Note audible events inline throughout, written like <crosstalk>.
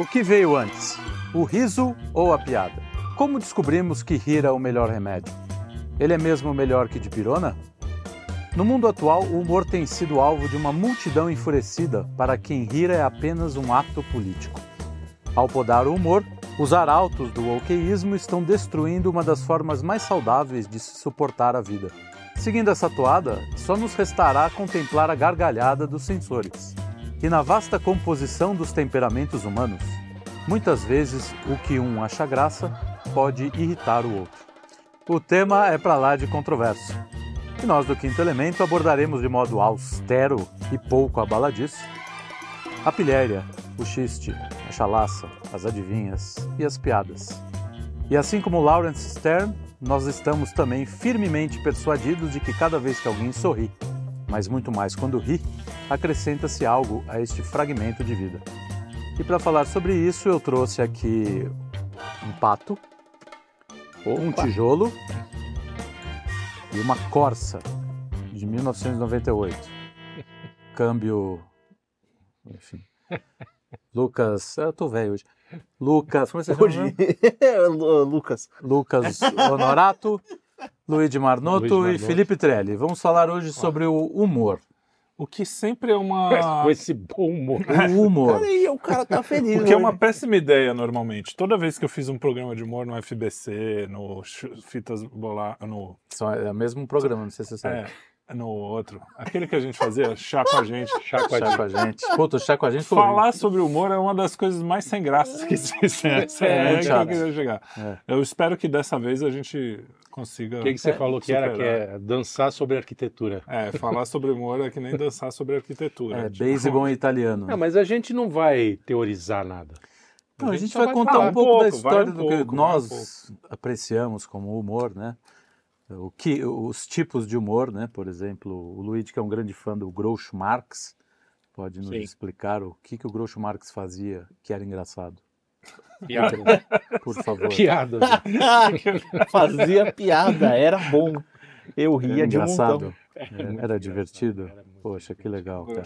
O que veio antes? O riso ou a piada? Como descobrimos que rir é o melhor remédio? Ele é mesmo melhor que dipirona? No mundo atual, o humor tem sido alvo de uma multidão enfurecida para quem rir é apenas um ato político. Ao podar o humor, os arautos do wokeísmo estão destruindo uma das formas mais saudáveis de se suportar a vida. Seguindo essa toada, só nos restará contemplar a gargalhada dos sensores. E na vasta composição dos temperamentos humanos, muitas vezes o que um acha graça pode irritar o outro. O tema é para lá de controverso. E nós do Quinto Elemento abordaremos de modo austero e pouco abaladiço a pilhéria, o xiste, a chalaça, as adivinhas e as piadas. E assim como Lawrence Stern, nós estamos também firmemente persuadidos de que cada vez que alguém sorri, mas muito mais quando ri, acrescenta-se algo a este fragmento de vida. E para falar sobre isso, eu trouxe aqui um pato, um tijolo e uma Corsa de 1998. <laughs> Câmbio. Enfim. Lucas. Eu tô velho hoje. Lucas. Como é que você chama? <laughs> Hoje, Lucas. Lucas Honorato, <laughs> Luigi Marnoto Luigi e. Felipe Trelli. Vamos falar hoje sobre o humor. O que sempre é uma. <laughs> Com esse bom humor. O humor. Cara, e o cara tá feliz. O que é uma péssima ideia normalmente. Toda vez que eu fiz um programa de humor no FBC, no Fitas Bolar, no Só É o mesmo programa, não sei se você sabe. é, no outro, aquele que a gente fazia, chá com a gente, chá com a Chá gente. com a gente. Puta, chá com a gente foi Falar sobre humor é uma das coisas mais sem graças que <laughs> existem. Essa É, é, aí que eu queria chegar. É. Eu espero que dessa vez a gente consiga. O que, que você falou que era? Que superar. é dançar sobre arquitetura. É, falar sobre humor é que nem dançar sobre arquitetura. É, Tipo, beisebol italiano. Não, mas a gente não vai teorizar nada. Não, a gente só vai contar falar um pouco, da vai história um do que pouco, vai um nós apreciamos como humor, né? O que, os tipos de humor, né? Por exemplo, o Luigi, que é um grande fã do Groucho Marx, pode nos Sim. explicar o que, que o Groucho Marx fazia que era engraçado. Piada. Por <laughs> favor. Piadas. <laughs> Fazia piada, era bom. Eu Era ria de um montão. engraçado. É, Era divertido. Poxa, que legal, cara.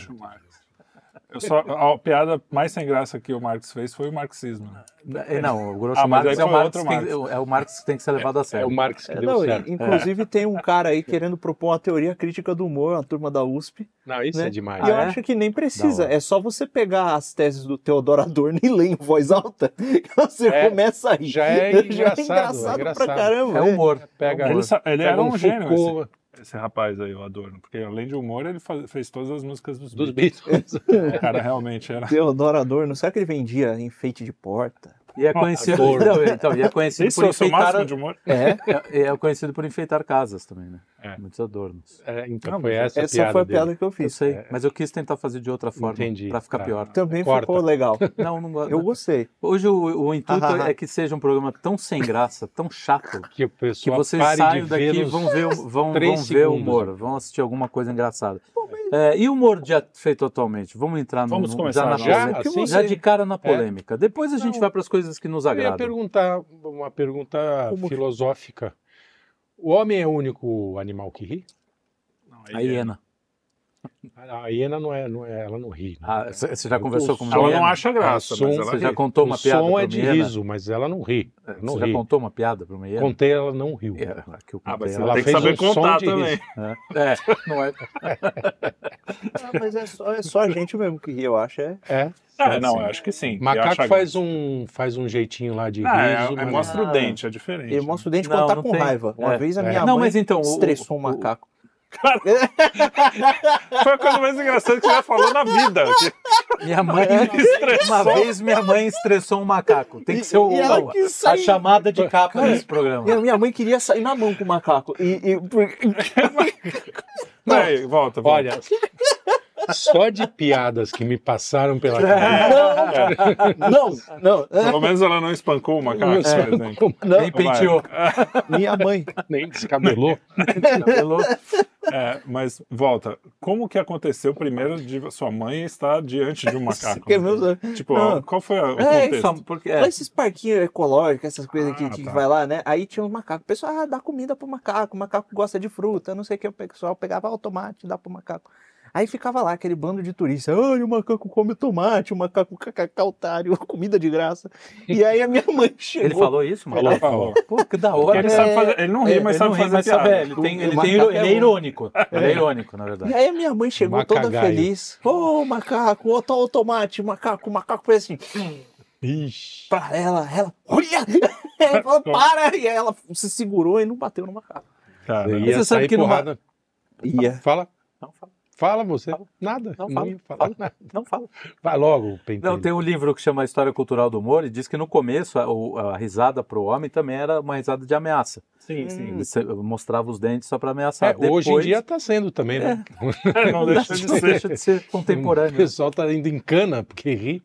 Eu só, a piada mais sem graça que o Marx fez foi o marxismo. né? É, Não, o Groucho Ah, Marx aí é o Marx, outro que, Marx. é o Marx que tem que ser levado a É sério. o Marx que É, deu não, certo. inclusive <laughs> tem um cara aí querendo propor uma teoria crítica do humor, uma turma da USP. Não, isso né? é demais. e eu Ah, é? acho que nem precisa. É só você pegar as teses do Theodor Adorno e ler em voz alta, <laughs> que você É, começa a rir. já é <laughs> engraçado, é pra engraçado. caramba. É humor. Pega, Ele, ele pega era um, gênio, Foucault esse, rapaz aí, o Adorno. Porque além de humor, ele faz- fez todas as músicas dos, dos Beatles. Beatles. <laughs> O cara realmente era. Theodor Adorno, será que ele vendia enfeite de porta? E é conhecido, então, e é conhecido Esse por é o seu enfeitar, máximo de humor? É, é, é conhecido por enfeitar casas também, né? É. Muitos adornos. É, então Não, foi essa, essa a piada foi a dele. piada que eu Eu fiz. sei, mas eu quis tentar fazer de outra forma Entendi. para ficar Tá. pior. Também Corta. ficou legal. <laughs> Não, não gosto. Eu gostei. Hoje o, o intuito <laughs> é que seja um programa tão sem graça, tão chato, Que o que pessoal vocês pare saiam de daqui ver e vão ver, o- <laughs> vão, três vão ver o segundos. humor, vão assistir alguma coisa engraçada. É, e o humor já feito atualmente? Vamos entrar no, Vamos no- começar já na já? polêmica. Assim? Já de cara na É. polêmica. Depois a gente Não. vai para as coisas que nos Eu ia agradam. perguntar uma pergunta filosófica. O homem é o único animal que ri? Não, A hiena. A hiena não é, não é ela não ri. né? Ah, Você já conversou com uma Ela hiena? não acha graça, Ah, som, mas ela Você já ri. contou uma o piada som é de hiena? riso, mas ela não ri. Ela não Você já ri. contou uma piada para uma hiena? Contei, ela não riu. É, que eu Ah, contei, mas ela ela tem que saber um contar também. É, é, não é. Ah, mas é só, é só a gente mesmo que ri, eu acho. É. É. É, não, eu acho que sim. Macaco acha faz um, faz um jeitinho lá de riso. Ah, é, é, mas- mostra o dente, é diferente. Ele mostra o dente Não, quando tá não com tem. raiva. Uma É, vez a é. minha Não, mãe mas então, o- estressou o- um macaco. Foi a coisa mais engraçada que você já falou na vida. Minha mãe, Estressou. uma vez minha mãe estressou um macaco. Tem que ser o, a- a chamada de capa desse programa. Minha mãe queria sair na mão com o macaco. E, e- por- Aí, volta, volta. Olha, só de piadas que me passaram pela cabeça. não, não, Pelo menos ela não espancou o macaco, por exemplo. não, Nem penteou. minha mãe. Nem descabelou. Cabelou. É, mas volta. Como que aconteceu primeiro de sua mãe estar diante de um macaco? Que meus- Tipo, Não. qual foi o É, contexto? Porque, é, esses parquinhos ecológicos, essas coisas Ah, que, que tá. vai lá, né? Aí tinha uns macacos. O pessoal, ah, dá comida pro macaco. O macaco gosta de fruta, não sei o que. O pessoal pegava o tomate, dá pro macaco. Aí ficava lá aquele bando de turista. Ai, o macaco come tomate, o macaco cacacá otário, <laughs> comida de graça. E aí a minha mãe <laughs> chegou. Ele falou isso, mano? Falou, falou. Pô, que da hora. ele, É, sabe fazer, ele não ri, é, mas ele sabe não ri, fazer mas piada. sabe, ele, tem, ele, tem, macaco ele é <laughs> é irônico. Ele é irônico, na verdade. E aí a minha mãe chegou toda Macagaio. feliz. Ô, macaco, ô, tá o tomate, macaco, o macaco fez assim. Ixi. Pra ela, ela, olha! Ela falou, para! E aí ela se segurou e não bateu no macaco. Cara, você sabe que porrada. Ia. Fala, Não fala. Fala você. Fala. Nada. Não, Não, fala, fala. nada. Não fala. Vai logo, pentelho. Não, tem um livro que chama História Cultural do Humor e diz que no começo a, a risada para o homem também era uma risada de ameaça. Sim, Ele se- mostrava os dentes só para ameaçar. É, hoje em Depois- dia tá sendo também, né? <laughs> não deixa de <laughs> deixa de ser <laughs> O contemporâneo. pessoal tá indo em cana porque ri.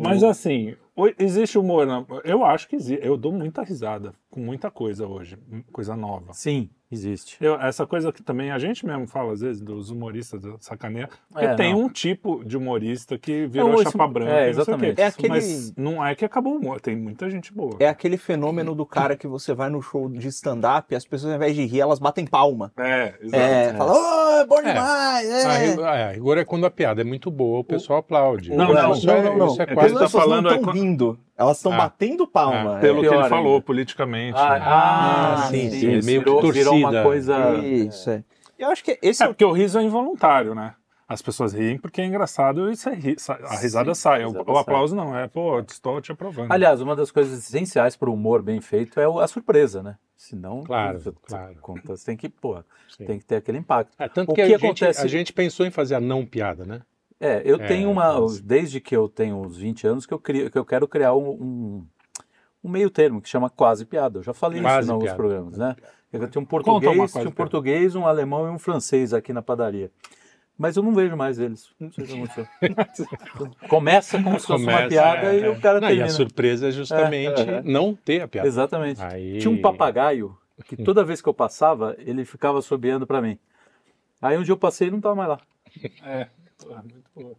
Mas assim, o- existe humor. na- Eu acho que existe. Eu dou muita risada com muita coisa hoje, coisa nova. Sim, existe. Eu- essa coisa que também a gente mesmo fala às vezes dos humoristas do sacaneia, porque É, tem não. um tipo de humorista que virou Não, chapa branca. é, o exatamente. É aquele- Mas não é que acabou o humor, tem muita gente boa. É aquele fenômeno do cara que você vai no show de stand-up e as pessoas, ao invés de rir, elas batem palma. É, exato. É, fala, ô, é bom É. demais! A É. ri- é, a rigor é quando a piada é muito boa, o pessoal aplaude. Não, não, isso não, é, não, não. Isso é É que quase... tá As pessoas falando não é estão rindo, elas estão Ah. batendo palma. Pelo É. que ele Pior falou ainda. politicamente. Ah, né? ah, sim, sim, sim, isso meio que virou, virou uma coisa. É. Isso, é. Eu acho que esse É é o porque o riso é involuntário, né? As pessoas riem porque é engraçado e ri, a risada Sim, sai. a O, risada o sai. aplauso não, é, pô, estou te aprovando. Aliás, uma das coisas essenciais para o humor bem feito é o- a surpresa, né? Senão, Claro, claro. Conta, você tem que, pô, tem que ter aquele impacto. É, tanto O que, que a, gente, acontece- a gente pensou em fazer a não piada, né? É, eu É, tenho uma. mas- Desde que eu tenho uns 20 anos que eu, crio, que eu quero criar um, um, um meio termo que chama quase piada. Eu já falei Quase isso em alguns piada. programas, né? Eu tenho um português, um português, um alemão e um francês aqui na padaria. Mas eu não vejo mais eles. Não sei o que aconteceu. <laughs> Começa como se fosse uma Começa, piada é, e é. o cara Não, e a surpresa é justamente É, é. não ter a piada. Exatamente. Aí... Tinha um papagaio que <laughs> toda vez que eu passava, ele ficava assobiando para mim. Aí um dia eu passei e não estava mais lá. É, muito boa.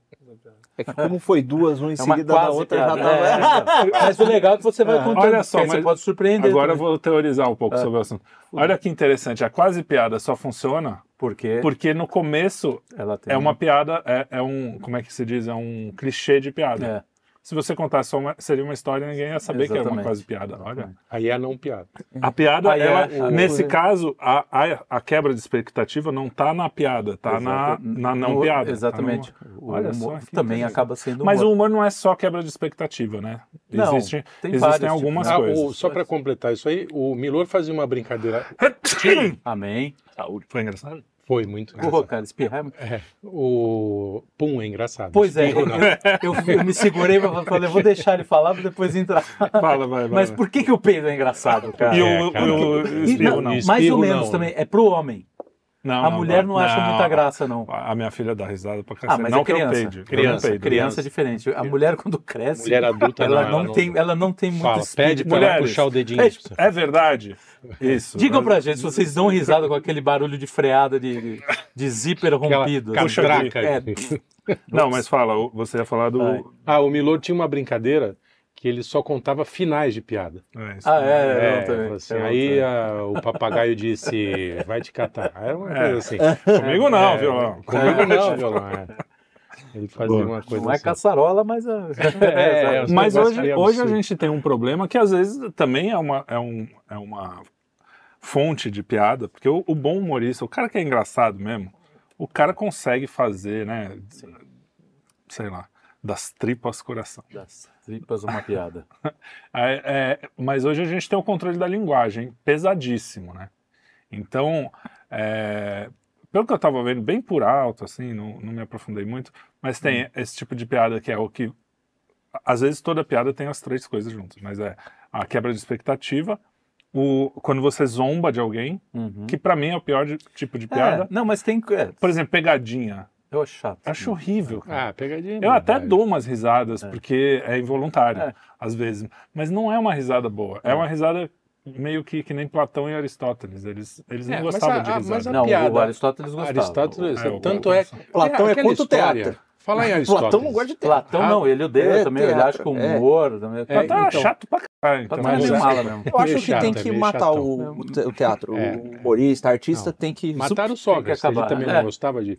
É que como foi duas, uma em É uma seguida da outra, já tava... É, mas o legal é que você vai É. contando. Olha só, aí você mas pode surpreender. Agora eu também. vou teorizar um É. pouco sobre o assunto. Olha que interessante, a quase piada só funciona Porque porque no começo ela tem é uma piada, é, é um, como é que se diz, é um clichê de piada. É, Se você contasse só uma, seria uma história, ninguém ia saber que era uma Exatamente. quase piada. Olha. Aí é a não piada. A piada, Aí é, ela, o- nesse caso, a, a, a quebra de expectativa não tá na piada, tá na, na não no- piada. tá Exatamente. no- O Olha humor só também acaba sendo Mas humor. o humor não é só quebra de expectativa, né? Não, Existe, tem existem algumas tipos, Ah, coisas. o- só para completar isso aí, o Milor fazia uma brincadeira. <coughs> Amém. Saúde. Foi engraçado? Foi muito. Porra, cara, espirrar é muito... É, o Pum é engraçado. Pois é, Espirro, não. <laughs> eu, eu- eu me segurei pra falei, vou deixar ele falar pra depois entrar. <laughs> Fala, vai, vai. Mas por que, que o peido é engraçado, cara? E É, o, cara. o, o E espirro não, não. Espirro mais ou não, menos né? também. É pro homem. Não, a mulher não acha muita graça, não. A minha filha dá risada pra cacete. Ah, mas não é criança. que eu não Criança. Criança é diferente. A mulher, quando cresce, Mulher adulta ela, não, não, tem, ela não tem muito Fala, espírito. pede pra ela Mulheres, puxar o dedinho. é. É verdade. Isso. Digam Mas- pra gente se vocês dão risada com aquele barulho de freada de, de, de zíper rompido. Catraca. É. <laughs> Não, mas fala, você ia falar do. Vai. Ah, o Milor tinha uma brincadeira que ele só contava finais de piada. É, isso. Ah, é, É, não, também. assim, É, aí é. a- o papagaio disse, vai te catar. Era uma É. coisa assim. <laughs> Comigo não, É, violão. Comigo não, <laughs> violão. é. Ele fazia Boa. uma coisa Não é assim. caçarola, mas... É, É, é, os Mas hoje, hoje a gente tem um problema que às vezes também é uma, é um, é uma fonte de piada, porque o, o bom humorista, o cara que é engraçado mesmo, o cara consegue fazer, né? Sei lá, das tripas coração. das tripas uma piada. <laughs> É, é, mas hoje a gente tem o controle da linguagem pesadíssimo, né? Então, é, pelo que eu estava vendo, bem por alto, assim, não, não me aprofundei muito, mas tem esse tipo de piada que é o que. Às vezes toda piada tem as três coisas juntas, mas é a quebra de expectativa, o, quando você zomba de alguém, Uhum. que pra mim é o pior de- tipo de piada. É, não, mas tem... É, Por exemplo, pegadinha. eu acho chato. Acho horrível. cara. Ah, pegadinha. Eu até verdade. dou umas risadas, porque é involuntário, É. às vezes. Mas não é uma risada boa. É, uma risada meio que, que nem Platão e Aristóteles. Eles, eles não É, mas gostavam a- de a- risada. mas a Não, piada- o Aristóteles gostava. Aristóteles, É, tanto é. Platão é quanto história. teatro. Falar em <laughs> Aristóteles. Platão não gosta de teatro. Platão não, ele odeia É, também, ele teatro, acha que o é. humor... Também, É, Platão era então- chato pra caralho. Platão Então, é meio é- mala mesmo. Eu acho que tem é que meio matar o, o te- o teatro. É. O humorista, artista Não. tem que. Mataram o Sócrates, que ele também É. não gostava de.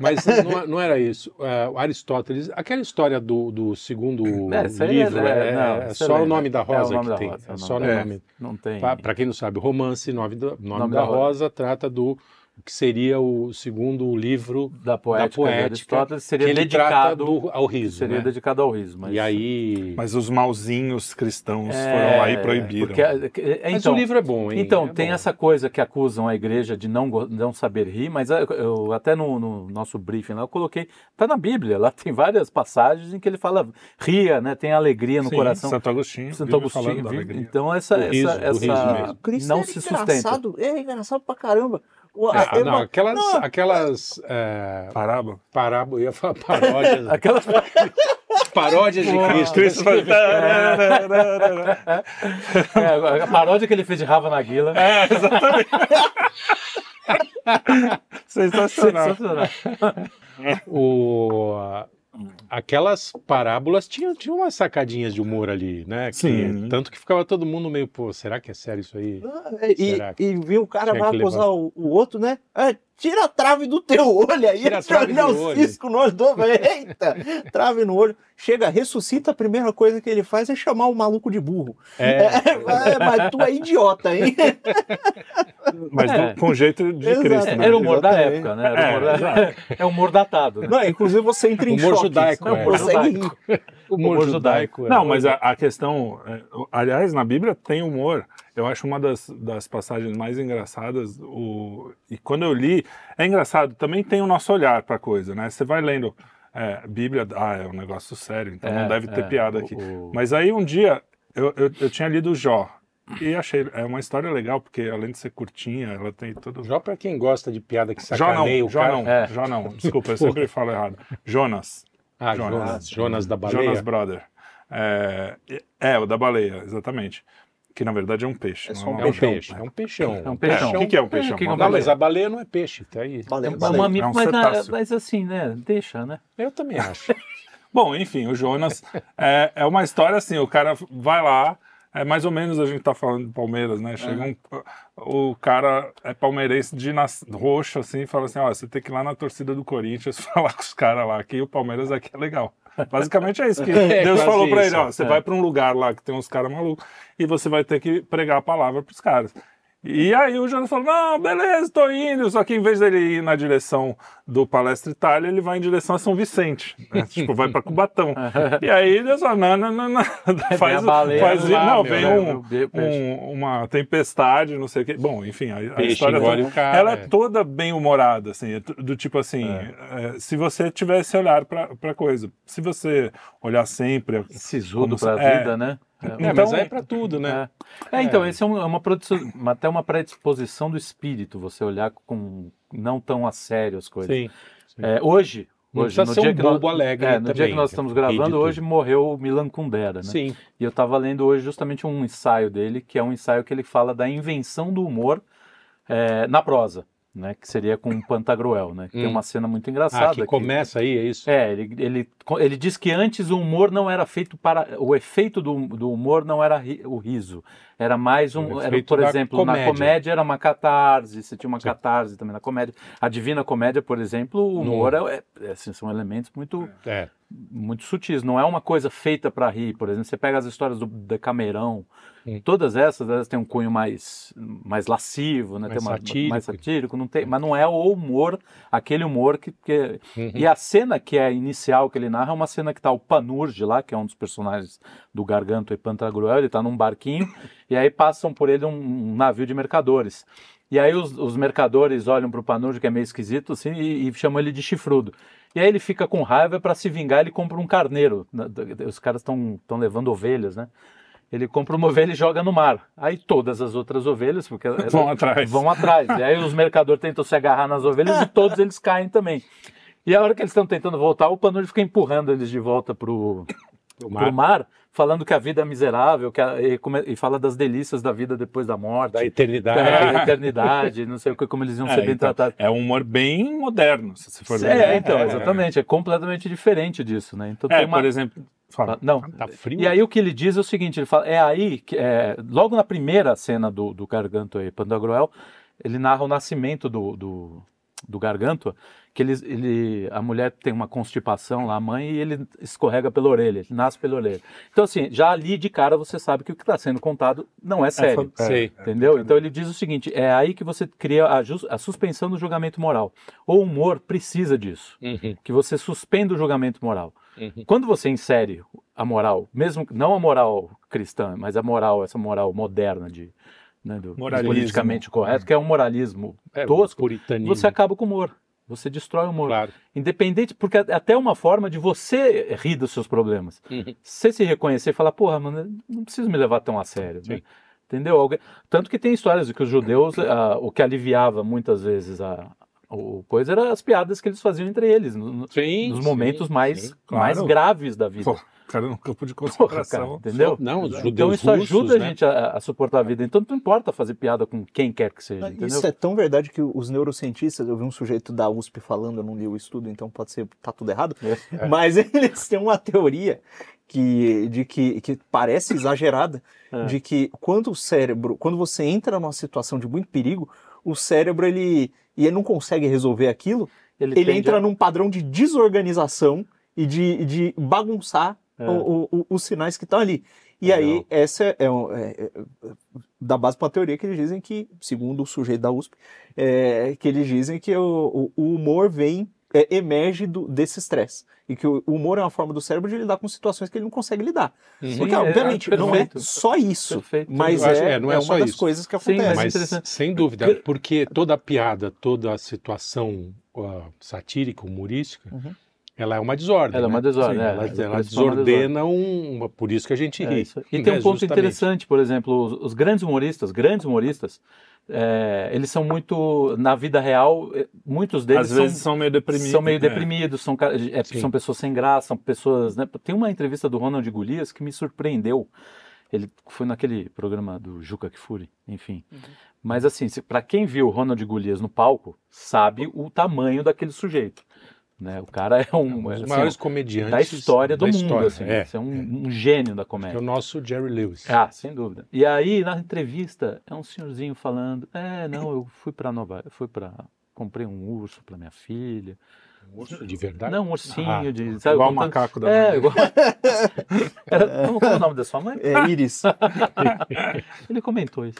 Mas <laughs> não, não era isso. É, o Aristóteles, aquela história do, do segundo É, aí livro, é- é, é- é só é- o nome da é Rosa que tem. É É o só nome. Não tem... Para quem não sabe, o romance Nome, da, Rosa. Trata do que seria o segundo livro da poética, poética, de Aristóteles que seria ele trata dedicado do, ao riso. seria né? dedicado ao riso, mas E aí. Mas os malzinhos cristãos É, foram lá e proibiram. porque, é, Mas então, o livro é bom, hein? Então, É tem bom. essa coisa que acusam a igreja de não, não saber rir, mas eu, eu- até no, no nosso briefing lá eu coloquei, tá na Bíblia, lá tem várias passagens em que ele fala ria, né? Tem alegria no Sim, coração. Santo Agostinho. Santo Agostinho, da vive- então essa, riso, essa, riso essa mesmo. Cristo não é se sustenta. engraçado, é engraçado pra caramba. O- É, a- não, uma- aquelas, não, aquelas é, Parábola. parábolas, eu ia falar paródias, <laughs> Aquelas <laughs> paródias de Cristo. Cristo faz- <laughs> é, a paródia que ele fez de Rava Naguila. É, exatamente. Sensacional. Sensacional. O, aquelas parábolas tinham, tinham umas sacadinhas de humor ali, né? Que- Sim. Tanto que ficava todo mundo meio, pô, será que é sério isso aí? E, Será que e viu o cara vai acusar o, o outro, né? Ah, tira a trave do teu <laughs> olho aí. Tira a trave do o olho. cisco nós dois. Eita, trave no olho. Chega, ressuscita, a primeira coisa que ele faz é chamar o maluco de burro. É, <laughs> É, mas tu é idiota, hein? <laughs> Mas É. com jeito de Exato. Cristo. É, né? era o humor da época, né? Era o humor, É, da... é humor datado, né? Não, inclusive você entra em Humor choque. Judaico, não é. o humor judaico. é. Não, mas a, a questão. é, aliás, na Bíblia tem humor. Eu acho uma das, das passagens mais engraçadas. O, e quando eu li, é engraçado, também tem o nosso olhar para a coisa, né? Você vai lendo. É, Bíblia, ah, é um negócio sério, então É, não deve ter é, piada o- aqui. o- Mas aí um dia eu, eu, eu tinha lido Jó. E achei. É uma história legal, porque além de ser curtinha, ela tem todo. Jó pra quem gosta de piada que Jó sacaneia não, o Jó cara. não, É. Jó não. Desculpa, eu sempre <laughs> falo errado. Jonas. Ah, Jonas. Jonas. Jonas da baleia. Jonas Brother. É, é, o da baleia, exatamente. Que na verdade é um peixe. É um É um peixão. peixe, é um peixão. É um peixão. O que, que é um peixão? é Uma um Não, mas a baleia não é peixe, tá aí. Baleia, É um baleia. mamífero, É um mas, na- cetáceo. mas assim, né? Deixa, né? Eu também acho. <laughs> Bom, enfim, o Jonas é, é uma história assim, o cara vai lá, é mais ou menos a gente tá falando de Palmeiras, né? Chega um, o cara é palmeirense de nas, roxo assim, e fala assim, ó, você tem que ir lá na torcida do Corinthians <laughs> falar com os caras lá, que o Palmeiras aqui é legal. Basicamente é isso que <laughs> É, Deus falou pra isso. ele, ó, você É. vai pra um lugar lá que tem uns caras malucos e você vai ter que pregar a palavra pros caras. E aí o Jonas falou, não, beleza, tô indo. Só que em vez dele ir na direção do Palestra Itália, ele vai em direção a São Vicente. né? <laughs> tipo, vai pra Cubatão. e aí Deus falou, não, não, não, não. <laughs> Faz, baleia faz lá, não, vem um, um- uma tempestade, não sei o quê. Bom, enfim, a, a história toda- cara, ela é é. toda bem humorada, assim, é do tipo assim, é, se você tivesse olhar pra coisa, se você olhar sempre, Sisudo pra é. vida, né? É, Então- mas aí é pra tudo, né? É, É, então, esse é, é uma, uma- até uma predisposição do espírito, você olhar com não tão a sério as coisas. Sim. sim. É, hoje, hoje no dia um que nós, alegre é, no dia também, que nós estamos gravando, hoje morreu o Milan Kundera, né? Sim. E eu estava lendo hoje justamente um ensaio dele, que é um ensaio que ele fala da invenção do humor é, na prosa, né? Que seria com o Pantagruel, né? Que tem Hum. uma cena muito engraçada. Ah, que começa aí, é isso? É, ele, ele, ele diz que antes o humor não era feito para. O efeito do, do humor não era ri- o riso. Era mais um. Era, por exemplo, na comédia. comédia era uma catarse, você tinha uma Sim. catarse também na comédia. A Divina Comédia, por exemplo, o No- humor é, é, assim, são elementos muito, É. muito sutis. Não é uma coisa feita para rir. Por exemplo, você pega as histórias do Decamerão. Sim. Todas essas, elas têm um cunho mais, mais lascivo, né? Mais tem uma, satírico. mais satírico, não tem, mas não é o humor, aquele humor que, que Uhum. e a cena que é inicial que ele narra é uma cena que tá o Panurge lá, que é um dos personagens do Garganto e Pantagruel, ele tá num barquinho e aí passam por ele um, um navio de mercadores. E aí os, os mercadores olham pro Panurge, que é meio esquisito, assim, e, e chamam ele de chifrudo. E aí ele fica com raiva para se vingar, ele compra um carneiro. Os caras estão levando ovelhas, né? Ele compra uma ovelha e joga no mar. Aí todas as outras ovelhas, porque <laughs> Vão atrás. vão atrás. E aí os mercadores tentam se agarrar nas ovelhas e todos eles caem também. E a hora que eles estão tentando voltar, o Panurge fica empurrando eles de volta pro, O mar mar, falando que a vida é miserável, que a- e, e fala das delícias da vida depois da morte, da eternidade. da eternidade, não sei o que, como eles iam É, ser bem então, tratados. é um humor bem moderno, se você for ver. É, então, exatamente, é completamente diferente disso, né? Então É, tem uma... por exemplo. Fala. Não, Tá frio. e aí o que ele diz é o seguinte, ele fala, é aí, que, é, logo na primeira cena do, do Gargantua e Pantagruel, ele narra o nascimento do, do, do Gargantua, que ele, ele, a mulher tem uma constipação lá, a mãe, e ele escorrega pela orelha, ele nasce pela orelha. Então assim, já ali de cara você sabe que o que está sendo contado não é sério. É. Entendeu? Então ele diz o seguinte: é aí que você cria a, a suspensão do julgamento moral. O humor precisa disso, Uhum, que você suspenda o julgamento moral. uhum. Quando você insere a moral, mesmo não a moral cristã, mas a moral, essa moral moderna de né, do Moralismo. politicamente correto, que é um moralismo É, tosco, puritanismo. você acaba com o humor. Você destrói o humor. Claro. Independente, porque é até uma forma de você rir dos seus problemas. Uhum. Você se reconhecer e falar, porra, mano, não preciso me levar tão a sério. né? Entendeu? Tanto que tem histórias de que os judeus, ah, o que aliviava muitas vezes a, o coisa era as piadas que eles faziam entre eles, no- Sim, nos sim, momentos mais, sim. claro. mais graves da vida. Pô, cara no campo de Porra, concentração. cara, entendeu? Não, os judeus Então isso russos, ajuda né? a gente a, a suportar a vida. Então não importa fazer piada com quem quer que seja, entendeu? Isso é tão verdade que os neurocientistas, eu vi um sujeito da USP falando, eu não li o estudo, então pode ser tá tudo errado, É. mas <laughs> eles têm uma teoria que, de que, que parece exagerada, É. de que quando o cérebro, quando você entra numa situação de muito perigo, o cérebro ele e ele não consegue resolver aquilo, ele, tende entra a- num padrão de desorganização e de, de bagunçar É. o- o- os sinais que estão ali. E Legal. aí, essa é, um- é- é- da base para uma teoria que eles dizem que, segundo o sujeito da USP, é, que eles dizem que o- o humor vem, é, emerge do- desse estresse. E que o humor é uma forma do cérebro de lidar com situações que ele não consegue lidar. Uhum. Porque, é- obviamente, é não é só isso, Perfeito. mas acho- é, é, não é é só uma das isso. coisas que Sim, acontecem. mas sem dúvida, porque toda piada, toda situação ah, satírica, humorística, Uhum. ela é uma desordem. Ela é né? uma desordem, Sim, é, ela, é, ela é desordena um, uma- Por isso que a gente É ri. E tem né, um ponto justamente. interessante, por exemplo, os, os grandes humoristas, grandes humoristas, é, eles são muito, na vida real, eh, muitos deles Às são, vezes são meio deprimidos. são meio é. deprimidos, são, é, são pessoas sem graça, são pessoas. Né? Tem uma entrevista do Ronald Golias que me surpreendeu. Ele foi naquele programa do Juca Kfouri, enfim. Mas assim, para quem viu o Ronald Golias no palco, sabe o tamanho daquele sujeito. Né? O cara é um, Um dos assim, maiores comediantes da história do da mundo, história. assim. É, é um, um gênio da é comédia. o nosso Jerry Lewis. Ah, sem dúvida. E aí, na entrevista, é um senhorzinho falando: É, não, eu fui pra Nova. Eu fui pra. Comprei um urso pra minha filha. Um urso de verdade? Não, um ursinho Ah, de. Sabe, Igual o macaco da É, mãe. igual. <laughs> Era, como, como é o nome da sua mãe? É Iris. <laughs> Ele comentou isso.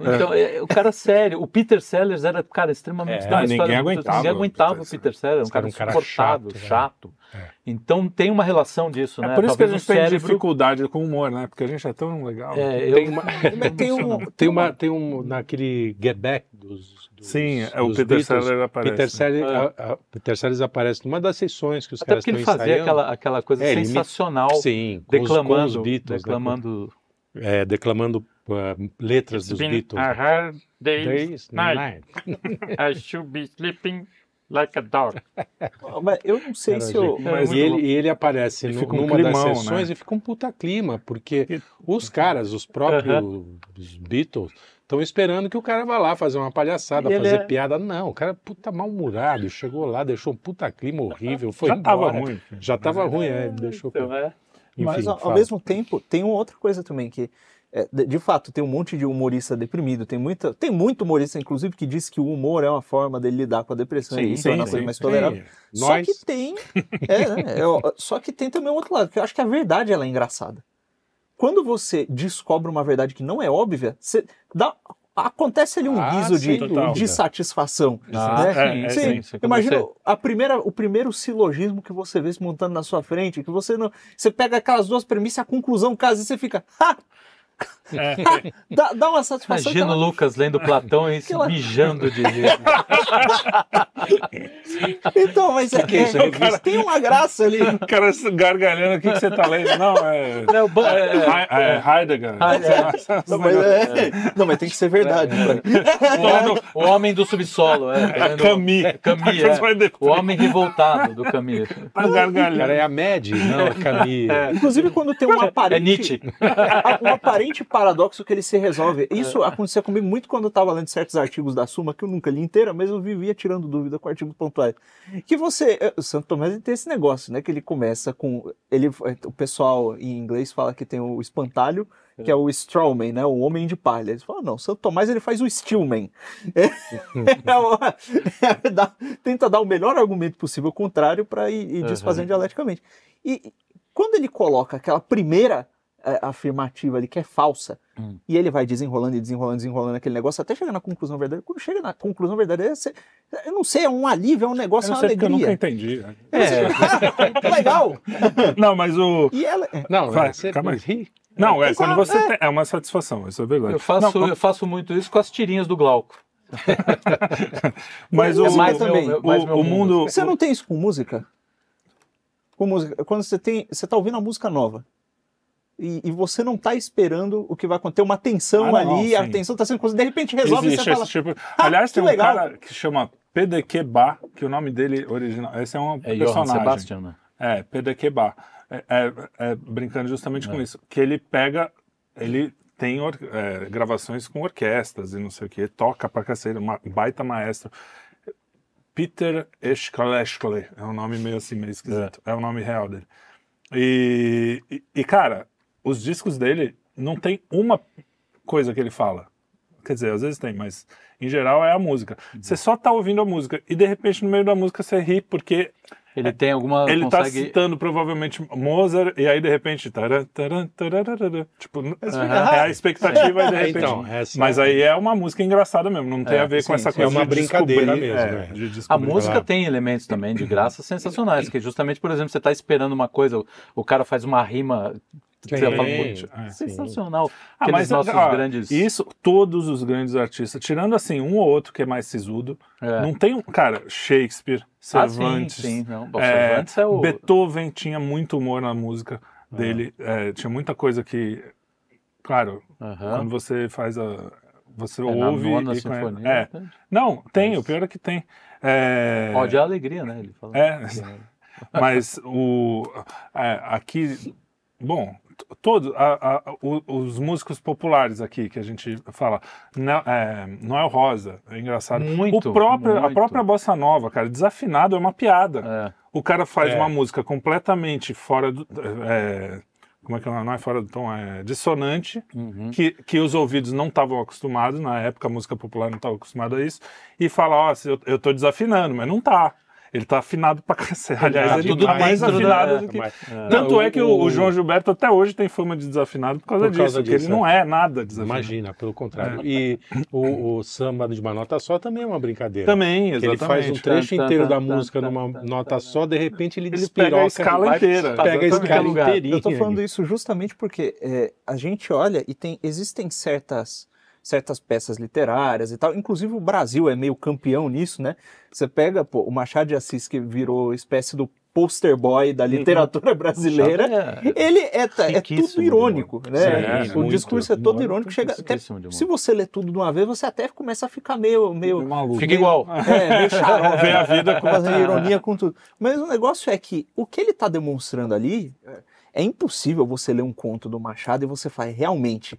Então, é, o cara sério, o Peter Sellers era, cara, extremamente. É, ninguém história- aguentava Ninguém o aguentava Peter o Peter Sellers, um cara Era um cara insuportável, chato, chato. né? É. Então tem uma relação disso, É né? por isso que a Talvez gente tem cérebro. dificuldade com o humor, né? Porque a gente é tão legal. É, eu- Tem uma, <laughs> Tem um, <laughs> tem uma, tem um naquele Get Back dos, dos Sim, é, o Peter Beatles, Sellers aparece. Peter Sellers, É. a- a- Peter Sellers aparece numa das sessões que os Até caras porque ele estão fazia ensaiando. aquela, aquela coisa É, sensacional, Sim, declamando, com os Beatles, né? declamando É, declamando letras dos Beatles. a hard day's Days, night. <laughs> I should be sleeping like a dog. mas eu não sei Era se eu. genial. Mas e, ele, e ele aparece E no- fica um numa climão, das sessões né? e fica um puta clima, porque os caras, os próprios os Beatles, estão esperando que o cara vá lá fazer uma palhaçada, ele fazer é- piada. Não, o cara é puta mal-humorado, chegou lá, deixou um puta clima horrível, foi Já tava embora. ruim. Já tava ruim, é, ele deixou... Então, é. Enfim, Mas ao, ao mesmo tempo, tem uma outra coisa também que, é, de, de fato, tem um monte de humorista deprimido, tem, muita, tem muito humorista, inclusive, que diz que o humor é uma forma dele lidar com a depressão Sim, e sim, tornar a sim. coisa mais tolerável. Sim, Só nós, que tem, é, né, é, só que tem também o outro lado, que eu acho que a verdade ela é engraçada. Quando você descobre uma verdade que não é óbvia, você dá, acontece ali um Ah, riso sem de, dúvida. de satisfação. Ah, né? sim, É, sim, Sim, sim, Imagina você- a primeira, o primeiro silogismo que você vê se montando na sua frente, que você não. Você pega aquelas duas premissas, a conclusão, caso e você fica. Ha! Dá, dá uma satisfação. Imagina o Lucas lendo <laughs> Platão e se mijando de rir. <laughs> <laughs> Então, mas é, que é isso? é, tem uma graça ali. O cara gargalhando, o que, que você tá lendo? Não, é. Não, é- He- é Heidegger. Não, mas, é- não, mas tem que ser verdade. o, homem, o homem do subsolo. É, É Camille. É. depois. O homem revoltado do Camus. Tá gargalhando. Cara, é a Mad, não a Camille. Inclusive, quando tem um É aparente, Nietzsche. <laughs> um aparente paradoxo que ele se resolve. Isso acontecia comigo muito quando eu estava lendo certos artigos da Suma, que eu nunca li inteira, mas eu vivia tirando dúvida com artigos pontuais. Que você. eh, O Santo ele tem esse negócio, né? Que ele começa com. Ele, o pessoal em inglês fala que tem o espantalho, que é o strawman, né? O homem de palha. Eles falam, não, Santo Tomás ele faz o steelman. <laughs> É, uma- é, dá- tenta dar o melhor argumento possível contrário para ir, ir desfazendo dialeticamente. E quando ele coloca aquela primeira é, afirmativa ali que é falsa, Hum. e ele vai desenrolando e desenrolando, desenrolando aquele negócio até chegar na conclusão verdadeira. Quando chega na conclusão verdadeira, você- eu não sei, é um alívio, é um Eu negócio, é uma sei porque eu nunca alegria. entendi. É, <laughs> legal. Não, mas o. E ela. é, Não, Vai, você calma aí. Não, é quando você é. tem. É uma satisfação, isso é verdade. Eu faço, Não, eu faço muito isso com as tirinhas do Glauco. <laughs> mas É o, mais o, também. meu- mais o, meu o mundo. Você não tem isso com música? Com música. Quando você tem. Você tá ouvindo a música nova. E, e você não tá esperando o que vai acontecer, uma tensão Ah, não, ali, a sim. tensão tá sendo coisa, de repente resolve e Existe você fala. tipo. "Ah, Aliás, tem um legal." cara que chama PDQ Bar, que o nome dele original. Esse é um É Johann personagem. Sebastian, né? É, PDQ Bar. É, é- é brincando justamente com isso. Que ele pega. Ele tem or- é, gravações com orquestras e não sei o que, toca pra cacete, uma baita maestro. Peter Eschleshkle, é um nome meio assim, meio esquisito. É, o nome real dele. E, e, e, cara, os discos dele não tem uma coisa que ele fala. Quer dizer, às vezes tem, mas em geral é a música. Você só tá ouvindo a música e de repente no meio da música você ri porque Ele tem alguma. ele tá consegue... citando provavelmente Mozart e aí de repente taran, taran, tararara, tipo fica, é a expectativa e de <laughs> É, repente então, essa- mas aí é uma música engraçada mesmo não tem É, a ver com sim, essa sim. coisa É uma de brincadeira mesmo, é, é. de A música tem elementos também de graça sensacionais, que justamente, por exemplo, você está esperando uma coisa, o- o cara faz uma rima. É, "Putz, sim. sensacional. Ah, Aqueles mas nossos ó, grandes. isso todos os grandes artistas tirando assim um ou outro que é mais sisudo É. não tem um cara Shakespeare Ah, sim, Cervantes sim. Não, Bom, É, Cervantes é o. Beethoven tinha muito humor na música dele, é, tinha muita coisa que, claro, Aham. quando você faz a, você É, na ouve nona e conhece- sinfonia. é, não, tem, o pior é que tem. É, Ódio é alegria, né? Ele fala. É. <laughs> mas o é, aqui, bom, todos a- a- o- os músicos populares aqui que a gente fala, Nel- é, Noel Rosa, é engraçado. Muito, o próprio, a muito. própria bossa nova, cara, desafinado é uma piada. É. O cara faz É. uma música completamente fora do. é, como é que é? Não é fora do tom, é dissonante, Uhum. que, que os ouvidos não estavam acostumados, na época a música popular não estava acostumada a isso, e fala, ó, se eu, eu tô desafinando, mas não tá. Ele tá afinado pra cacete. Aliás, tá ele tudo tá mais afinado da- do que. Mas- Tanto é que o, o João Gilberto até hoje tem fama de desafinado por causa Por disso, causa porque disso, ele não é nada desafinado. Imagina, pelo É. contrário. E o, o samba de uma nota só também é uma brincadeira. Também, Que exatamente. ele faz um trecho inteiro da música numa nota só, de repente ele Ele despiroca. pega a escala inteira. Pega a escala lugar. inteirinha. Eu tô falando isso justamente porque é, a gente olha e tem existem certas certas peças literárias e tal. Inclusive o Brasil é meio campeão nisso, né? Você pega pô, o Machado de Assis que virou espécie do poster boy da literatura brasileira. É. Ele é, é tudo irônico, né? Sim, o muito. discurso é todo irônico. Chega até, se você lê tudo de uma vez, você até começa a ficar meio, meio maluco. Fica igual. <laughs> é, meio xarope. Vê a vida com- fazendo ironia com tudo. Mas o negócio é que o que ele está demonstrando ali é- é impossível você ler um conto do Machado e você faz realmente.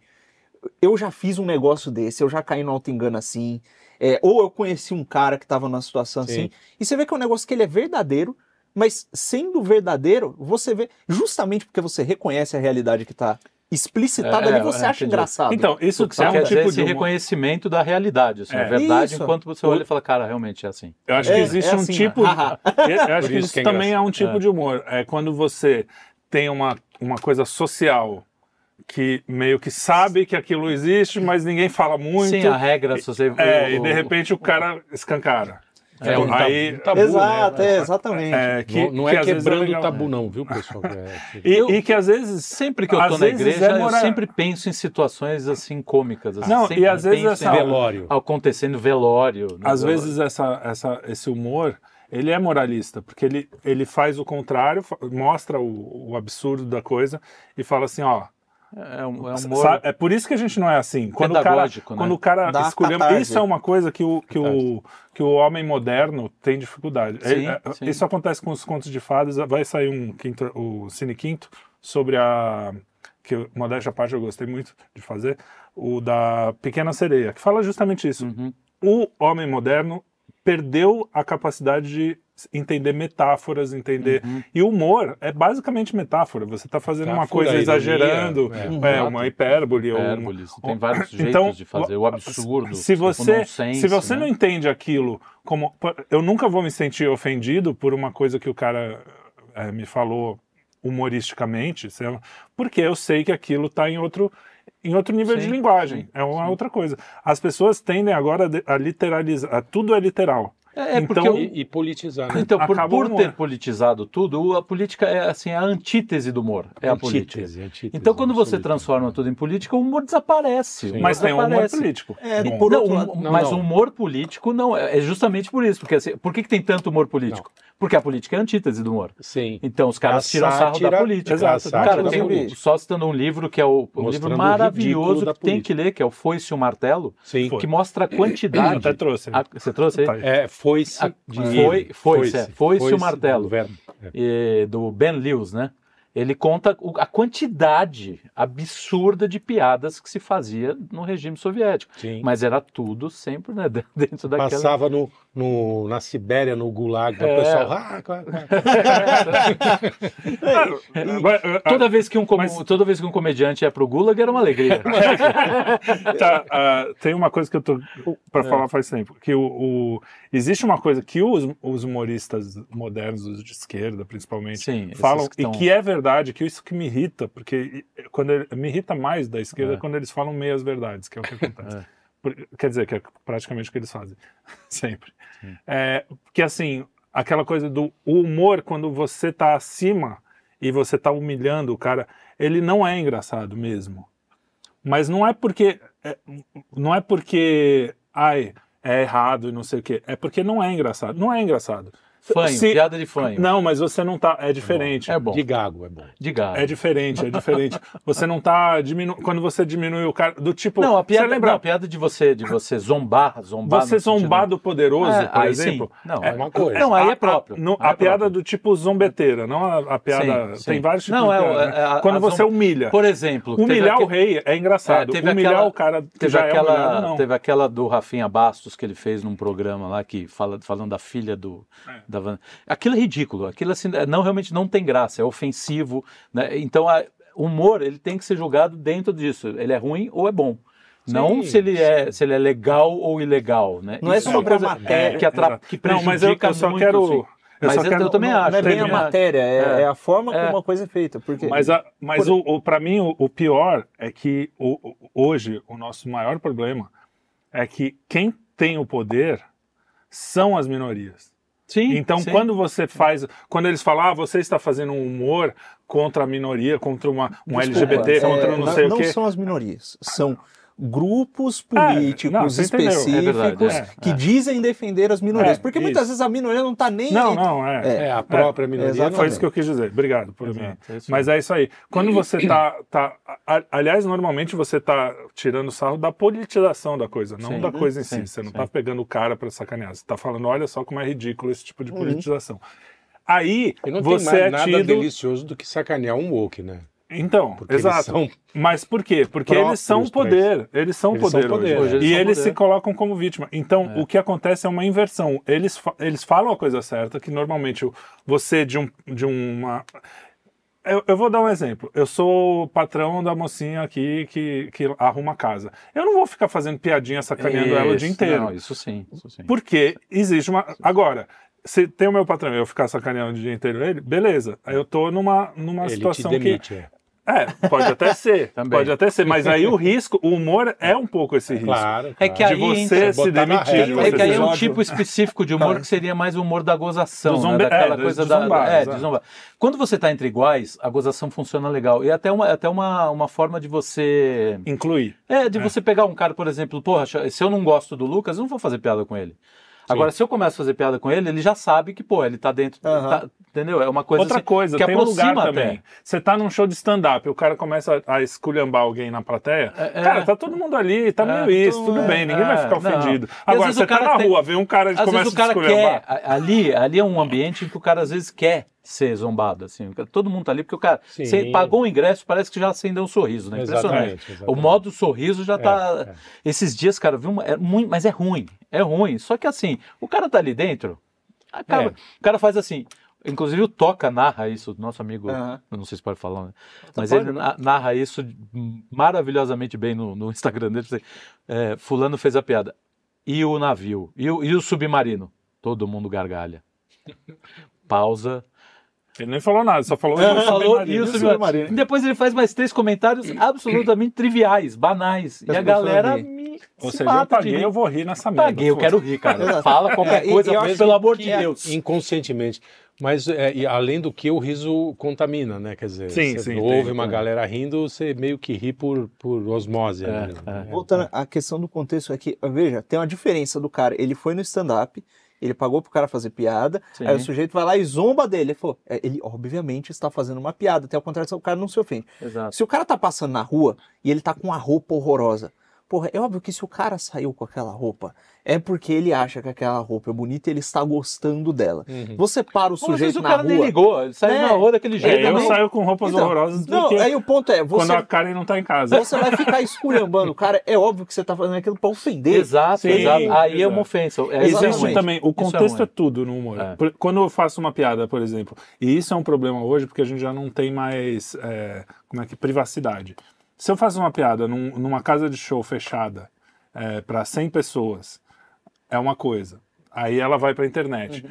Eu já fiz um negócio desse, eu já caí no auto-engano assim. é, ou eu conheci um cara que estava numa situação Sim. assim. E você vê que é um negócio que ele é verdadeiro, mas sendo verdadeiro, você vê, justamente porque você reconhece a realidade que está explicitada É, ali, é, você é, acha entendi. engraçado. Então, isso Você é um tipo esse de humor. reconhecimento da realidade, assim, É. a verdade, Isso. enquanto você olha e fala, cara, realmente é assim. Eu acho que É, existe é um assim, tipo. <laughs> Eu acho Por que isso isso que é também é um tipo É. de humor. É quando você tem uma, uma coisa social que meio que sabe que aquilo existe, mas ninguém fala muito. Sim, a regra, se você... É, o- e de repente o cara escancara. É um tabu, aí, tabu, Exato, né? é, exatamente. é, que, não, não que é vezes quebrando o tabu, não, viu, pessoal? <laughs> É, E, e que às vezes Sempre que eu tô na igreja, é eu morar- sempre penso em situações assim cômicas. Assim, Não, e às vezes essa- velório. acontecendo velório. no às velório. vezes essa, essa, esse humor ele é moralista, porque ele, ele faz o contrário, mostra o, o absurdo da coisa e fala assim, ó, é um, é um humor é por isso que a gente não é assim. Quando o cara, né? quando o cara Dá escolhe, catarse. isso é uma coisa que o, que o, que o homem moderno tem dificuldade. Sim, É- é- sim. Isso acontece com os contos de fadas. Vai sair um quinto, o Cine Quinto sobre a que modéstia à parte eu gostei muito de fazer o da Pequena Sereia, que fala justamente isso. Uhum. O homem moderno perdeu a capacidade de entender metáforas, entender. Uhum. E o humor é basicamente metáfora. Você está fazendo Tá, uma coisa ironia, exagerando, é. é, Exato. uma hipérbole. ou um- tem vários jeitos Então, de fazer. O absurdo, se o você, nonsense, se você né? não entende aquilo como. Eu nunca vou me sentir ofendido por uma coisa que o cara eh, me falou humoristicamente, sei lá, porque eu sei que aquilo está em outro. Em outro nível de Sim, linguagem, sim, é uma sim. outra coisa. As pessoas tendem agora a de- literalizar, a- tudo é literal. É, é porque Então- E, e politizar, né? Então, por, por ter politizado tudo, a política é assim a antítese do humor. É a política. Antítese, antítese, Então, quando você transforma tudo em política, o humor desaparece. humor Mas tem um humor desaparece. político. É, Bom, por Não, outro um- lado- Não, mas não. o humor político não é, é justamente por isso. Porque assim, por que, que tem tanto humor político? Porque a política é a antítese do humor. Sim. Então os caras A tiram sarro sátira- da política. Exato, Cara, tem um, só citando um livro que é o, um livro maravilhoso que tem que ler, que é o Foice e o Martelo, Sim. Que mostra a quantidade. <clears throat> Até trouxe. a- você trouxe aí? É, foi-se A- de foi- foi-se, é. Foi-se o martelo. verbo. É. e- do Ben Lewis, né? Ele conta a quantidade absurda de piadas que se fazia no regime soviético. Sim. Mas era tudo sempre né, <laughs> dentro daquela. Passava no, no- na Sibéria, no Gulag, É. o pessoal. Ah, claro, <laughs> claro. Toda vez, que um com- Mas- toda vez que um comediante ia pro Gulag era uma alegria. <laughs> Tá, ah, tem uma coisa que eu tô para É. falar faz tempo, que o, o- existe uma coisa que os, os humoristas modernos, os de esquerda principalmente, Sim, falam que tão- e que é verdade, que isso que me irrita, porque quando ele- me irrita mais da esquerda É. quando eles falam meias verdades, que é o que <laughs> acontece. Quer dizer, que é praticamente o que eles fazem <laughs> sempre. É, porque assim, aquela coisa do humor quando você tá acima e você tá humilhando o cara, ele não é engraçado mesmo. Mas não é porque é, não é porque ai, é errado e não sei o quê. É porque não é engraçado. Não é engraçado. Fanho, Se- piada de fanho. Não, mas você não tá. É diferente. É bom. De gago, é bom. De gato. É diferente, é diferente. Você não tá diminuindo. Quando você diminui o cara. Do tipo. Não, a piada, você lembra? não, a piada de você, de você zombar, zombar. você no sentido- zombar do poderoso, É, por aí exemplo. sim. Não, É uma coisa. Não, aí A- é próprio. A, no- Aí a é piada próprio. do tipo zombeteira, não a, a piada. Sim, Tem sim. vários tipos Não, de é, piada, é, né? a- Quando você zom- humilha. Por exemplo, Humilhar aque- o rei é engraçado. É, teve Humilhar aquela- o cara que Teve já é aquela, humilhado, não. teve aquela do Rafinha Bastos que ele fez num programa lá que fala falando da filha do É. da Van- Aquilo é ridículo. Aquilo assim não realmente não tem graça, é ofensivo, né? Então o humor ele tem que ser julgado dentro disso. Ele é ruim ou é bom. não se ele é se ele é legal ou ilegal, né? Não é Isso sobre uma a matéria. que, atra... Exato. que Não, mas eu, prejudica eu só muito, quero. sim. Eu Mas só eu- quero eu também Não acho. é bem a matéria, é, É. é a forma como É. uma coisa é feita. Porque Mas, a, mas Por- o, o, para mim, o, o pior é que o, o- hoje o nosso maior problema é que quem tem o poder são as minorias. Sim, Então, sim. quando você faz. Quando eles falam, ah, você está fazendo um humor contra a minoria, contra uma, um Desculpa, LGBT, é, contra não sei não o quê. são as minorias, são grupos É, políticos não, você entendeu. específicos É verdade, é, que é. dizem defender as minorias. É, porque muitas isso. vezes a minoria não está nem Não, aí. não, é. É, a própria minoria. exatamente. Foi não- isso que eu quis dizer. Obrigado por mim. Exato, é Mas é isso aí. Quando você tá. tá a- aliás, normalmente você tá tirando sarro da politização da coisa, não Sim. da coisa em Sim, si. Você não sim. tá pegando o cara pra sacanear. Você tá falando, olha só como é ridículo esse tipo de Uhum. politização. Aí E não você tem é mais nada tido. delicioso do que sacanear um woke, né? Então, Porque exato. são Mas por quê? Porque eles são poder. Eles são Eles são poder. poder, hoje. hoje eles e são eles poder. se colocam como vítima. Então, É. o que acontece é uma inversão. Eles, fa- eles falam a coisa certa, que normalmente você de, um, de uma. Eu, eu vou dar um exemplo. Eu sou o patrão da mocinha aqui que, que arruma a casa. Eu não vou ficar fazendo piadinha sacaneando ela o dia Isso, inteiro. Não, isso sim, isso sim. Porque existe uma. Agora, se tem o meu patrão eu ficar sacaneando o dia inteiro ele, beleza. Aí eu tô numa, numa ele situação que. demite. é. É, pode até <laughs> ser. Também. Pode até ser, mas aí o risco, o humor é um pouco esse risco. Claro. É que claro. De aí você entra- se demitir. de É você que aí é um tipo específico de humor que seria mais o humor da gozação, Do né? zombe- daquela é, de coisa da. zombar, É, de zombar. Quando você está entre iguais, a gozação funciona legal. E é até uma, é até uma, uma forma de você. Incluir. É, de você pegar um cara, por exemplo, porra, se eu não gosto do Lucas, eu não vou fazer piada com ele. Agora, se eu começo a fazer piada com ele, ele já sabe que, pô, ele tá dentro. Aham. tá- entendeu? É uma coisa Outra assim, coisa, que tem um lugar aproxima também. Você tá num show de stand-up, o cara começa a, a esculhambar alguém na plateia. É, é. Cara, tá todo mundo ali, tá É, meio isso, todo- tudo é, bem, ninguém vai ficar ofendido. Agora, você tá na tem- rua, vem um cara e começa vezes o cara a esculhambar. quer. Ali, ali é um ambiente em que o cara às vezes quer ser zombado. Assim. Todo mundo tá ali porque o cara. Sim. Você pagou o ingresso, parece que já acendeu um sorriso, né? Impressionante. Exatamente, exatamente. O modo sorriso já tá. é. Esses dias, cara, eu vi uma. É muito, mas é ruim. É ruim. Só que assim, o cara tá ali dentro, acaba- É. o cara faz assim. Inclusive o Toca narra isso, nosso amigo. Eu não sei se pode falar, né? Mas pode. ele na- narra isso maravilhosamente bem no, no Instagram dele. É, fulano fez a piada. E o navio? E o, e o submarino? Todo mundo gargalha. Pausa. Ele nem falou nada, só falou. "Eu falou submarino". e o E o submarino. E depois ele faz mais três comentários <clears throat> absolutamente triviais, banais. E As a galera me Ou se seja, eu paguei, eu vou rir nessa merda. Paguei, eu quero rir, cara. Fala qualquer É, e- coisa, e eu mas pelo amor de é Deus. Inconscientemente. Mas é, e além do que o riso contamina, né? Quer dizer, Sim, você sim, ouve tem, uma é. galera rindo, você meio que ri por, por osmose. É, ali, é. né? Voltando à questão do contexto aqui, veja, tem uma diferença do cara. Ele foi no stand-up, ele pagou pro cara fazer piada, Sim. aí o sujeito vai lá e zomba dele. Ele falou, é, ele obviamente está fazendo uma piada, até ao contrário, o cara não se ofende. Exato. Se o cara tá passando na rua e ele tá com uma roupa horrorosa, porra, é óbvio que se o cara saiu com aquela roupa, é porque ele acha que aquela roupa é bonita e ele está gostando dela. Uhum. Você para o Ou às vezes sujeito o na cara nem rua. ligou, ele saiu É. na rua daquele É, jeito. eu também. saio com roupas Então, horrorosas Não, porque aí o ponto é, quando você, a Karen não tá em casa. você vai ficar esculhambando o cara, é óbvio que você tá fazendo aquilo pra ofender. Exato, Sim, exato. Aí é exato. uma ofensa. É. Existe também, o é contexto é, ruim. tudo no humor. É. Quando eu faço uma piada, por exemplo, e isso é um problema hoje porque a gente já não tem mais é, como é que privacidade. Se eu faço uma piada num- numa casa de show fechada para 100 pessoas, é uma coisa. Aí ela vai para a internet.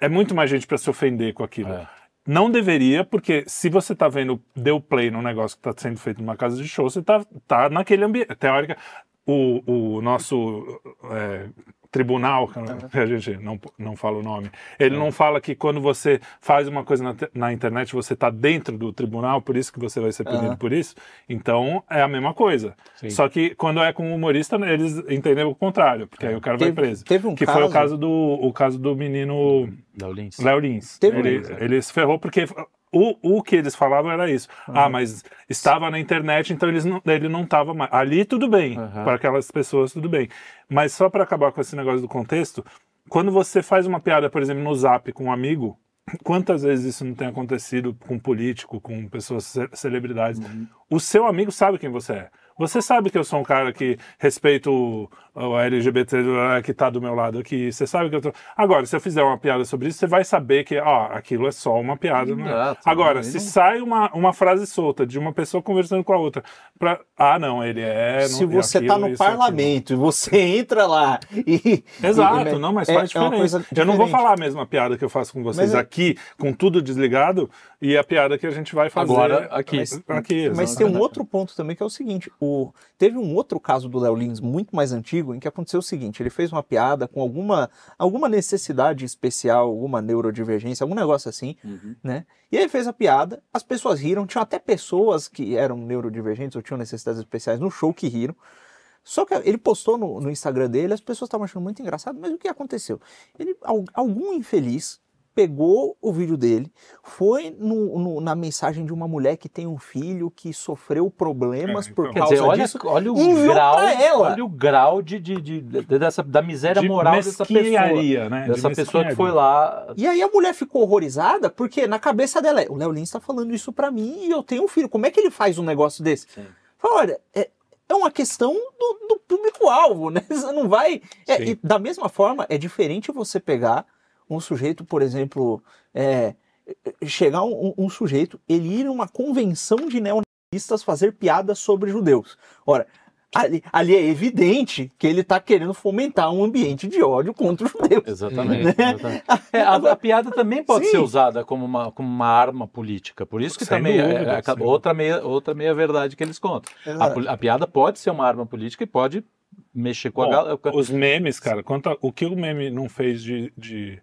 É muito mais gente para se ofender com aquilo. É. Não deveria, porque se você tá vendo, deu play num negócio que tá sendo feito numa casa de show, você tá, tá naquele ambiente. Teórica, o, o nosso é, tribunal, que <laughs> a gente não, não fala o nome, ele não fala que quando você faz uma coisa na, na internet, você tá dentro do tribunal, por isso que você vai ser punido por isso. Então, é a mesma coisa. Sim. Só que quando é com o humorista, eles entendem o contrário, porque aí o cara vai Teve- preso. teve um que foi o caso- caso do, o caso do menino... Léo Lins. Léo Lins. Teve ele, um- ele se ferrou porque o, o que eles falavam era isso. Ah, mas estava na internet, então eles não, ele não estava mais. Ali tudo bem, Aham. para aquelas pessoas tudo bem. Mas só para acabar com esse negócio do contexto, quando você faz uma piada, por exemplo, no Zap com um amigo, quantas vezes isso não tem acontecido com político, com pessoas ce- celebridades? O seu amigo sabe quem você é. Você sabe que eu sou um cara que respeito o, LGBT que tá do meu lado aqui. Você sabe que eu tô. Agora, se eu fizer uma piada sobre isso, você vai saber que ó, aquilo é só uma piada. Não é? Exato. Agora, se não- sai uma, uma frase solta de uma pessoa conversando com a outra, pra, ah, não, ele é. Se não, você aquilo, tá no isso, aquilo. parlamento e você <laughs> entra lá e. Exato, e- não, mas é- faz é uma diferença. Eu não vou falar a mesma piada que eu faço com vocês Mas é- aqui, com tudo desligado, e a piada que a gente vai fazer Agora, aqui. Mas, aqui Mas tem um outro ponto também que é o seguinte: o... teve um outro caso do Léo Lins muito mais antigo em que aconteceu o seguinte: ele fez uma piada com alguma, alguma necessidade especial, alguma neurodivergência, algum negócio assim, né? E ele fez a piada, as pessoas riram, tinham até pessoas que eram neurodivergentes ou tinham necessidades especiais no show que riram. Só que ele postou no, no Instagram dele, as pessoas estavam achando muito engraçado, mas o que aconteceu? Ele, al- algum infeliz pegou o vídeo dele, foi no- no- na mensagem de uma mulher que tem um filho que sofreu problemas É, por então. Quer causa dizer, olha, disso. olha o enviou grau, olha o grau de, de, de- de- dessa, da miséria De moral dessa pessoa. né? De Dessa pessoa que foi lá. E aí a mulher ficou horrorizada porque na cabeça dela é, o Léo Lins está falando isso pra mim e eu tenho um filho. Como é que ele faz um negócio desse? Sim. Fala, olha, é, é uma questão do, do público-alvo, né? <laughs> Você não vai. é, e da mesma forma, é diferente você pegar um sujeito, por exemplo, é, chegar um, um sujeito, ele ir numa convenção de neonazistas fazer piadas sobre judeus. Ora, Ali, ali é evidente que ele está querendo fomentar um ambiente de ódio contra os judeus. Exatamente. Né? exatamente. É, <laughs> a, a piada também pode Sim. ser usada como uma, como uma arma política. Por isso que Sem também é- dúvida, é, sem outra meia, outra meia verdade que eles contam. A, a piada pode ser uma arma política e pode mexer com Bom, a galera. Os memes, cara, quanto a- o que o meme não fez de, de-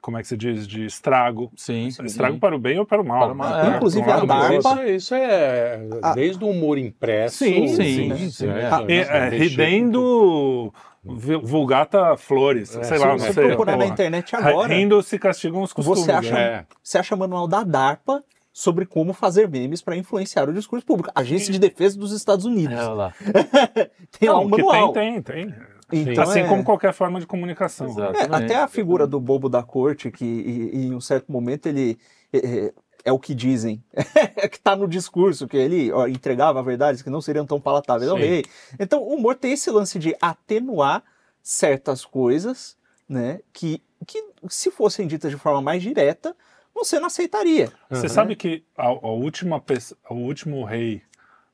como é que se diz, de estrago. Sim. Estrago para o bem ou para o mal. Para o mal, né? é. Inclusive, um a DARPA-. Isso, isso é Ah. desde o humor impresso. Sim, sim, né? sim. É, E, é, ridendo vu- vulgata flores, É, sei se lá, não Se você sei. procurar na porra. internet agora, Rindo se castigam os costumes. Você acha- né? É. você acha manual da DARPA sobre como fazer memes para influenciar o discurso público. Agência de Defesa dos Estados Unidos. É, lá. <laughs> Tem lá um manual. tem, tem, tem. Então, assim é- como qualquer forma de comunicação. É, até a figura do bobo da corte, que e- e em um certo momento ele é, é- é o que dizem, <laughs> é que está no discurso, que ele ó, entregava verdades que não seriam tão palatáveis ao rei. Então o humor tem esse lance de atenuar certas coisas, né, que, que se fossem ditas de forma mais direta, você não aceitaria. Você Uhum. sabe que a, a última o último rei,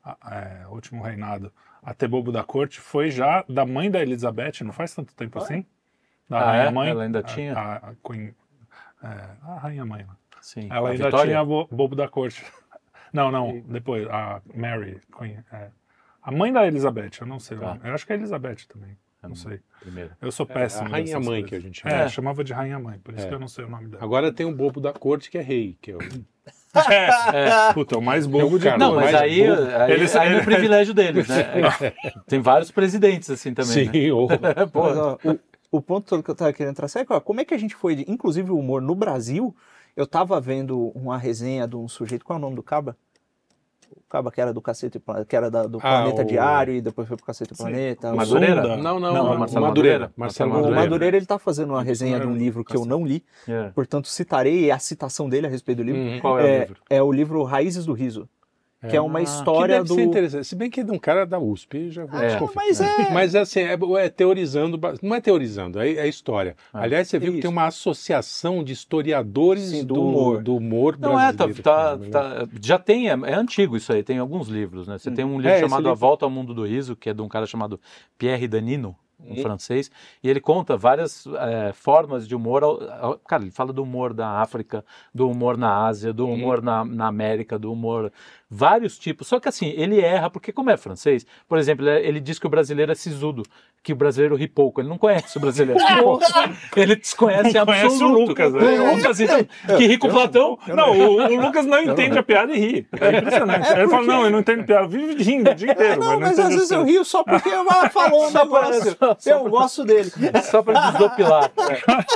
a- é, o último reinado a ter bobo da corte foi já da mãe da Elizabeth, não faz tanto tempo assim? Da Ah, rainha é? mãe. Ela ainda a- tinha? A, a Queen, é, a rainha mãe. né? Sim. Ela A ainda Vitória? tinha bo- bobo da corte. <laughs> Não, não, depois, a Mary, Queen, é. A mãe da Elizabeth, eu não sei. o Tá. nome. Eu acho que é Elizabeth também, não Hum. sei. Primeiro. Eu sou É, péssimo. a rainha dessas mãe coisas. que a gente chama. É, É. chamava de rainha mãe, por isso É. que eu não sei o nome dela. Agora tem o bobo da corte que é rei, que é o... <laughs> É, <laughs> Puta, o mais bobo de cara, Não, mas aí, aí, Eles- aí é privilégio deles, né? <laughs> Tem vários presidentes assim também, né? Sim, <laughs> o... Pô, Mas, ó, o, o ponto todo que eu tava querendo traçar é que, ó, como é que a gente foi, de, inclusive o humor no Brasil, eu tava vendo uma resenha de um sujeito, qual é o nome do Caba? O Caba que era do Cacete, Planeta, que era da- do Ah, Planeta o- Diário e depois foi pro Cacete e Sim. Planeta. o- Madureira? Zunda. Não, não, Não, o Marcelo Madureira. Madureira. Marcelo O Madureira. Madureira ele tá fazendo uma resenha de um livro que eu não li, é. portanto citarei a citação dele a respeito do livro. Uhum. Qual é, o É, livro? é o livro Raízes do Riso, que é uma Ah, Que história deve do. ser interessante. Se bem que é de um cara da USP, já vou É. Mas é. Mas assim, é, é teorizando, não é teorizando, é, é história. Ah, Aliás, você viu que isso. tem uma associação de historiadores Sim, do do, humor. do humor Não é, tá, brasileiro. tá- tá- já tem, é, é antigo isso aí, tem alguns livros, né? Você tem um livro É, chamado A livro- Volta ao Mundo do Riso, que é de um cara chamado Pierre Danino, um Hum. francês, e ele conta várias é, formas de humor. cara, ele fala do humor da África, do humor na Ásia, do Hum. humor na, na América, do humor. Vários tipos. Só que assim, ele erra, porque como é francês, por exemplo, ele, diz que o brasileiro é sisudo, que o brasileiro ri pouco. Ele não conhece o brasileiro. <laughs> ele desconhece Não conhece absoluto. o Lucas, né? O Lucas, então, que ri com o Platão. Não, o, o Lucas não entende a piada e ri. É impressionante. <laughs> Ele fala, não, eu não entendo piada. Vive rindo o dia inteiro. Não, mas entende às vezes eu rio só porque ela <laughs> falou um negócio. Eu gosto dele. Só pra desopilar.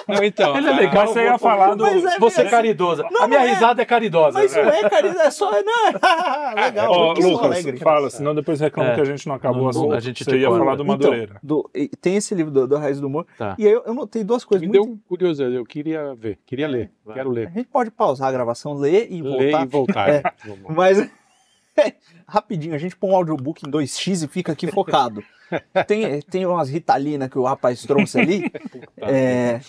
Não, então, Ele é a- legal. Mas você ia falar do... Mas é Você é caridosa. Não, a minha não é. risada é caridosa. Mas não é, cara, é só. Não, legal. Lucas, fala, senão depois reclama É. que a gente não acabou Não, assunto. a gente ia corta. falar do Então, Madureira. do- e tem esse livro do, do Raiz do Humor. Tá. E aí eu, eu notei duas coisas Me muito. deu curiosidade, eu queria ver, queria ler, Vai. quero A ler. gente pode pausar a gravação, ler e Ler voltar. e voltar. <laughs> É. Mas <laughs> rapidinho, a gente põe um audiobook em 2x e fica aqui focado. <laughs> Tem, tem umas Ritalina que o rapaz trouxe ali. é,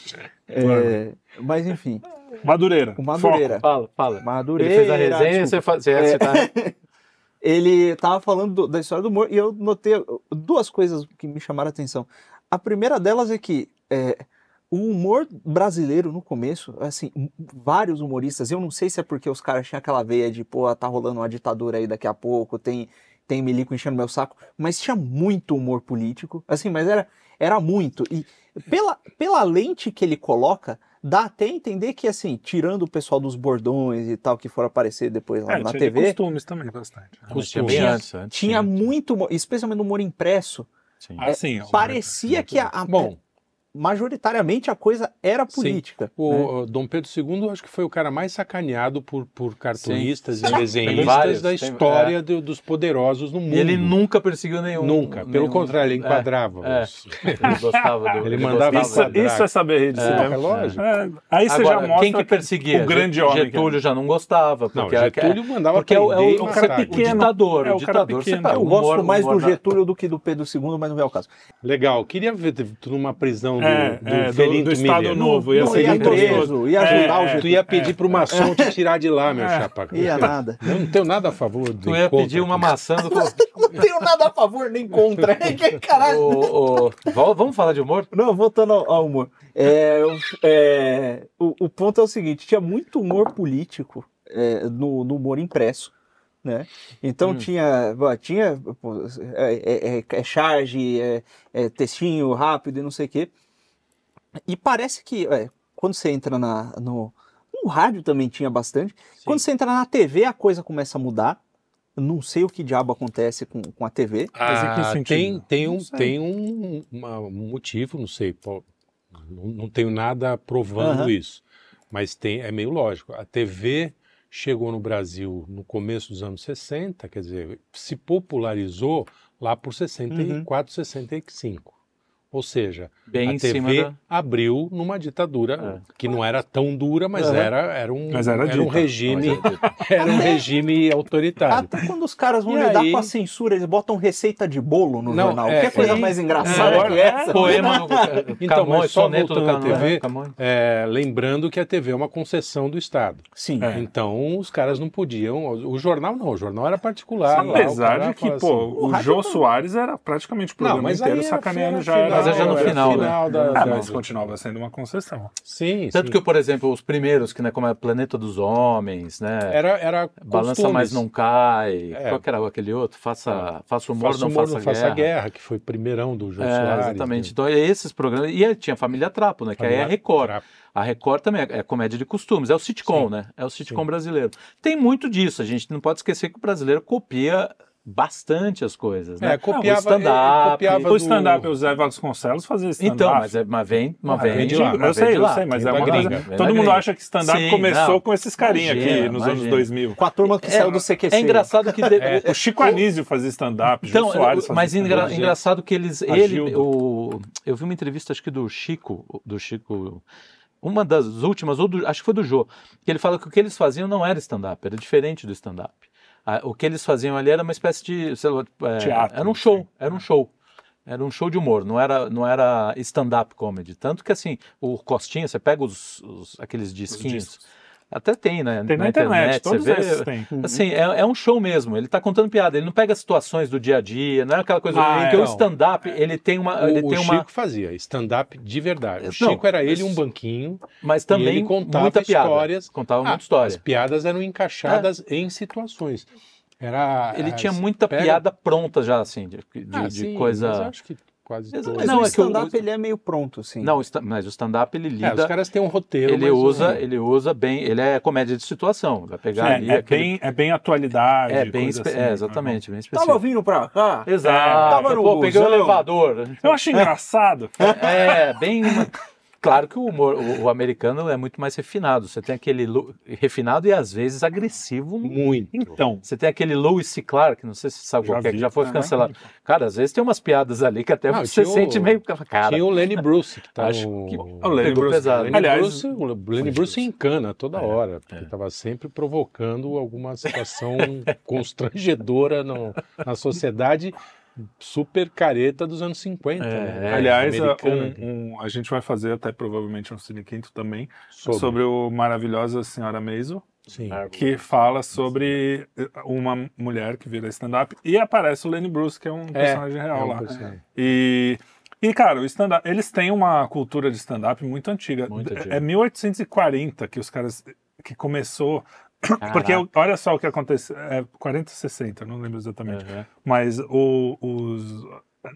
é, mas enfim, Madureira. o Madureira. Fala, fala. Ele Madureira. fez a resenha, desculpa. você, fa- você, É. você tá... ele tava falando do- da história do humor e eu notei duas coisas que me chamaram a atenção. A primeira delas é que é, o humor brasileiro no começo, assim, vários humoristas, eu não sei se é porque os caras tinham aquela veia de, pô, tá rolando uma ditadura aí daqui a pouco, tem, tem milico enchendo meu saco, mas tinha muito humor político, assim, mas era, era muito. E pela, pela lente que ele coloca, dá até a entender que, assim, tirando o pessoal dos bordões e tal, que foram aparecer depois lá É, na tinha TV, costumes também, bastante. Tinha bem Tinha- antes, antes tinha muito humor, especialmente no humor impresso, Sim. Ah, sim, ó. parecia que a, a- Bom, majoritariamente a coisa era política. o né? Dom Pedro II acho que foi o cara mais sacaneado por, por cartunistas Sim. e desenhistas Tem vários, da tem- história do- dos poderosos no mundo. E ele nunca perseguiu nenhum. Nunca, pelo nenhum- contrário, ele É, enquadrava. é. os- Ele gostava do. Ele mandava Isso, isso é saber de É, é lógico. É, aí você Agora, já mostra quem que perseguia? o grande homem. é. Getúlio já não gostava. Não, Porque é- Getúlio mandava porque é o, é cara pequeno. O ditador. É, o ditador. tá, eu gosto mais do Getúlio do que do Pedro II, mas não é o caso. Legal, queria ver tu numa prisão É, É, do é, do- do Estado. Novo, ia Não ser ia preso, ia ajudar o É, Getúlio. Tu ia pedir pro maçom te tirar de lá, meu É. chapa. Ia nada. Eu não tenho nada a favor do Tu ia encontro pedir uma maçã do. Não <laughs> tenho nada a favor nem contra. Caralho. Ô, vol- vamos falar de humor? Não, voltando ao, ao humor. É, o- é, o, o ponto é o seguinte: tinha muito humor político é, no, no humor impresso. Né? Então tinha, bom, tinha pô, é, é- é- é charge, é, é textinho rápido e não sei o quê. E parece que é, quando você entra na, no, no rádio também tinha bastante. Quando você entra na TV a coisa começa a mudar. Eu não sei o que diabo acontece com, com a TV. Mas em que Ah, sentido? tem, tem, um, tem um, uma- um motivo, não sei, pô, não, não tenho nada provando Aham. isso, mas tem, é meio lógico. A TV chegou no Brasil no começo dos anos 60, quer dizer, se popularizou lá por 64, 65. Ou seja, Bem a TV da. abriu numa ditadura É. que não era tão dura, mas era, era um, Mas era um dita. regime, <laughs> era um regime autoritário. Até quando os caras vão E lidar aí- com a censura, eles botam receita de bolo no Não, jornal. é, que coisa é. mais engraçada Agora- que essa? Poema <laughs> Então, Camões, mas só voltando à. TV. É, lembrando que a TV é uma concessão do Estado. Sim. É. Então os caras não podiam. O jornal não, o jornal era particular. lá, o Apesar de que, pô, assim, o, rádio Jô não- Soares era praticamente o programa inteiro sacaneando era já. Final, Mas é já no era final, né? da, Ah, da- mas continuava sendo uma concessão. Sim, Tanto sim. que, por exemplo, os primeiros, que né, como é Planeta dos Homens, né? Era, era Balança costumes. mas não cai. É. Qual que era aquele outro? Faça, faça humor, Faça não humor, faça, não faça guerra. guerra, que foi o primeirão do Jô É, Soares. exatamente. né? Então, é esses programas. E aí tinha Família Trapo, né? Que aí é a Família Record. Trapo. A Record também é, é comédia de costumes, é o sitcom, Sim. né? É o sitcom Sim. brasileiro. Tem muito disso, a gente não pode esquecer que o brasileiro copia bastante as coisas, né? É, copiava, o stand-up. é, copiava O do- stand-up, o Zé Vasconcelos fazia stand-up. Então, mas, é, mas vem, mas Ah, vem, vem de lá. Eu sei, eu sei, mas é uma gringa, coisa. Todo mundo gringa. acha que stand-up Sim, começou não. com esses carinha aqui Imagina, nos imagina. anos 2000. Com a turma que É, saiu do CQC. É engraçado que... de- O Chico Anísio fazia stand-up, Então, Soares fazia mas engra- stand-up. engraçado que eles, ele, o, eu vi uma entrevista acho que do Chico, do Chico, uma das últimas, ou do- acho que foi do Jô, que ele fala que o que eles faziam não era stand-up, era diferente do stand-up. O que eles faziam ali era uma espécie de, sei lá, é, Teatro, era um show, era um show. Era um show de humor, não era, não era stand-up comedy. Tanto que assim, o Costinha, você pega os, os- aqueles disquinhos, discos. Até tem, né? Tem na, internet, todos você vê, esses tem. Assim, é, é um show mesmo. Ele tá contando piada. Ele não pega situações do dia a dia, não é aquela coisa. Ah, porque é, o não. stand-up, ele tem uma. O, ele o tem Chico uma. fazia stand-up de verdade. O Não, Chico era ele um banquinho. Mas e também ele contava muita piada. histórias. Contava Ah, muita história. As piadas eram encaixadas em situações. Era, Ele tinha muita pega- piada pronta já, assim, de, de- Ah, de sim, coisa. Mas acho que quase Mas- todas. Não, o é que o- stand-up ele é meio pronto, assim. Não, mas o stand-up ele É, lida. os caras têm um roteiro. ele mas usa, o- ele usa bem. Ele é comédia de situação. Vai pegar É, ali é aquele. bem, é bem atualidade. é bem. coisa espe- assim, é, né? exatamente, bem específico. Tava vindo pra cá. Exato. Tava no Pô, peguei o elevador. Eu acho <laughs> engraçado. É, bem. Claro que o humor, o, o americano é muito mais refinado. Você tem aquele refinado e às vezes agressivo. Muito. Então, Você tem aquele Louis C. Clark, não sei se você sabe Já qual que é, que já foi Ah, cancelado. Cara, às vezes tem umas piadas ali que até Não, você tinha o- sente meio. Cara, Tinha o Lenny Bruce, que tá Acho no... que- o Lenny Bruce. pesado. Lenny Aliás, Bruce, o Lenny Bruce encana toda É, hora, porque estava sempre provocando alguma situação <laughs> constrangedora no- na sociedade super careta dos anos 50. É, né? aliás, a, Americana, um- um- a gente vai fazer até provavelmente um Cine Quinto também sobre- sobre, o maravilhosa Senhora Maisel, Sim. que fala sobre uma mulher que vira stand-up e aparece o Lenny Bruce, que é um personagem é real um lá. personagem. E, e cara, o stand-up, eles têm uma cultura de stand-up muito antiga. Muito antiga. É 1840 que os caras que começou. Porque Caraca. olha só o que aconteceu. É 40, 60, não lembro exatamente. Uhum. Mas o- os,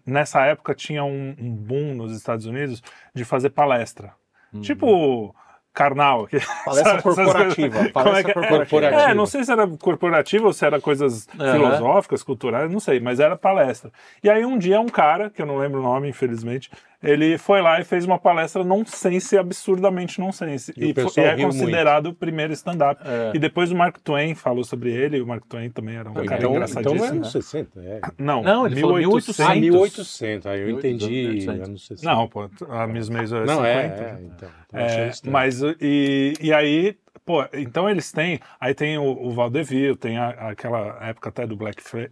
nessa época tinha um, um boom nos Estados Unidos de fazer palestra. Uhum. Tipo carnal. que- <laughs> Palestra corporativa. Como é Palestra que é? corporativa. É, não sei se era corporativa ou se era coisas Aham. filosóficas, culturais, não sei, mas era palestra. E aí um dia um cara, que eu não lembro o nome, infelizmente, ele foi lá e fez uma palestra nonsense, absurdamente nonsense. E E, fo- pessoal e é considerado o primeiro stand-up. É. E depois o Mark Twain falou sobre ele, e o Mark Twain também era um cara Então, então engraçadíssimo. não é anos 60, é. Não, Não, ele falou 1800. Ah, 1800. 1800, aí eu 1800, entendi 1800. anos 60. Não, pô, a Miss Maisel é Não, 50. é, é, então. achando É, mas e, e aí pô, então eles têm, aí tem o, o Vaudeville, tem a- aquela época até do Blackface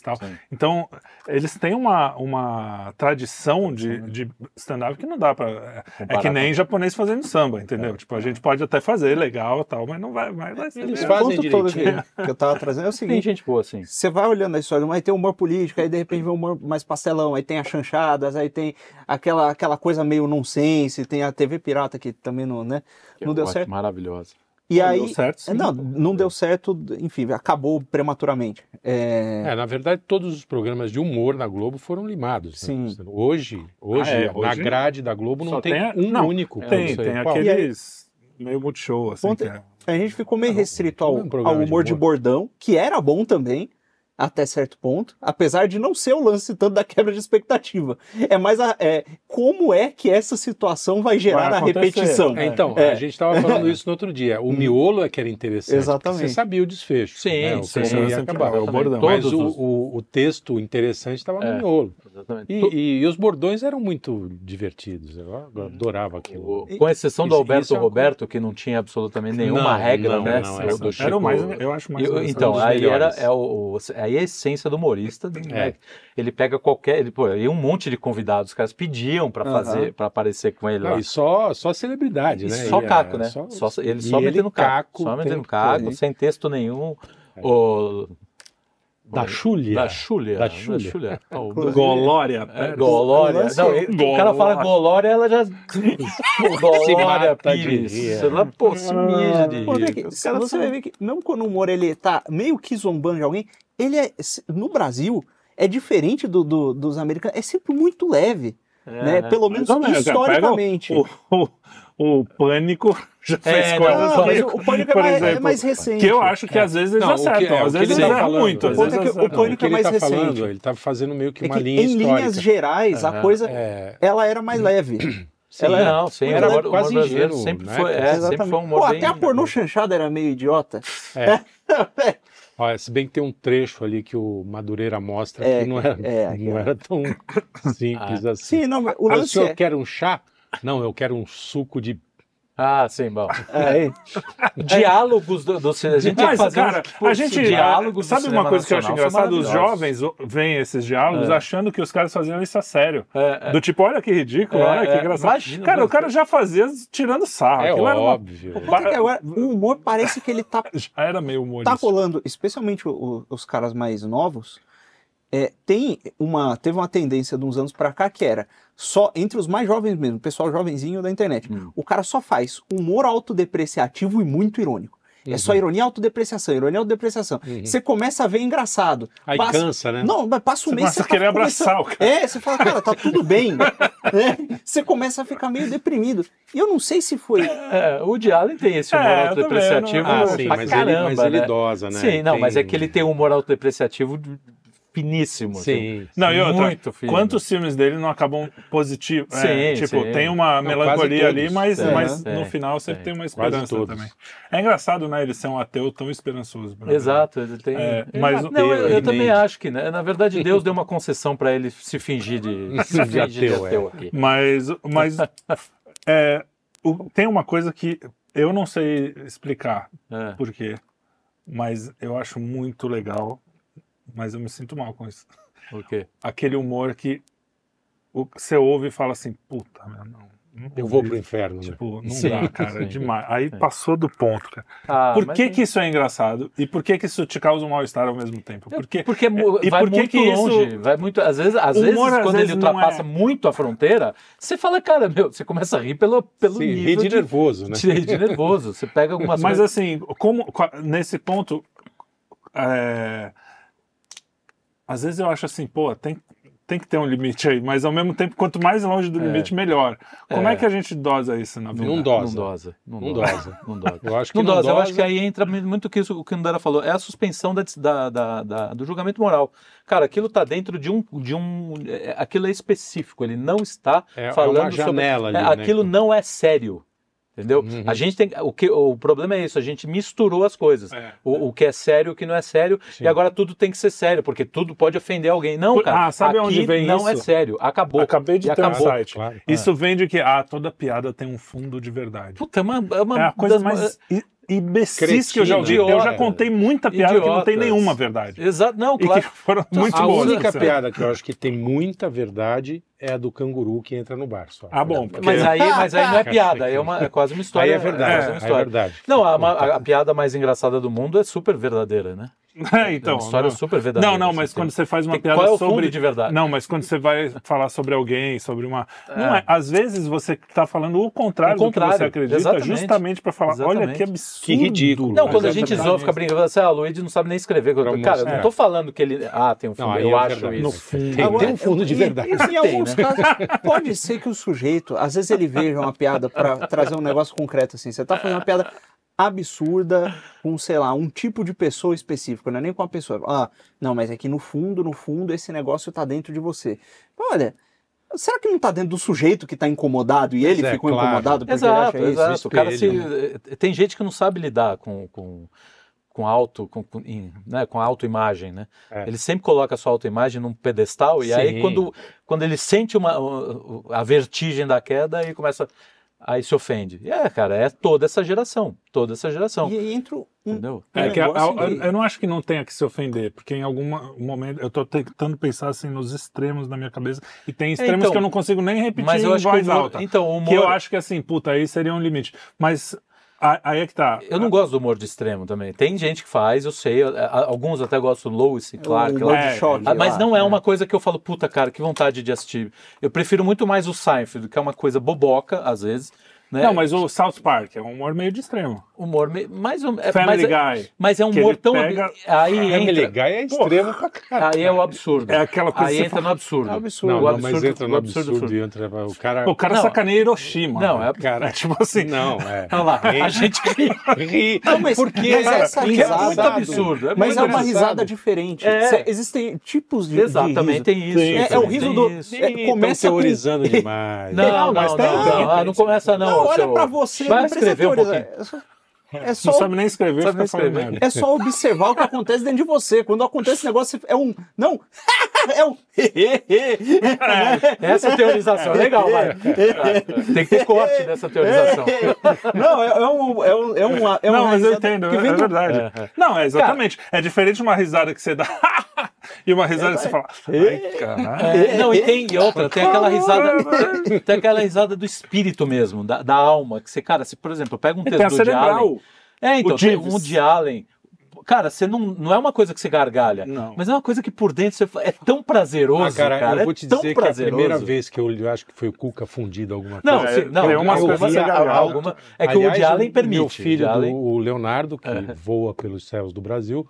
e tal. Sim. Então, eles têm uma, uma tradição de, de stand-up que não dá pra. É, é que nem japonês fazendo samba, entendeu? Tipo, a gente pode até fazer legal e tal, mas não vai, vai, vai ser. Eles legal. fazem todo que, direitinho. que eu tava trazendo é o Tem seguinte: gente boa, assim. você vai olhando a história, aí tem humor político, aí de repente vem humor mais pastelão, aí tem as chanchadas, aí tem aquela, aquela coisa meio nonsense, tem a TV pirata que também não, né? Que Não deu ótimo, certo. Maravilhosa. E Não aí. deu certo, sim. não, não deu certo, enfim, acabou prematuramente. É, É, na verdade, todos os programas de humor na Globo foram limados. né? Sim. Hoje, hoje, Ah, é, na hoje grade da Globo não tem, tem um não, único. É, Tem, tem aqueles meio multishow, assim. Ponto- que é- A gente ficou meio restrito ao, é um ao de humor de humor. bordão, que era bom também, até certo ponto, apesar de não ser o lance tanto da quebra de expectativa. É mais a, é, como é que essa situação vai gerar Vai a repetição. É, então, É. a gente estava falando isso no outro dia. O miolo é que era interessante. Exatamente. Você sabia o desfecho. Sim, né? O sim, sim, ia sempre acabar. é o bordão. Mas Todos o, os- o, o texto interessante estava É. no miolo. Exatamente. E, e- e os bordões eram muito divertidos. Eu adorava aquilo. o- com exceção do Alberto isso é Roberto, que não tinha absolutamente nenhuma Não, regra, não, né? não, do- essa- Era o mais, eu acho mais E- engraçado. então, aí era é o, aí a essência do humorista, né? É. Ele pega qualquer, ele pô, e um monte de convidados, os caras pediam Aham. fazer, para aparecer com ele Não, lá. e só, só celebridade, E né? só E, caco, é, né? só- Só, ele só metendo caco, o só metendo caco, sem texto nenhum. É. O, Da Xulia. da Xulia. Da Xulia. O- <laughs> Glória. É, é, Glória. lance- Não, ele- o cara fala Glória, ela já. <laughs> De Pires. Ela, pô, se mija de rir. Se caras você vai ver que, mesmo quando o humor ele tá meio que zombando de alguém, ele é, no Brasil, é diferente do, do- dos americanos, é sempre muito leve, É, né? Pelo menos cara, historicamente. O, o, o Pânico <laughs> já fez É, coisas não, Não, mas o, Pânico é mais, é exemplo, mais recente. que eu acho que às vezes eles Não, acertam, é, às vezes ele eles tá erram muito, o vezes é que o. Pânico que é ele mais tá recente. falando, ele tá fazendo meio que É uma que linha em histórica. linhas gerais, a É, coisa, É, ela era mais leve. Sim, Ela é- não, sim, é humor, o quase ingênuo, sempre né? foi, é, sempre foi um humor Pô, bem... até a pornô chanchada era meio idiota. <laughs> é. Olha, se bem que tem um trecho ali que o Madureira mostra É, que não era, é, não era tão simples assim. Sim, não, o Ah, o lance senhor é... quer um chá? Não, eu quero um suco de. Ah, sim, bom. É, <laughs> Diálogos do, do cinema. A gente Mas, fazer cara, uns a gente. diálogos sabe uma coisa que eu acho engraçado? Os jovens veem esses diálogos É. achando que os caras faziam isso a sério. É, é. Do tipo, olha que ridículo, É, olha que é. engraçado. Imagina, cara, o cara já fazia tirando sarro. é Aquilo era, uma- óbvio. o ponto é que agora, o humor parece que ele tá <laughs> já era meio tá humorista. rolando, especialmente o- o- os caras mais novos, é, tem uma, teve uma tendência de uns anos pra cá que era só entre os mais jovens mesmo, o pessoal jovenzinho da internet. Hum. O cara só faz humor autodepreciativo e muito irônico. É só ironia, autodepreciação, ironia, autodepreciação. Uhum. Você começa a ver engraçado. Aí Passa- cansa, né? Não, mas passa um Você mês. começa a tá querer começando- abraçar o cara. É, você fala, cara, tá tudo bem. né? <laughs> Você começa a ficar meio deprimido. E eu não sei se foi. É, o Allen tem esse humor É, autodepreciativo também, Ah, não- sim, mas, caramba, ele, mas ele né? dosa, né? Sim, não, Tem- mas é que ele tem um humor autodepreciativo finíssimo. Sim. Não, e outra, Muito fino. quantos filmes dele não acabam positivos? É, Sim, tipo, sim. tem uma Não, melancolia ali, mas, Tem, mas tem, no final sempre tem. tem uma Quase esperança todos. também. É engraçado, né, ele ser um ateu tão esperançoso. pra Exato, ele tem. É, mas não, eu, eu também acho que, né? Na verdade, <laughs> Deus deu uma concessão pra ele se fingir de, <laughs> se De fingir de ateu, é. ateu aqui. Mas, mas <laughs> é, o- tem uma coisa que eu não sei explicar É. por quê, mas eu acho muito legal, mas eu me sinto mal com isso. O quê? Aquele humor que você ouve e fala assim, puta, meu, não. não Eu vou pro inferno, né? Tipo, não Sim, dá, cara, é sim. demais. Aí passou do ponto, cara. Ah, Por que é- que isso é engraçado? E por que que isso te causa um mal-estar ao mesmo tempo? Porque Porque é E vai por que muito que isso- longe, vai muito. Às vezes, às O vezes humor, às quando vezes, ele não ultrapassa é- muito a fronteira, você fala, cara, meu, você começa a rir pelo, pelo Sim, nível de de, nervoso, né? <laughs> de, de nervoso. Você pega algumas Mas coisas. assim, como nesse ponto, é, às vezes eu acho assim, pô, tem, tem que ter um limite aí, mas ao mesmo tempo, quanto mais longe do É. limite, melhor. Como é. É. que a gente dosa isso na vida? Não Não dosa. dosa. Não, Não dosa. dosa. Não dosa. Eu acho que Não não dosa, eu dosa. acho que aí entra muito que isso, o que o Ndara falou, é a suspensão da, da- da- da- do julgamento moral. Cara, aquilo tá dentro de um, de um, é, aquilo é específico, ele não está É- é falando uma janela sobre, ali, é, né? aquilo não é sério. Entendeu? Uhum. A gente tem. O, que, o problema é isso, a gente misturou as coisas. É. O, o que é sério e o que não é sério. Sim. E agora tudo tem que ser sério, porque tudo pode ofender alguém. Não, Por- cara. Ah, sabe aqui onde vem não é isso? sério. Acabou. Acabei de ter um acabou. site. Claro. Isso vem de que, ah, toda piada tem um fundo de verdade. Puta, é uma, é uma É a coisa das- mais. E- imbecis que eu já ouvi. Eu já contei muita piada que não tem Idiotas. nenhuma verdade. Exato, não, E que claro. foram muito a boas. única assim. piada que eu acho que tem muita verdade é a do canguru que entra no bar. Só. Ah, bom. porque- Mas aí, mas aí não é <laughs> piada, aí é, uma, é quase uma história. Aí é verdade, uma é, história. verdade. Não, a, a- a piada mais engraçada do mundo é super verdadeira, né? É, <laughs> É então, uma história não. super verdadeira. Não, não, assim, mas tem- quando você faz uma tem- piada qual é o sobre. de verdade? Não, mas quando você vai falar sobre alguém, sobre uma. Não é. Às vezes você está falando o contrário, O contrário, do que você acredita, exatamente. justamente para falar: olha Exatamente. que absurdo. Que ridículo. Não, quando a é gente zoa, fica brincando, assim, ah, o Luigi não sabe nem escrever. Cara, eu não tô falando que ele. Ah, tem um fundo, Não, eu é acho isso. No fundo. Tem, Agora, tem um fundo de verdade. e, em <laughs> Tem, alguns né? casos, pode ser que o sujeito, às vezes ele veja uma piada para trazer um negócio concreto assim. Você tá fazendo uma piada absurda com, sei lá, um tipo de pessoa específica, não é nem com uma pessoa. Ah, não, mas é que no fundo, no fundo, esse negócio tá dentro de você. Olha, será que não tá dentro do sujeito que tá incomodado e ele é, ficou claro. incomodado porque Exato, ele acha exato. isso? o cara se, espelho. eh, tem gente que não sabe lidar com, com, com auto, com, com, né, com a autoimagem, né? É. Ele sempre coloca a sua autoimagem num pedestal e aí quando, quando ele sente uma, a vertigem da queda, aí começa aí se ofende. É, cara, é toda essa geração, toda essa geração, E entra um, entendeu? É que a- a- que- eu não acho que não tenha que se ofender, porque em algum momento eu tô tentando pensar assim nos extremos da minha cabeça e tem extremos então, que eu não consigo nem repetir Mas eu em acho que o voz humor, alta. então, o Que eu humor, acho que assim, puta, aí seria um limite. Mas aí é que tá. eu não gosto do humor de extremo também. Tem gente que faz, eu sei, alguns até gostam do Lois e Clark o lá. body É, Ah, Mas não é né? uma coisa que eu falo, puta cara, que vontade de assistir. Eu prefiro muito mais o Seinfeld, que é uma coisa boboca, às vezes. Né? Não, mas o South Park é um humor meio de extremo. humor me- mais um, é, Family mas, é, Guy. mas é um humor tão pega- aí Family entra, Guy é extremo pra caralho. aí é o absurdo. É aquela coisa aí entra no absurdo. É absurdo. Não, o não, mas absurdo- entra no o absurdo, absurdo. e entra o cara... O cara Não. sacaneia Hiroshima. Não, é- cara, <laughs> tipo assim. não, é. <laughs> Olha lá, a gente ri. Ri. Não, mas, Porque mas essa É muito risada. absurdo. É Mas muito é uma absurdo. risada diferente. É. Cê- Existem tipos de, riso. tem isso. É, é o riso do. é, começa teorizando <laughs> demais. Não, não, mas não, ah, não começa não. Não, olha seu- pra você. Vai escrever um pouquinho. É só- Não sabe nem escrever, Sabe nem escrever. é só observar o que acontece dentro de você. Quando acontece esse negócio, é um. Não! <laughs> É um. Essa teorização é legal, vai. <laughs> Tem que ter corte nessa teorização. <laughs> Não, é, é um. É um, é uma, é não, mas eu entendo, que é, vem do- verdade. Não, é exatamente. é diferente de uma risada que você dá <laughs> e uma risada que você fala. Ai, caralho. É, não, e tem e outra, tem aquela risada, tem, aquela risada do espírito mesmo, da, da alma, que você, cara, se por exemplo, pega um texto do cerebral. Allen, é, então, O tem um de Allen, cara, você não, não é uma coisa que você gargalha, Não. mas é uma coisa que por dentro você é tão prazeroso, Ah, cara, cara, eu vou te é dizer que a prazeroso. primeira vez que eu, eu acho que foi o Cuca fundido alguma Não, coisa. É, não, tem umas alguma, coisas que você gargalha. alguma, é que o Woody Aliás, Allen permite. Meu filho, Woody Allen- do, o Leonardo, que voa pelos céus do Brasil,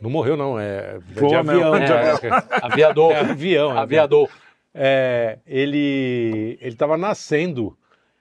não morreu, não. É, de Voa avião. mesmo. É, <laughs> aviador, é avião. é aviador. É, ele ele estava nascendo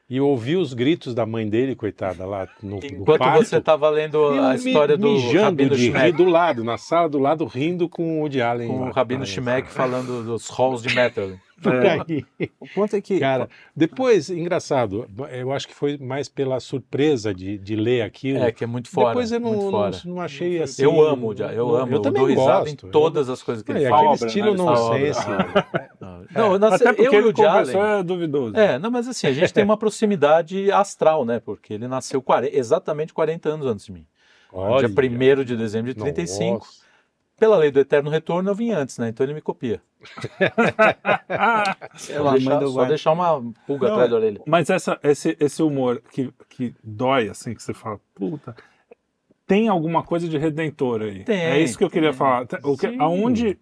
e eu ouvi os gritos da mãe dele, coitada, lá no, Enquanto você estava lendo a história do Rabino de Schmeck, do lado, na sala do lado, rindo com o Woody Allen. com o. Rabino Schmeck falando dos halls de metal. <laughs> por aí. O ponto é que. Cara, depois, engraçado, eu acho que foi mais pela surpresa de, de ler aquilo. É, que é muito fora. depois eu não, muito não, fora. não achei assim. Eu amo, eu amo, eu, também dou risada gosto. em todas as coisas que É, ele aquele fala. obra, estilo nonsense. <laughs> Não, Não, eu, nasci- Até porque eu e ele o Allen- é duvidoso. É, não, mas assim, a gente tem uma <laughs> proximidade astral, né? Porque ele nasceu 40 exatamente 40 anos antes de mim. Olha, Dia 1 de dezembro de 35. nossa. Pela lei do eterno retorno, eu vim antes, né? Então ele me copia. <laughs> Só lá, deixar, só deixar uma pulga Não, atrás da orelha. Mas essa, esse, esse humor que, que dói, assim, que você fala, puta, tem alguma coisa de redentor aí. Tem, é isso que eu queria tem. falar. O que, Sim. aonde,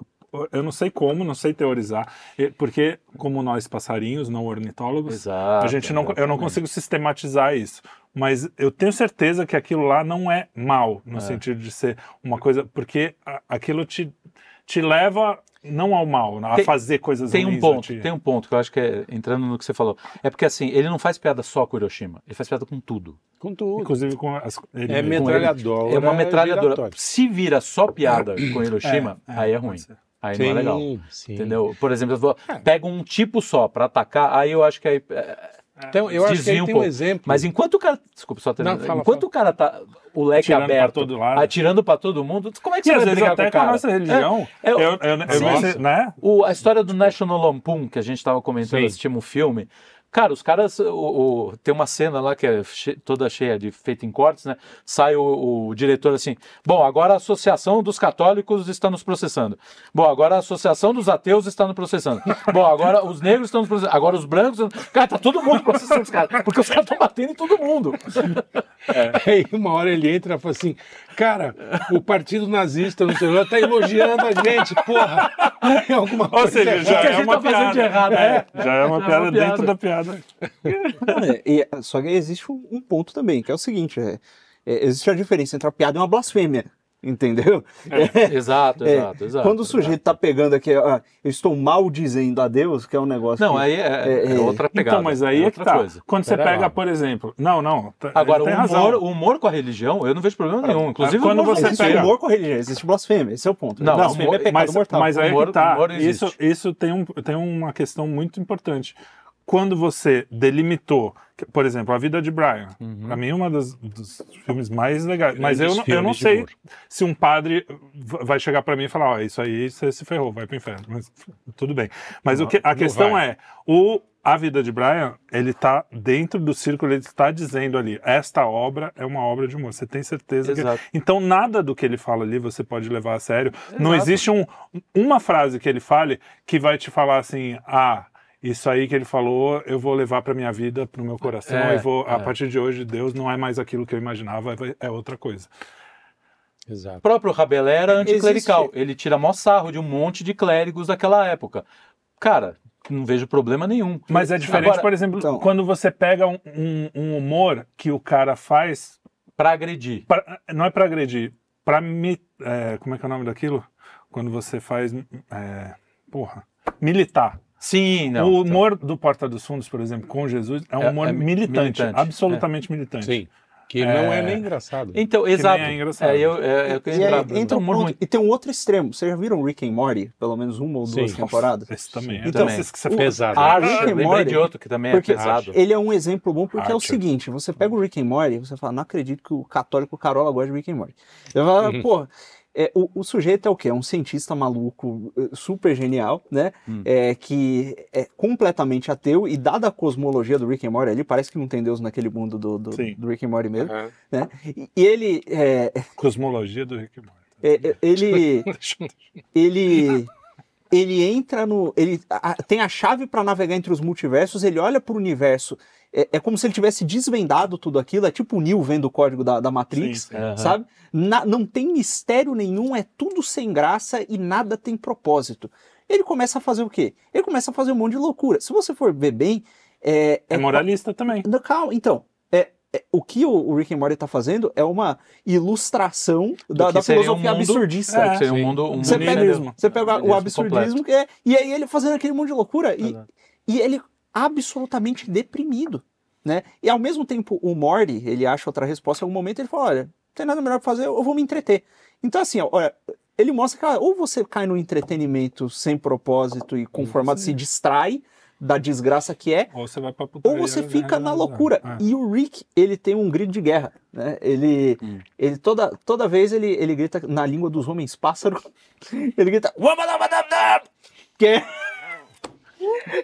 eu não sei como, não sei teorizar, e- porque como nós passarinhos, não ornitólogos, Exato. a gente não, eu não consigo sistematizar isso. Mas eu tenho certeza que aquilo lá não é mal, no É. sentido de ser uma coisa, porque aquilo te, te leva não ao mal, a Tem- fazer coisas Tem um ruins. ponto, a ti. tem um ponto que eu acho que é, entrando no que você falou. É porque assim, ele não faz piada só com Hiroshima, ele faz piada com tudo. Com tudo. Inclusive com as. ele- É com metralhadora. É uma metralhadora. giratória. Se vira só piada <coughs> com Hiroshima, É, é, aí é ruim. Aí não é legal. Sim, sim. Entendeu? Por exemplo, eu vou, pega um tipo só pra atacar, aí eu acho que aí. é, Então, eu acho que aí um tem um pouco. exemplo. Mas enquanto o cara. Desculpa, só terminar. Não, fala, enquanto o cara tá. O leque Atirando pra aberto, todo lado. atirando pra todo mundo, como é que E você vai brigar com até o com a cara? nossa religião. É, eu, é, eu, eu, Sim. você- né? O- a história do National Lampoon, que a gente estava comentando, Sim. assistimos um filme. Cara, os caras. O, o- tem uma cena lá que é che- toda cheia de feita em cortes, né? Sai o, o diretor assim: Bom, agora a Associação dos Católicos está nos processando. Bom, agora a Associação dos Ateus está nos processando. Bom, agora os negros estão nos processando. Agora os brancos. Cara, tá todo mundo processando os caras. Porque os caras estão batendo em todo mundo. <laughs> Aí uma hora ele entra e fala assim, cara, o partido nazista no celular tá elogiando a gente, porra. É alguma Ou coisa seja, já que a é gente uma tá fazendo piada. de errado, é, é. já é uma Já é piada uma piada. dentro da piada. É, e- só que existe um, um ponto também, que é o seguinte: é, é, existe a diferença entre uma piada e uma blasfêmia. Entendeu? <laughs> É, Exato, é, exato, exato. quando o sujeito tá pegando aqui, ah, eu estou mal dizendo a Deus, que é um negócio. Não, que- aí é, É, é é. outra pegada. Então, mas aí é, que outra tá. coisa. Quando você Pera pega, lá. por exemplo. Não, não. tá- Agora, o tem humor, razão. o humor com a religião, eu não vejo problema nenhum. Inclusive, quando humor você pega- humor com a religião, existe blasfêmia, esse é o ponto. Não, blasfêmia humor- é pecado mas, mortal. mas aí Humor- que tá. Isso, isso tem, um, tem uma questão muito importante. Quando você delimitou, que- por exemplo, A Vida de Brian, Uhum. pra mim é um dos, dos filmes mais legais. Mas eu, não- eu não sei humor. se um padre vai chegar pra mim e falar: Ó, isso aí você se ferrou, vai pro inferno. Mas tudo bem. Mas o que, a não questão vai. é: o A Vida de Brian, ele tá dentro do círculo, ele está dizendo ali: esta obra é uma obra de humor. Você tem certeza que. Exato. Então, nada do que ele fala ali você pode levar a sério. Não Exato. existe um, uma frase que ele fale que vai te falar assim: ah, isso aí que ele falou, eu vou levar para minha vida, para o meu coração, É, e vou, a é. partir de hoje, Deus não é mais aquilo que eu imaginava, é outra coisa. Exato. O próprio Rabelais era anticlerical. Existe- Ele tira mó sarro de um monte de clérigos daquela época. Cara, não vejo problema nenhum. Mas é diferente, Agora, por exemplo, então- quando você pega um, um- um humor que o cara faz, Pra agredir. pra- não é para agredir, para me. é, como é que é o nome daquilo? Quando você faz. é, porra. Militar. Sim, não. o humor do Porta dos Fundos, por exemplo, com Jesus, é um É- humor é militante, militante, absolutamente militante. Sim. Que não é É. nem engraçado. Então, exato. é engraçado. É, eu, é, eu queria E, aí, um ruim. e tem um outro extremo. Vocês já viram Rick and Morty? Pelo menos uma ou duas Sim. temporadas? Esse também. Então, é desses que você o- fala. Pesado. Ah, Rick and Morty, de outro que também Porque é pesado. ele é um exemplo bom porque é o Archer. seguinte, você pega o Rick and Morty, você fala, não acredito que o católico Carola gosta de Rick and Morty. Eu falo, <laughs> Uhum. pô, é, o, o sujeito é o quê? É um cientista maluco, eh, super genial, né? Hum. É, que é completamente ateu e dada a cosmologia do Rick and Morty ali, parece que não tem Deus naquele mundo do, do, do Rick and Morty mesmo, Aham. né? E, e ele, é, Cosmologia do Rick and Morty. é, é, ele, <laughs> ele ele entra no ele a- tem a chave para navegar entre os multiversos ele olha para o universo é, é como se ele tivesse desvendado tudo aquilo é tipo o Neo vendo o código da, da Matrix Sim, sim. Aham. sabe Na- não tem mistério nenhum é tudo sem graça e nada tem propósito ele começa a fazer o quê ele começa a fazer um monte de loucura se você for ver bem é, É moralista também. não, calma, então. É, é- o que o, Rick and Morty tá fazendo é uma ilustração da, da filosofia um mundo- absurdista. É, seria um mundo, um Você mundo pega, absurdismo. você pega o Absurdismo que é, e aí ele fazendo aquele monte de loucura e, e ele absolutamente deprimido, né? E ao mesmo tempo o Morty, ele acha outra resposta em algum momento, ele fala, olha, não tem nada melhor pra fazer, eu vou me entreter. Então assim, olha, ele mostra que ah, ou você cai no entretenimento sem propósito e com formato se distrai da desgraça que é, Ou você vai pra ou você né? fica na loucura. É. E o Rick, ele tem um grito de guerra, né? Ele, Hum. ele toda, toda vez ele, ele grita na língua dos homens pássaro. <laughs> Ele grita que é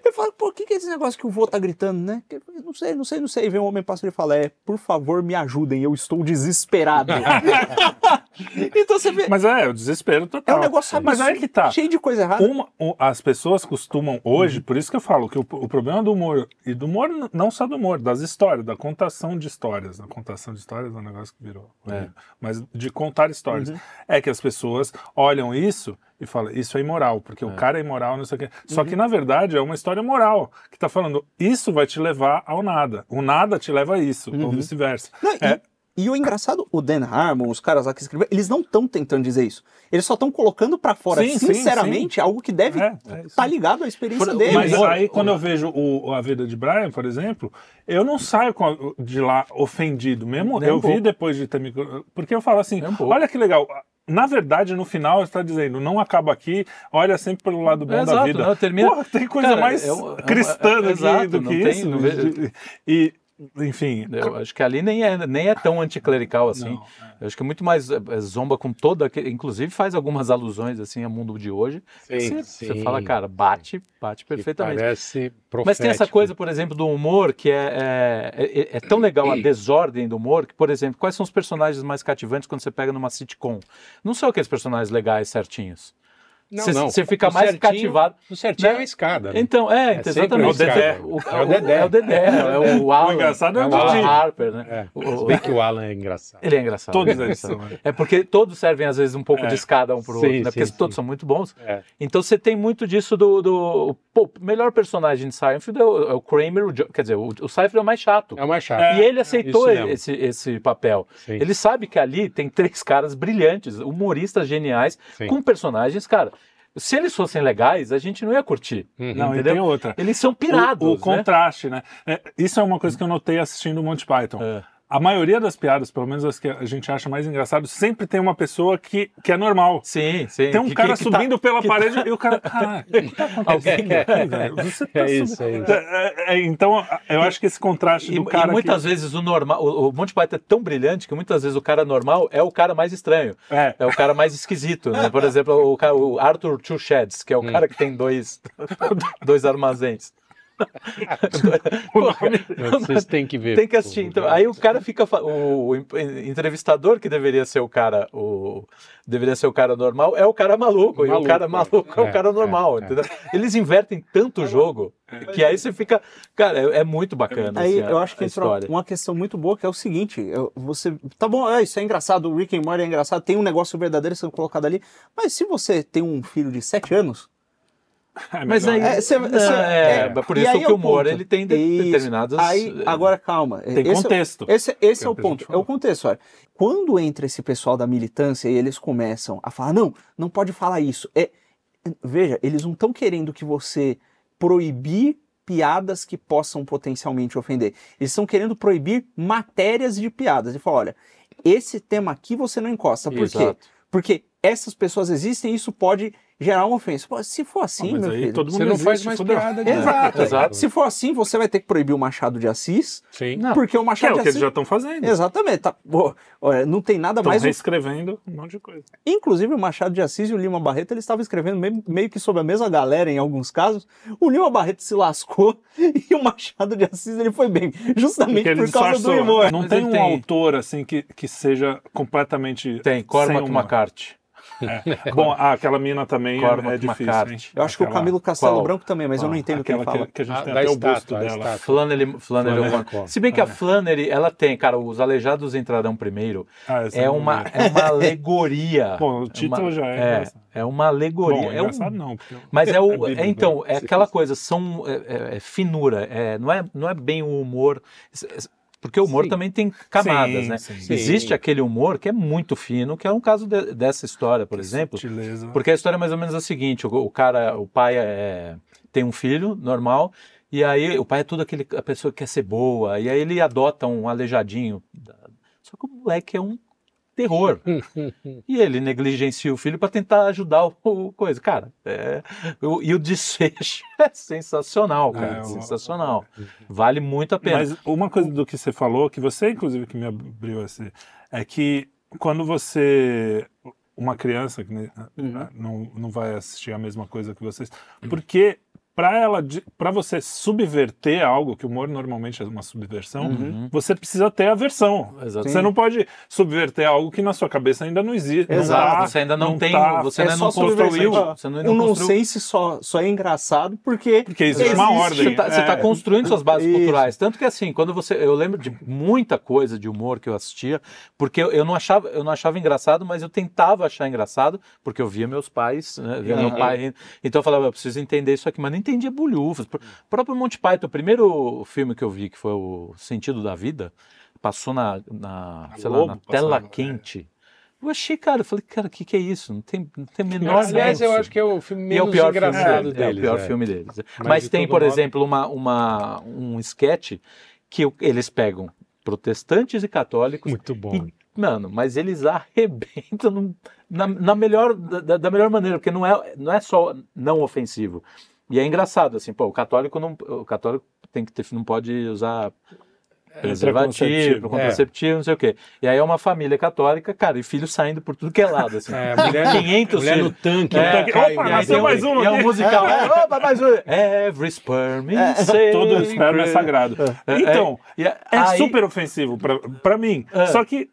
Eu falo, pô, o que, que é esse negócio que o vô tá gritando, né? Que- Não sei, não sei, não sei. Vem um homem pássaro e fala, é, por favor, me ajudem, eu estou desesperado. <laughs> então você vê, Mas é, o desespero é total. um negócio Mas aí que tá. cheio de coisa errada. Uma- as pessoas costumam hoje, por isso que eu falo que o, o problema do humor, e do humor, não só do humor, das histórias, da contação de histórias. A contação de histórias é um negócio que virou. horrível. Mas de contar histórias. É que as pessoas olham isso e falam, isso é imoral, porque o cara é imoral, não sei o quê. Só que, na verdade, é uma história moral, que tá falando, isso vai te levar ao nada. O nada te leva a isso, ou vice-versa. É. e, o engraçado, o Dan Harmon, os caras lá que escreveram, eles não estão tentando dizer isso. Eles só estão colocando pra fora, Sim, sim, sinceramente, algo que deve É, estar é isso. ligado à experiência Por- deles. Mas aí, quando eu vejo o, a vida de Brian, por exemplo, eu não saio com a- de lá ofendido. Mesmo Nem eu um vi pouco. depois de ter me. Porque eu falo assim: um olha que legal. Na verdade, no final, está dizendo, não acaba aqui, olha sempre pelo lado bom da Exato, vida. não, termina- Porra, tem coisa Cara, mais é é cristã é- do, que, exato, do não que tem- isso. não vejo- E, enfim. Eu acho que ali nem é, nem é tão anticlerical assim. Não, Eu acho que é muito mais é, é, zomba com toda. Inclusive faz algumas alusões assim ao mundo de hoje. Sim, você, sim. você fala, cara, bate, bate perfeitamente. Parece profético. Mas tem essa coisa, por exemplo, do humor que é, é, é- é tão legal a desordem do humor que, por exemplo, quais são os personagens mais cativantes quando você pega numa sitcom? Não são aqueles personagens legais certinhos. Não, Você- não. você fica O mais certinho- cativado. O certinho Né? é a escada. né? Então, é, É exatamente. sempre o Dedé. O, É o Dedé. É o Dedé, é o <laughs> Alan. engraçado é o o Alan. Harper, né? É. O- Se bem que o Alan é engraçado. Ele é engraçado. Todos é eles são. né? É porque todos servem, às vezes, um pouco É. de escada um pro Sim, outro, né? Porque sim, todos sim. são muito bons. É. Então você tem muito disso do. do pô, o melhor personagem de Seinfeld é o, é o Kramer, o Jo- quer dizer, o, o Seinfeld é o mais chato. É o mais chato. E ele aceitou esse, esse papel. Ele sabe que ali tem três caras brilhantes, humoristas geniais, com personagens, cara. Se eles fossem legais, a gente não ia curtir. Uhum. Não, e Entendeu? tem outra. Eles são pirados. o, o né? contraste, né? É, isso é uma coisa que eu notei assistindo o Monty Python. É. A maioria das piadas, pelo menos as que a gente acha mais engraçado, sempre tem uma pessoa que, que é normal. Sim, sim. Tem um Que- cara que- que tá- subindo pela que parede e o cara, caralho, o que <laughs> tá acontecendo aqui, velho? Você tá <laughs> É isso, subindo- é isso. É, é, então, eu acho que esse contraste E, do cara e muitas que... vezes o normal, o, o Monty Python é tão brilhante que muitas vezes o cara normal é o cara mais estranho, É, é o cara mais esquisito, né? Por exemplo, o, o Arthur Two Sheds, que é o cara que tem dois, <laughs> dois armazéns. <laughs> <laughs> Vocês têm que ver. Tem que assistir. Então, aí o cara fica. O, o entrevistador, que deveria ser o cara. O, deveria ser o cara normal, é o cara maluco. e o Maluco, cara maluco é, é, o cara é, normal, é. entendeu? Eles invertem tanto o jogo que aí você fica. Cara, é, é muito bacana. Aí assim, eu acho que história. uma questão muito boa que é o seguinte: eu- você. Tá bom, é, isso é engraçado, o Rick and Morty é engraçado, tem um negócio verdadeiro sendo colocado ali. Mas se você tem um filho de 7 anos. <laughs> é Mas aí. melhor. É, cê- não, cê- é, é, por e isso aí que é o humor ponto. ele tem de- Isso. determinadas. Aí, agora calma. Tem esse, contexto. Esse, esse é o ponto. É o contexto. Olha. Quando entra esse pessoal da militância e eles começam a falar, não, não pode falar isso. É, veja, eles não estão querendo que você proibir piadas que possam potencialmente ofender. Eles estão querendo proibir matérias de piadas. E falar, olha, esse tema aqui você não encosta. Por quê? Exato. Porque essas pessoas existem e isso pode gerar uma ofensa. Pô, se for assim, Ah, mas meu aí filho... todo mundo Você não faz mais fudeu. piada de Exato, Exato. Se for assim, você vai ter que proibir o Machado de Assis, Sim. Porque o Que é Machado o de que eles Assis... já estão fazendo. Exatamente. Tá, pô, olha, não tem nada Estão mais... reescrevendo um monte de coisa. Inclusive, o Machado de Assis e o Lima Barreto, eles estavam escrevendo meio, meio que sobre a mesma galera em alguns casos. O Lima Barreto se lascou <laughs> e o Machado de Assis ele foi bem. Justamente por causa do disfarçou. humor. Não Mas tem ele um tem- autor assim que, que seja completamente. Tem, Cormac. McCarthy. É. <laughs> Bom, ah, aquela mina também é, Cormac é difícil. McCarthy. Eu acho que o Aquela- Camilo Castelo qual? Branco também, mas eu não entendo o que ele aquela fala. que, a gente Ah, tem até o busto dela. Flannery, Flannery Flannery. Se bem que É. a Flannery, ela tem, cara, os aleijados entrarão primeiro. Ah, É eu não uma, é uma <laughs> alegoria. Bom, o título uma- já é É, é uma alegoria. Bom, é um- não. Porque... <laughs> Mas é o. É é, então, é aquela coisa, são. É, é- é finura. É, não, é, não é bem o humor. Porque o humor Sim. também tem camadas, Sim, né? sim. Existe Sim. aquele humor que é muito fino, que é um caso de- dessa história, por exemplo. Sutileza. Porque a história é mais ou menos a seguinte: o, o cara, o pai é- tem um filho normal, e aí o pai é tudo aquele a pessoa que quer ser boa, e aí ele adota um aleijadinho. Só que o moleque é um terror. <laughs> e ele negligencia o filho para tentar ajudar o, o coisa. Cara, é, o- e o desfecho <laughs> é sensacional, cara. É, sensacional. Vale muito a pena. Mas uma coisa do que você falou, que você inclusive que me abriu esse, é que quando você uma criança que né, Uhum. não, não vai assistir a mesma coisa que vocês, porque para ela para você subverter algo que o humor normalmente é uma subversão, Uhum. você precisa ter a versão. Exato. Você não pode subverter algo que na sua cabeça ainda não existe. não Exato, tá- você ainda não, tem, tá- você é ainda só não construiu, você ainda O não construiu nonsense só, só é engraçado porque. Porque existe uma ordem. Você está é. construindo suas bases Isso. culturais. Tanto que assim, quando você. Eu lembro de muita coisa de humor que eu assistia, porque eu, eu não, achava, eu não achava engraçado, mas eu tentava achar engraçado, porque eu via meus pais, né, via meu Aham. pai. Então eu falava, eu preciso entender isso aqui, mas não entendia bolhufas. O próprio Monty Python, o primeiro filme que eu vi, que foi o Sentido da Vida, passou na, na, sei lá, Globo na tela passava, é. quente. Eu achei, cara, eu falei, cara, o que, que é isso? Não tem, não tem menor Aliás, eu acho que é o filme E é o menos pior engraçado filme deles. É o pior é. filme deles. Mas Mas, tem, por modo- exemplo, uma, uma, um sketch que eles pegam protestantes e católicos. Muito bom. E, mano, mas eles arrebentam na, na melhor, da, da melhor maneira, porque não é, não é só não ofensivo. E é engraçado, assim, pô, o católico não, o católico tem que ter, não pode usar preservativo, contraceptivo, não sei o quê. E aí é uma família católica, cara, e filhos saindo por tudo que é lado, assim. <laughs> É, mulher, 500 mulher no filhos. tanque, É, né? Cai, opa, né? nasceu é um- mais um e é um musical. <laughs> É, opa, mais um. Every sperm is Todo esperma é sacred. sagrado. É, Então, é, é super ofensivo pra, pra mim. É. Só que,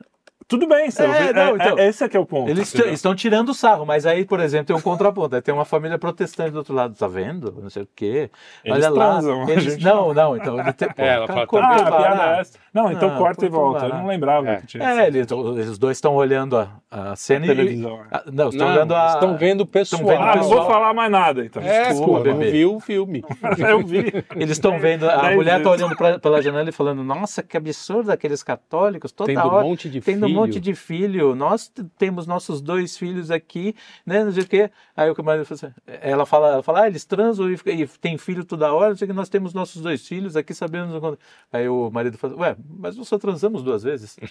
tudo bem, Sérgio. É, não, então. esse é que é o ponto. Eles entendeu? estão tirando o sarro, mas aí, por exemplo, tem um contraponto. Aí tem uma família protestante do outro lado, tá vendo? Não sei o quê. Eles Olha lá. transam, a Eles... gente Não, não, então. Ele tem... <laughs> É, ela fala, como Ah, a piada é essa. Não, então Ah, corta e volta. favor. Eu não lembrava É. que tinha É, eles, eles dois estão olhando a, a cena e. televisão. Ah, Não, estão olhando a. estão vendo o pessoal. vendo Ah, não vou falar mais nada, então. É, Desculpa, pô, bebê. viu o filme. <laughs> Eu vi. Eles estão vendo, a mulher está olhando pra, pela janela e falando: Nossa, que absurdo aqueles católicos, toda Tendo um hora. monte de um filho. Monte de filho. Nós temos nossos dois filhos aqui, né? Não sei o quê. Aí o camarada fala assim, ela fala, ela fala, ah, eles transam e, fica- e tem filho toda hora, não sei o que, nós temos nossos dois filhos aqui, sabemos o quando. Aí o marido fala, ué, mas nós só transamos duas vezes. <laughs> <laughs>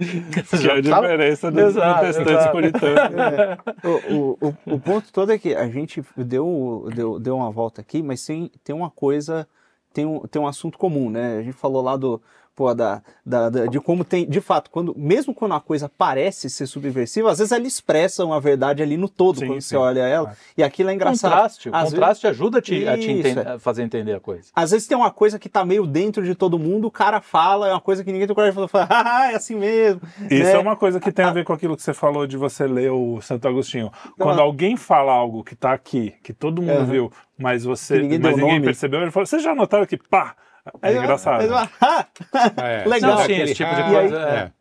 Que é a diferença dos protestantes puritanos. <laughs> O, o, o, o ponto todo é que a gente deu, deu, deu uma volta aqui, mas tem, tem uma coisa, tem um, tem um assunto comum, né? A gente falou lá do, pô, da, da, da- de como tem, de fato, quando, mesmo quando a coisa parece ser subversiva, às vezes ela expressa uma verdade ali no todo, Sim, quando sim, você olha ela, claro. e aquilo é engraçado. Contraste, o Às vezes- contraste ajuda a te, a te enten- é. a fazer entender a coisa. Às vezes tem uma coisa que tá meio dentro de todo mundo, o cara fala, é uma coisa que ninguém tem coragem de falar, ah, é assim mesmo. Isso né? é uma coisa que tem a ver com aquilo que você falou de você ler o Santo Agostinho. Quando alguém fala algo que tá aqui, que todo mundo Aham. viu, mas você ninguém mas ninguém nome. percebeu, ele falou, vocês já notaram que pá, é Aí- engraçado. ah, <laughs> É, Legal. sabe Sim, esse tipo de coisa. é.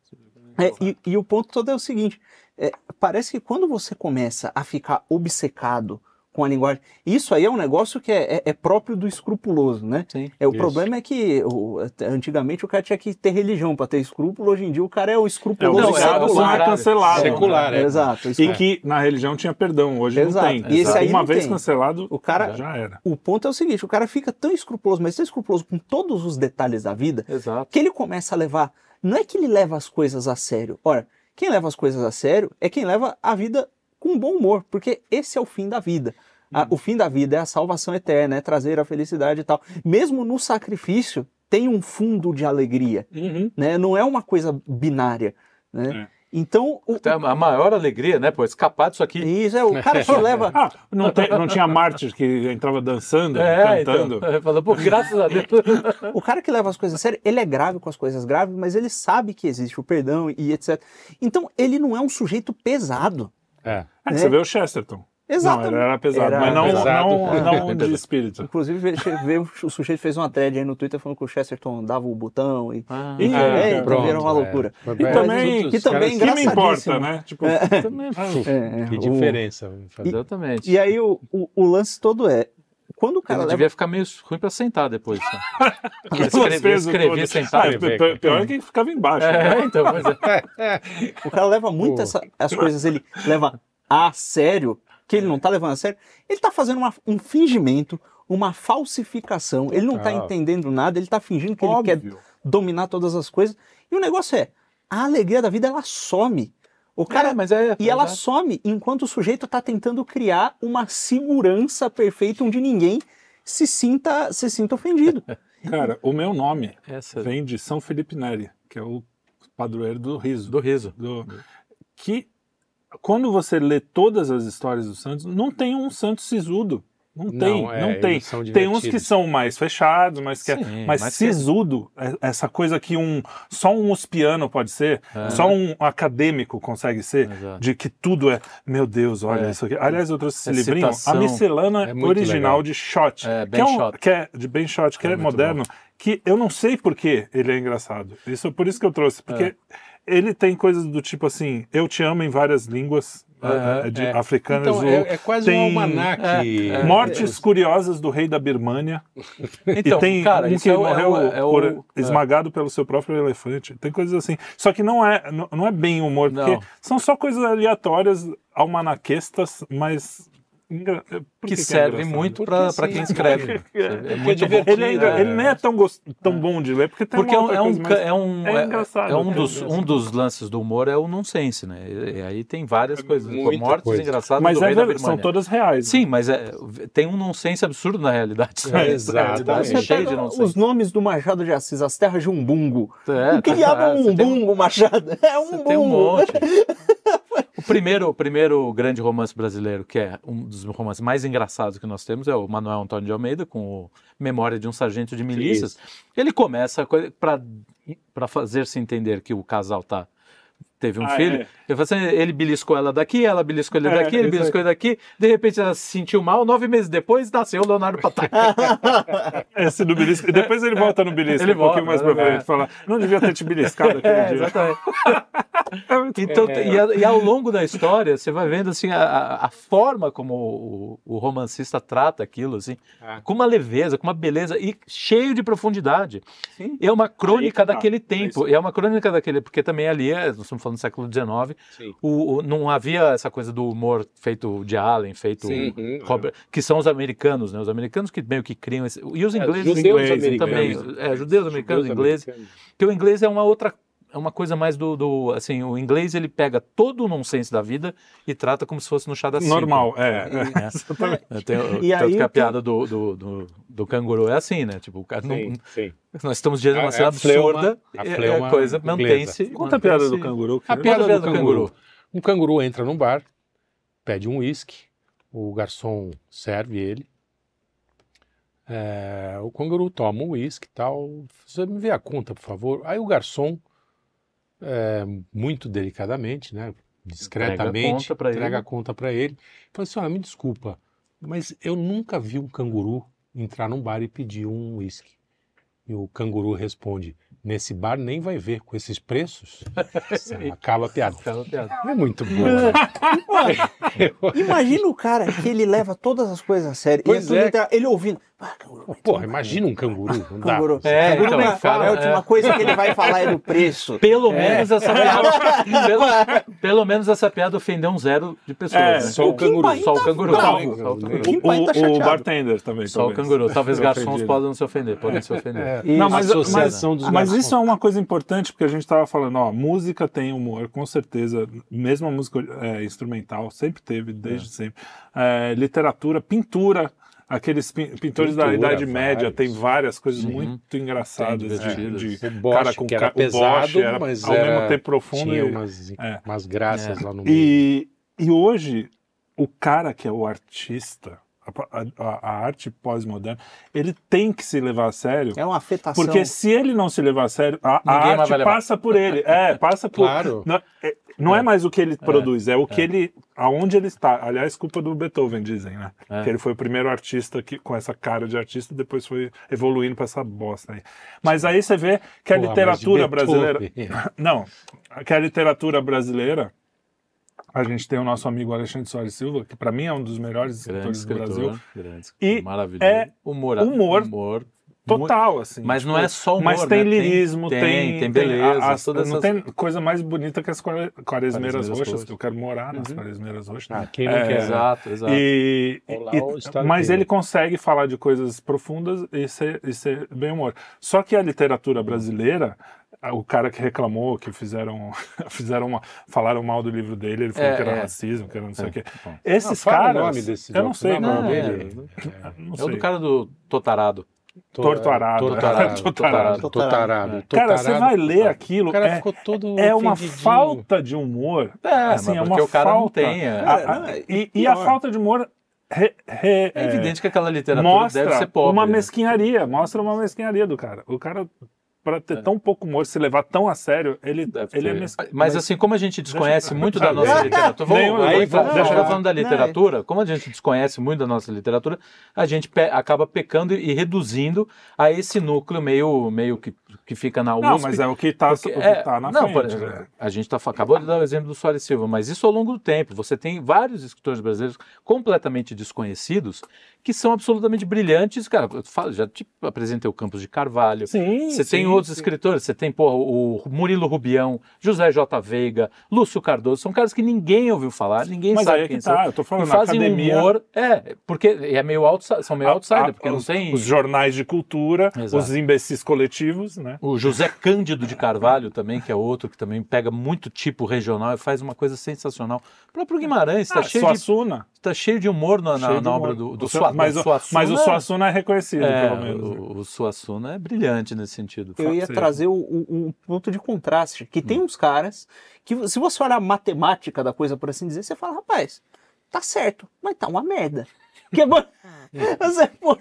é. É, e, e o ponto todo é o seguinte: é, parece que quando você começa a ficar obcecado com a linguagem, isso aí é um negócio que é, é- é próprio do escrupuloso, né? Sim. É, o Isso. problema é que o- antigamente o cara tinha que ter religião para ter escrúpulo, hoje em dia o cara é o É, escrupuloso o Não, é secular o secular. contrário. cancelado. Secular, é. Exato. E que na religião tinha perdão, hoje Exato. não tem. E esse aí Uma vez tem. cancelado, O cara- já era. O ponto é o seguinte: o cara fica tão escrupuloso, mas tão escrupuloso com todos os detalhes da vida, Exato. que ele começa a levar. Não é que ele leva as coisas a sério. Ora, quem leva as coisas a sério é quem leva a vida com bom humor, porque esse é o fim da vida. A- o fim da vida é a salvação eterna, é trazer a felicidade e tal. Mesmo no sacrifício, tem um fundo de alegria, Uhum. né? Não é uma coisa binária, né? Então, o, Então, a maior alegria, né, pô, escapar disso aqui. isso é o cara que <laughs> leva. Ah, não, tem- não tinha mártir que entrava dançando, É, cantando. <laughs> então. Falou, pô, graças a Deus. <laughs> O cara que leva as coisas a sério, ele é grave com as coisas graves, mas ele sabe que existe o perdão e etc. Então, ele não é um sujeito pesado. É. É, né? Você vê o Chesterton. Exato. Não, ele era pesado, Era mas não, pesado. não, não de espírito. <laughs> Inclusive, veio- o sujeito fez uma thread aí no Twitter falando que o Chesterton dava o botão e. Ah, e é, então pronto, era uma é. loucura. E é, também- que também que me importa, né? Tipo, também. É, é, Que o- diferença. vamos fazer. Exatamente. E aí o, o, o lance todo é. Quando o cara Ele leva. devia ficar meio ruim pra sentar depois. Né? <laughs> Escrever, escrever. Ah, pior é que ficava embaixo. né? É, então, pois é. <laughs> O cara leva muito essa- as coisas, ele leva a sério, que ele não tá levando a sério. Ele tá fazendo uma- um fingimento, uma falsificação. Ele não tá Total. entendendo nada, ele tá fingindo que ele quer Óbvio. dominar todas as coisas. E o negócio é, a alegria da vida, ela some. O cara, É, mas é. E ela some enquanto o sujeito está tentando criar uma segurança perfeita onde ninguém se sinta, se sinta ofendido. <laughs> Cara, o meu nome Essa vem de São Felipe Neri, que é o padroeiro do riso. do riso. do- que quando você lê todas as histórias dos santos, não tem um santo sisudo. Não tem, Não, é, não tem. Tem uns que são mais fechados, mas que é, Sim, mas mas que é- sisudo, é- essa coisa que um só um ospiano pode ser, É. só um acadêmico consegue ser, Exato. de que tudo é, meu Deus, olha É. isso aqui. Aliás, eu trouxe esse É livrinho, a citação. miscelânea É muito original legal. de Shot, É, que é um, Schott. que é de Ben Shot, que é, É moderno, que eu não sei por que ele é engraçado. Isso por isso que eu trouxe, porque É. ele tem coisas do tipo assim, eu te amo em várias línguas Aham, eh, de é. africanas. Então, é, é quase tem- um almanaque. é, Mortes curiosas do rei da Birmânia. <laughs> Então, e tem cara, um que é morreu é o- é o- por- é. esmagado pelo seu próprio elefante. Tem coisas assim. Só que não é, não, não é bem humor, porque Não. são só coisas aleatórias, almanaquestas, mas engra- por que, é serve engraçado? muito Porque para quem <laughs> escreve. É muito é bom. Ele, é engra- É. ele nem é tão, gos- tão bom de ler, porque tem Porque é uma um, outra é um, mais- é um, é é- engraçado, é um é dos, um dos lances do humor é o nonsense, né? E, e aí tem várias coisas. muita Mortes coisa. engraçadas Mas do é rei da ver- são todas reais. Sim, mas é, tem um nonsense absurdo na realidade. É, Essa realidade exatamente. é cheia de nonsense. os nomes do Machado de Assis, as terras de Umbungo. É, o que diabo é é, um um- Umbungo, Machado? <laughs> É um Você tem um Umbungo. monte. <laughs> o, primeiro, o primeiro grande romance brasileiro, que é um dos romances mais engraçados que nós temos, é o Manuel Antônio de Almeida, com o Memória de um Sargento de Milícias. Ele começa para fazer-se entender que o casal tá teve um Ah, filho. é. Assim, ele beliscou ela daqui, ela beliscou ele É, daqui, ele beliscou ele daqui. De repente ela se sentiu mal. Nove meses depois, nasceu o Leonardo Patai. <laughs> Esse do belisco. E depois ele volta no belisco, Ele um pouquinho volta, mais pra frente. Fala, não devia ter te beliscado <laughs> aquele É, dia. exatamente. <laughs> Então, e, a- e ao longo da história, você vai vendo assim, a- a, forma como o, o romancista trata aquilo, assim, com uma leveza, com uma beleza e cheio de profundidade. Sim. É uma crônica daquele é tempo, é uma crônica daquele, porque também ali, é, nós estamos falando do século XIX, o, o- não havia essa coisa do humor feito de Allen, feito Sim. Robert, que são os americanos, né? Os americanos que meio que criam esse, e os É, ingleses, judeus ingleses também, é, judeus americanos, Judeus ingleses, americanos. porque o inglês é uma outra é uma coisa mais do, do assim o inglês ele pega todo o nonsense da vida e trata como se fosse no chá da cinco. Normal, é. É. Exatamente. É, tem- E tanto aí que a piada do, do, do, do canguru é assim, né? Tipo, o cara não, Sim, sim. nós estamos diante de A- uma é cena a fleuma- absurda, a e fleuma a coisa mantém-se. Conta a piada do canguru. A piada do do canguru. canguru. Um canguru entra num bar, pede um uísque, o garçom serve ele. É, o canguru toma o uísque e tal. Você me vê a conta, por favor. Aí o garçom, é, muito delicadamente, né, discretamente, entrega ele. a conta para ele. Fala assim: olha, me desculpa, mas eu nunca vi um canguru entrar num bar e pedir um uísque. E o canguru responde: nesse bar nem vai ver com esses preços. <laughs> Acaba a piada. Aquela piada. É muito boa. <laughs> <laughs> Imagina o cara que ele leva todas as coisas a sério. Pois e tudo é. Ele ouvindo. Ah, canguru, Porra, imagina um canguru. Não dá. Canguru. É, Canguru então, nem o fala, cara- a última é. coisa que ele vai falar é do preço. <laughs> Pelo menos essa <laughs> piada, pelo, pelo menos essa piada ofendeu um zero de pessoas. É, né? Só o canguru. Só o tá Só o canguru. Kim Paim tá O, o bartender também. Só o talvez. canguru. Talvez garçons podem se ofender, podem se ofender. É, Isso. Não, mas, Associação mas, dos mas isso é uma coisa importante, porque a gente estava falando, ó, música tem humor, com certeza, mesmo a música é, instrumental, sempre teve, desde sempre. É, literatura, pintura, aqueles pin- pintores da Pintura, Idade Média, vários. tem várias coisas Uhum. muito engraçadas. De- divertidas. de, O Bosch, cara com que era ca- o Bosch pesado, era mas ao era- mesmo tempo profundo. Tinha e- umas, é. umas graças É. lá no meio. E, e hoje, o cara que é o artista, a, a- a arte pós-moderna, ele tem que se levar a sério. É uma afetação. Porque se ele não se levar a sério, a, a arte passa por ele. É, passa por. Claro. Não, é, não é mais o que ele produz, é o que ele. aonde ele está. Aliás, culpa do Beethoven, dizem, né? É. Que ele foi o primeiro artista que, com essa cara de artista, depois foi evoluindo para essa bosta aí. Mas aí você vê que a Porra, literatura brasileira. <laughs> Não, que a literatura brasileira. A gente tem o nosso amigo Alexandre Soares Silva, que para mim é um dos melhores Grande escritores do Brasil. escritor. Grande escritor. E Maravilhoso. é humor. humor humor Total, assim. Mas não tipo, é só humor, Mas tem né? Tem- lirismo, tem- tem. tem beleza, as- todas não essas- tem coisa mais bonita que as quare- quaresmeiras Quaresmeiras roxas, roxas. que eu quero morar nas Uhum. quaresmeiras roxas. Ah, quem não É, quer? Exato, exato. E, Olá, e- mas dele. ele consegue falar de coisas profundas e ser, e ser bem humor. Só que a literatura brasileira, o cara que reclamou, que fizeram, <laughs> fizeram uma, falaram mal do livro dele, ele falou É, que era é. racismo, que era não sei É. o quê. Bom. Esses Ah, fala o caras, nome desse eu não sei não, é o não, dele. é. Não É o do cara do Totarado. Torturado. Torturado. <laughs> Torturado. Torturado. Cara, você vai ler aquilo, O cara é, ficou todo é uma falta de humor. É, assim, é porque uma o cara não falta. tem, é. A- a- Não, é e, e a falta de humor re- re- É é, evidente que aquela literatura mostra deve ser pobre. uma né? mesquinharia, mostra uma mesquinharia do cara. O cara, para ter tão pouco humor, se levar tão a sério, ele, Deve ele é mesquinho. Mas assim, como a gente desconhece Deixa- muito da nossa <laughs> literatura, nem- vamos, aí, vamos, deixa eu falando da não, literatura, como a gente desconhece muito da nossa literatura, a gente pe- acaba pecando e reduzindo a esse núcleo meio, meio que que fica na USP. Não, mas é o que está é, tá na não, frente. por- né? A gente tá, acabou de dar o exemplo do Soares Silva, mas isso ao longo do tempo. Você tem vários escritores brasileiros completamente desconhecidos que são absolutamente brilhantes. Cara, eu falo, já te apresentei o Campos de Carvalho. Sim, Você tem sim, outros sim. escritores, você tem porra, o Murilo Rubião, José J. Veiga, Lúcio Cardoso, são caras que ninguém ouviu falar, ninguém Mas sabe aí é quem que são. tá, eu tô falando, e fazem academia- humor, é, porque é meio outside, são meio A- outsider, a- porque não os, tem... os jornais de cultura, Exato. os imbecis coletivos, né? O José Cândido de Carvalho também, que é outro que também pega muito tipo regional e faz uma coisa sensacional. O próprio Guimarães está Ah, cheio, de, Suassuna. tá cheio de humor na, na- de na humor. obra do, do O Sua, mas, do o, Suassuna. mas o Suassuna é reconhecido, é, pelo menos. né? o, o Suassuna é brilhante nesse sentido. Eu ia Sim. trazer o- o- um ponto de contraste, que Hum. tem uns caras que, se você olhar a matemática da coisa, por assim dizer, você fala, rapaz, tá certo, mas tá uma merda. <laughs> Que é bom- <laughs> Você, pô,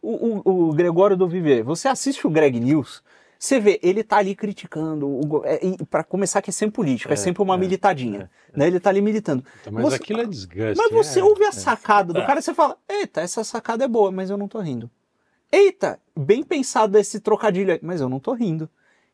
o, o- o Gregório do Viver, você assiste o Greg News, você vê, ele tá ali criticando, o, é, e pra começar que é sempre político, é, É, sempre uma é, militadinha, né? Ele tá ali militando. Então, mas Você- aquilo é desgaste. Mas você é. ouve a sacada do cara e você fala: Eita, essa sacada é boa, mas eu não tô rindo. Eita, bem pensado esse trocadilho aí, mas eu não tô rindo.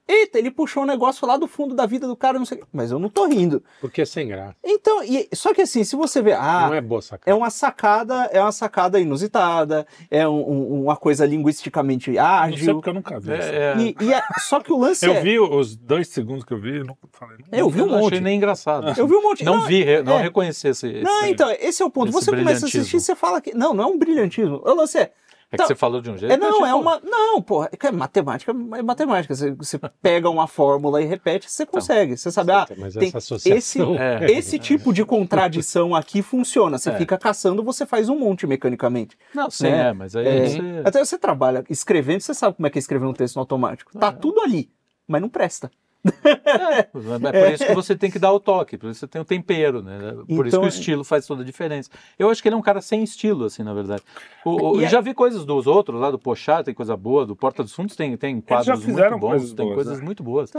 Eita, ele puxou um negócio lá do fundo da vida do cara, não sei mas eu não tô rindo. Porque é sem graça. Então, e- só que assim, se você vê, ah, não é boa é sacada. uma sacada, é uma sacada inusitada, é um- um- uma coisa linguisticamente Não sei ágil. porque eu nunca vi. isso. É, é, E, e é- só que o lance Eu é, vi os dois segundos que eu vi, não falei. Não, eu vi um não achei monte. nem engraçado. Eu vi um monte. Não, vi, re- não é. reconheci esse. esse- Não, então, esse é o ponto. Você começa a assistir e você fala que. Não, não é um brilhantismo. O lance é. É que então, você falou de um jeito. É, não, é uma. Não, porra, é que é matemática, é matemática. Você, você pega uma fórmula e repete, você consegue. Você sabe, ah, Mas tem essa associação. esse, <laughs> É. esse tipo de contradição aqui funciona. Você É. fica caçando, você faz um monte mecanicamente. Não, sim, né? é, mas aí É, você. Até você trabalha escrevendo, você sabe como é que é escrever um texto no automático. Tá tudo ali, mas não presta. É por isso que você tem que dar o toque, por isso você tem o tempero, né? Por isso Então, que o estilo faz toda a diferença. Eu acho que ele é um cara sem estilo, assim, na verdade. O, o- E eu é- já vi coisas dos outros, lá do Pochá, tem coisa boa, do Porta dos Fundos tem, tem quadros já fizeram muito bons, coisas tem boas, coisas né? muito boas.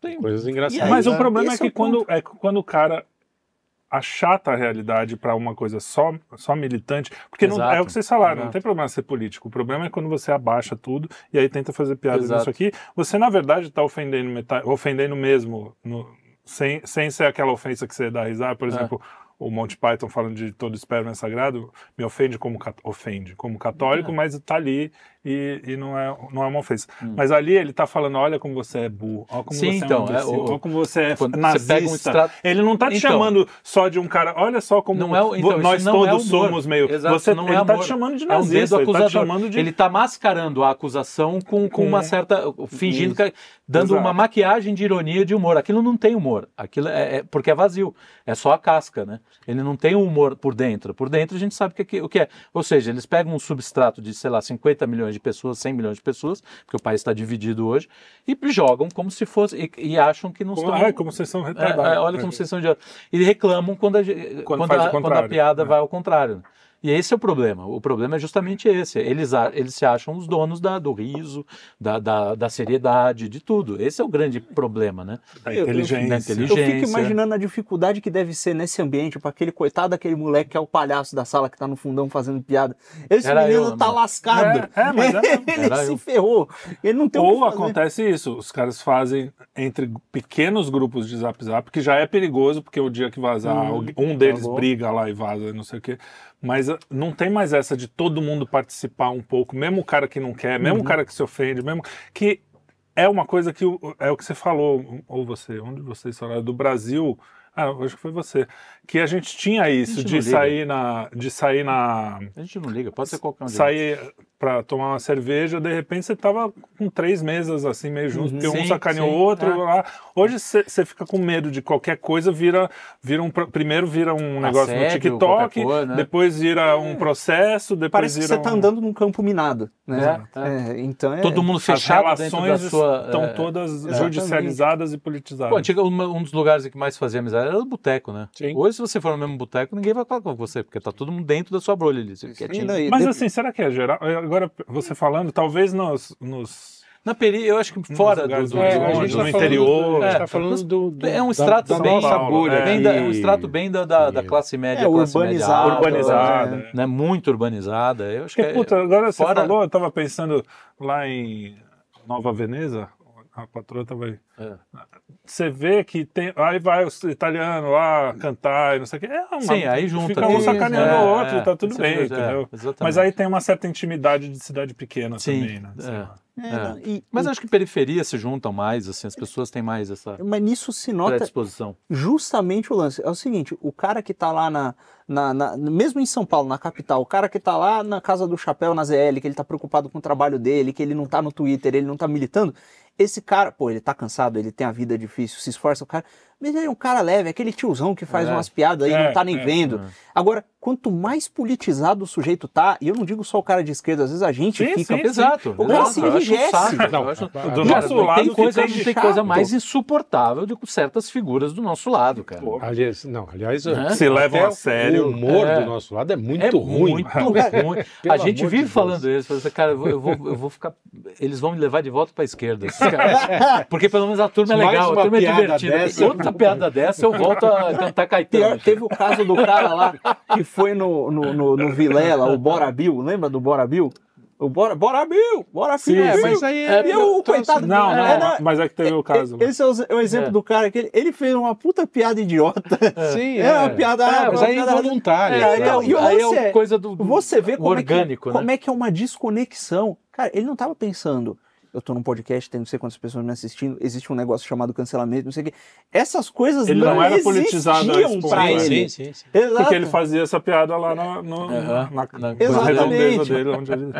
Tem, Coisas engraçadas. Mas o problema é Esse é que o quando, é que quando o cara achata a realidade para uma coisa só, só militante, porque não, é o que vocês falaram, não Exato. tem problema ser político. O problema é quando você abaixa tudo e aí tenta fazer piada Exato. nisso aqui. Você, na verdade, está ofendendo, ofendendo mesmo, no- sem, sem ser aquela ofensa que você dá risada. Por É. exemplo, o Monty Python falando de todo esperma é sagrado, me ofende como, ofende como É. católico, mas está ali e, e não, é, não é uma ofensa. Hum. Mas ali ele está falando, olha como você é burro, olha como Sim, você então, é um é, o- olha como você é você nazista. pega um Ele não tá te Então. chamando só de um cara, olha só como Não é então, nós não é todos humor. somos meio. Exato, você, não ele é tá amor. te chamando de É um nazista, ele tá acusador. chamando de. Ele tá mascarando a acusação com, com uma certa. fingindo que. dando Exato. uma maquiagem de ironia de humor. Aquilo não tem humor. Aquilo é, é- porque é vazio. É só a casca, né? Ele não tem humor por dentro. Por dentro a gente sabe que- o que é. Ou seja, eles pegam um substrato de, sei lá, 50 milhões de pessoas, 100 milhões de pessoas, porque o país está dividido hoje, e jogam como se fosse. e, e acham que não Como, estão. ai, como vocês são É, retardados. é, olha como vocês são idiotas. E reclamam quando a, Quando quando a, quando a piada né? vai ao contrário. E esse é o problema. O problema é justamente esse. Eles, eles se acham os donos da, do riso, da, da, da seriedade, de tudo. Esse é o grande problema, né? Da Eu- eu- inteligência. da Eu inteligência. fico imaginando a dificuldade que deve ser nesse ambiente para aquele coitado daquele moleque que é o palhaço da sala que tá no fundão fazendo piada. Esse Era menino eu, tá mano. lascado. É, é, mas é <laughs> ele se eu. ferrou. Ele não tem o que Ou acontece isso, os caras fazem entre pequenos grupos de zap zap, que já é perigoso, porque o dia que vazar, Hum, um deles tá briga lá e vaza, não sei o quê. Mas ah, não tem mais essa de todo mundo participar um pouco, mesmo o cara que não quer, Uhum. mesmo o cara que se ofende, mesmo que é uma coisa que é o que você falou, ou você, onde vocês falaram, do Brasil. Ah, acho que foi você. Que a gente tinha isso gente de sair na. De sair na. A gente não liga, pode ser qualquer um sair pra tomar uma cerveja, de repente você tava com três mesas assim, meio juntos, porque um Sim, sacaneou o outro é. lá. Hoje você você fica com medo de qualquer coisa, vira, vira um. Primeiro vira um negócio no TikTok, coisa, né? depois vira um processo, depois Parece que vira você tá um- andando num campo minado. Né? É, é. É, então é. Todo mundo As fechado dentro da relações sua. estão é, todas judicializadas e politizadas. Pô, antiga, um dos lugares que mais fazia amizade era o boteco, né? Sim. Hoje, se você for no mesmo boteco, ninguém vai falar com você, porque tá todo mundo dentro da sua bolha ali. Você Mas assim, será que é geral? Agora, você falando, talvez nos. nos Na peri, eu acho que fora do, do, É, do- no tá interior, é. tá falando do, do- é um da- extrato da, bem, nossa bolha é. bem da- aqui. um extrato bem da, da, da classe média, É, classe urbanizada, média urbanizada. né? né? Muito urbanizada. Eu acho que é- puta, agora você fora- falou, eu tava pensando lá em Nova Veneza, a patroa tava aí. É. Você vê que tem. Aí vai o italiano lá cantar e não sei o quê. É uma, Sim, aí junta Fica um sacaneando É, o outro é, e tá tudo é bem, entendeu? é, exatamente. Mas aí tem uma certa intimidade de cidade pequena Sim, também, né? É. É, É. não, e- Mas e- acho que periferias se juntam mais, assim, as pessoas têm mais essa mas nisso se nota predisposição. justamente o lance. É o seguinte, o cara que tá lá na, na, na- mesmo em São Paulo, na capital, o cara que tá lá na Casa do Chapéu, na ZL, que ele tá preocupado com o trabalho dele, que ele não tá no Twitter, ele não tá militando, esse cara, pô, ele tá cansado, ele tem a vida difícil, se esforça, o cara, mas ele é um cara leve, é aquele tiozão que faz É. umas piadas aí, É, não tá nem é, vendo. Agora, quanto mais politizado o sujeito tá, e eu não digo só o cara de esquerda, às vezes a gente Sim, fica... sim, Exato. O cara se enrijece. do nosso lado tem coisa, fica não tem coisa mais insuportável do que certas figuras do nosso lado, cara. Pô, Aliás, não, aliás, Né? Se levam a sério. O humor É. do nosso lado é muito é ruim. muito ruim. A gente de vive Deus. falando isso. fala assim, Cara, eu vou, eu, vou, eu vou ficar. Eles vão me levar de volta pra esquerda. esses caras. <laughs> Porque pelo menos a turma é legal, a turma é divertida. dessa. Outra piada dessa, eu volto a cantar Caetano. Pior, teve o caso do cara lá que foi no, no, no, no Vilela, o Bora Bill, lembra do Bora Bill? O Bora, Bora Bill, Bora Sim, Bill. É, mas aí É, E o coitado Não, não, é, não, mas é que teve o caso. lá. Esse é o, o exemplo É. do cara que ele, ele fez uma puta piada idiota. Sim, É uma piada. É, mas aí é piada- involuntário. É, É, aí, então, é, e o aí é é- coisa do, Você vê como, orgânico, é que, né? como é que é uma desconexão. Cara, ele não tava pensando. Eu tô num podcast, tem não sei quantas pessoas me assistindo, existe um negócio chamado cancelamento, não sei o quê. Essas coisas Ele não, não era politizado pra ele. Sim, sim, sim. Porque ele fazia essa piada lá na, no- Aham, na, na- na redondeza dele. Onde ele...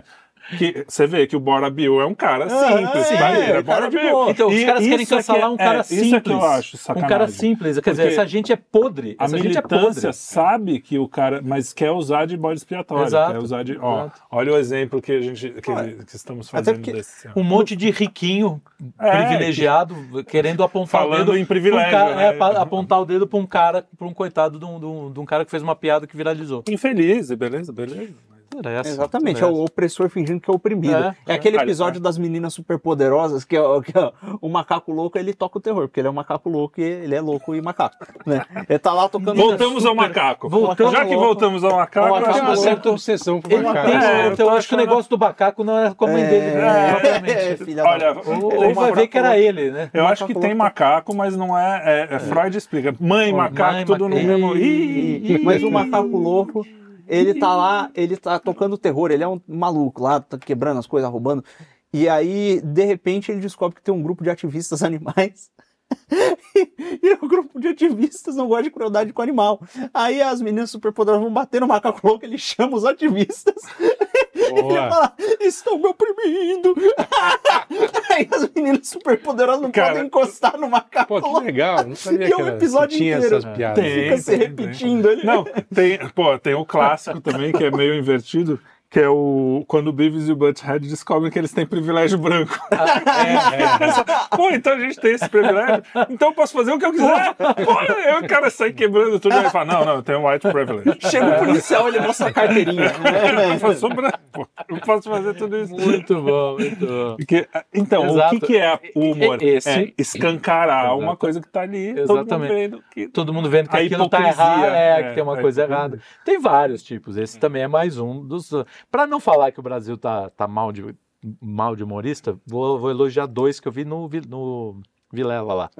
que, você vê que o Bora Bill é um cara Ah, simples. é, vai, ele é cara Bora Bill. Então, os E caras querem isso é cancelar que- um cara é, simples. Isso é que eu acho um sacanagem. cara simples. Quer dizer, Porque essa gente é podre. A Essa gente é militância podre. sabe que o cara, mas quer usar de bode expiatório. Exato, Quer usar de, ó, exato. olha o exemplo que a gente que, que estamos até fazendo porque- desse. Um monte de riquinho É, privilegiado querendo apontar o Falando dedo em um privilégio, cara, né? é, apontar o dedo para um cara, para um coitado de um, de um- de um cara que fez uma piada que viralizou. Infeliz, beleza, beleza. Essa, Exatamente, é era o opressor fingindo que é oprimido. É, É, é. aquele episódio das meninas superpoderosas que, é, o- que é o macaco louco, ele toca o terror, porque ele é um macaco louco e ele é louco e macaco. Né? Ele tá lá tocando. Voltamos ao macaco. Voltamos Já que voltamos ao macaco, ao eu Tem acho uma macaco. que- certa obsessão por macaco. tem, É, eu então, eu acho que o negócio do macaco não era com a mãe dele, né? É, <laughs> Olha, Ou, ou vai ver que era ele, né? Eu acho que Macaco tem macaco, mas não é. é- é Freud explica. Mãe, macaco, tudo no mesmo. Mas o macaco louco, ele tá lá, ele tá tocando terror, ele é um maluco lá, tá quebrando as coisas, roubando. E aí, de repente, ele descobre que tem um grupo de ativistas <laughs> animais. e o grupo de ativistas não gosta de crueldade com animal. Aí as meninas superpoderosas vão bater no macaco louco, ele chama os ativistas. Ele Boa. fala, estão me oprimindo. <laughs> Aí as meninas superpoderosas não Cara, podem encostar no macaco Pô, que legal. Não sabia E é que, um era, episódio tinha inteiro. essas piadas. Tem. Fica se repetindo. Ele... Não, tem, pô, tem o clássico também, que é meio invertido, que é o quando o Beavis e o Butthead descobrem que eles têm privilégio branco. <laughs> Pô, então a gente tem esse privilégio, então eu posso fazer o que eu quiser. Pô, o cara sai quebrando tudo e ele fala, não, não, eu tenho white privilege. Chega o policial, ele mostra a carteirinha. <laughs> Eu sou branco, eu posso fazer tudo isso. Muito bom, muito bom. Porque, então, Exato. o que, que é o humor? Esse- É escancarar Exato. uma coisa que tá ali, todo mundo Exatamente. vendo que Todo mundo vendo que A aquilo tá errado, é, é, que tem uma coisa errada. Tem vários tipos, esse também é mais um dos. Para não falar que o Brasil tá, tá mal, de, mal de humorista, vou, vou elogiar dois que eu vi no, no Vilela lá.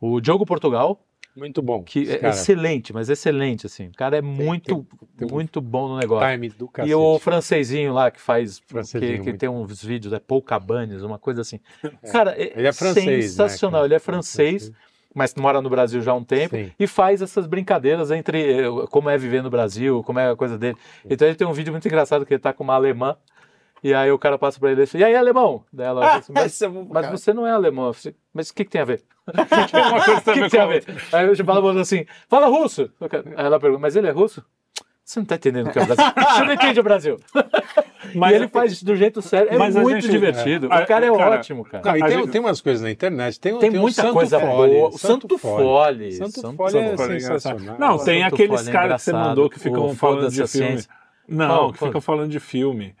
O Diogo Portugal, Muito bom. que é cara. excelente, mas excelente, assim. O cara é muito, tem um muito bom no negócio. Time do cacete. E o francesinho lá que faz, que, que tem uns vídeos, é Paul Cabanes, uma coisa assim. <laughs> Cara, é, Ele é francês, né, sensacional. cara? Ele é francês, mas mora no Brasil já há um tempo Sim. e faz essas brincadeiras entre eh, como é viver no Brasil, como é a coisa dele. Então ele tem um vídeo muito engraçado que ele tá com uma alemã e aí o cara passa pra ele e fala, e aí alemão? Daí ela fala assim, mas, Esse é bom mas você não é alemão. Falei, Mas o que, que tem a ver? <laughs> <laughs> O que, que tem a ver? Aí eu falo assim, fala russo. Aí ela pergunta, mas ele é russo? Você não tá entendendo o que é o Brasil. <laughs> Você não entende o Brasil. Mas e ele faz isso do jeito sério. É muito gente- divertido. é, o cara é cara, ótimo, cara. Não, e tem, gente- tem umas coisas na internet. Tem, Tem o muita Santo coisa Fole, boa. O Santo Fole. Santo Santo Fole é Fole é sensacional. Não, tem Santo aqueles é caras que você mandou que ficam falando de filme. Não, que ficam falando de filme.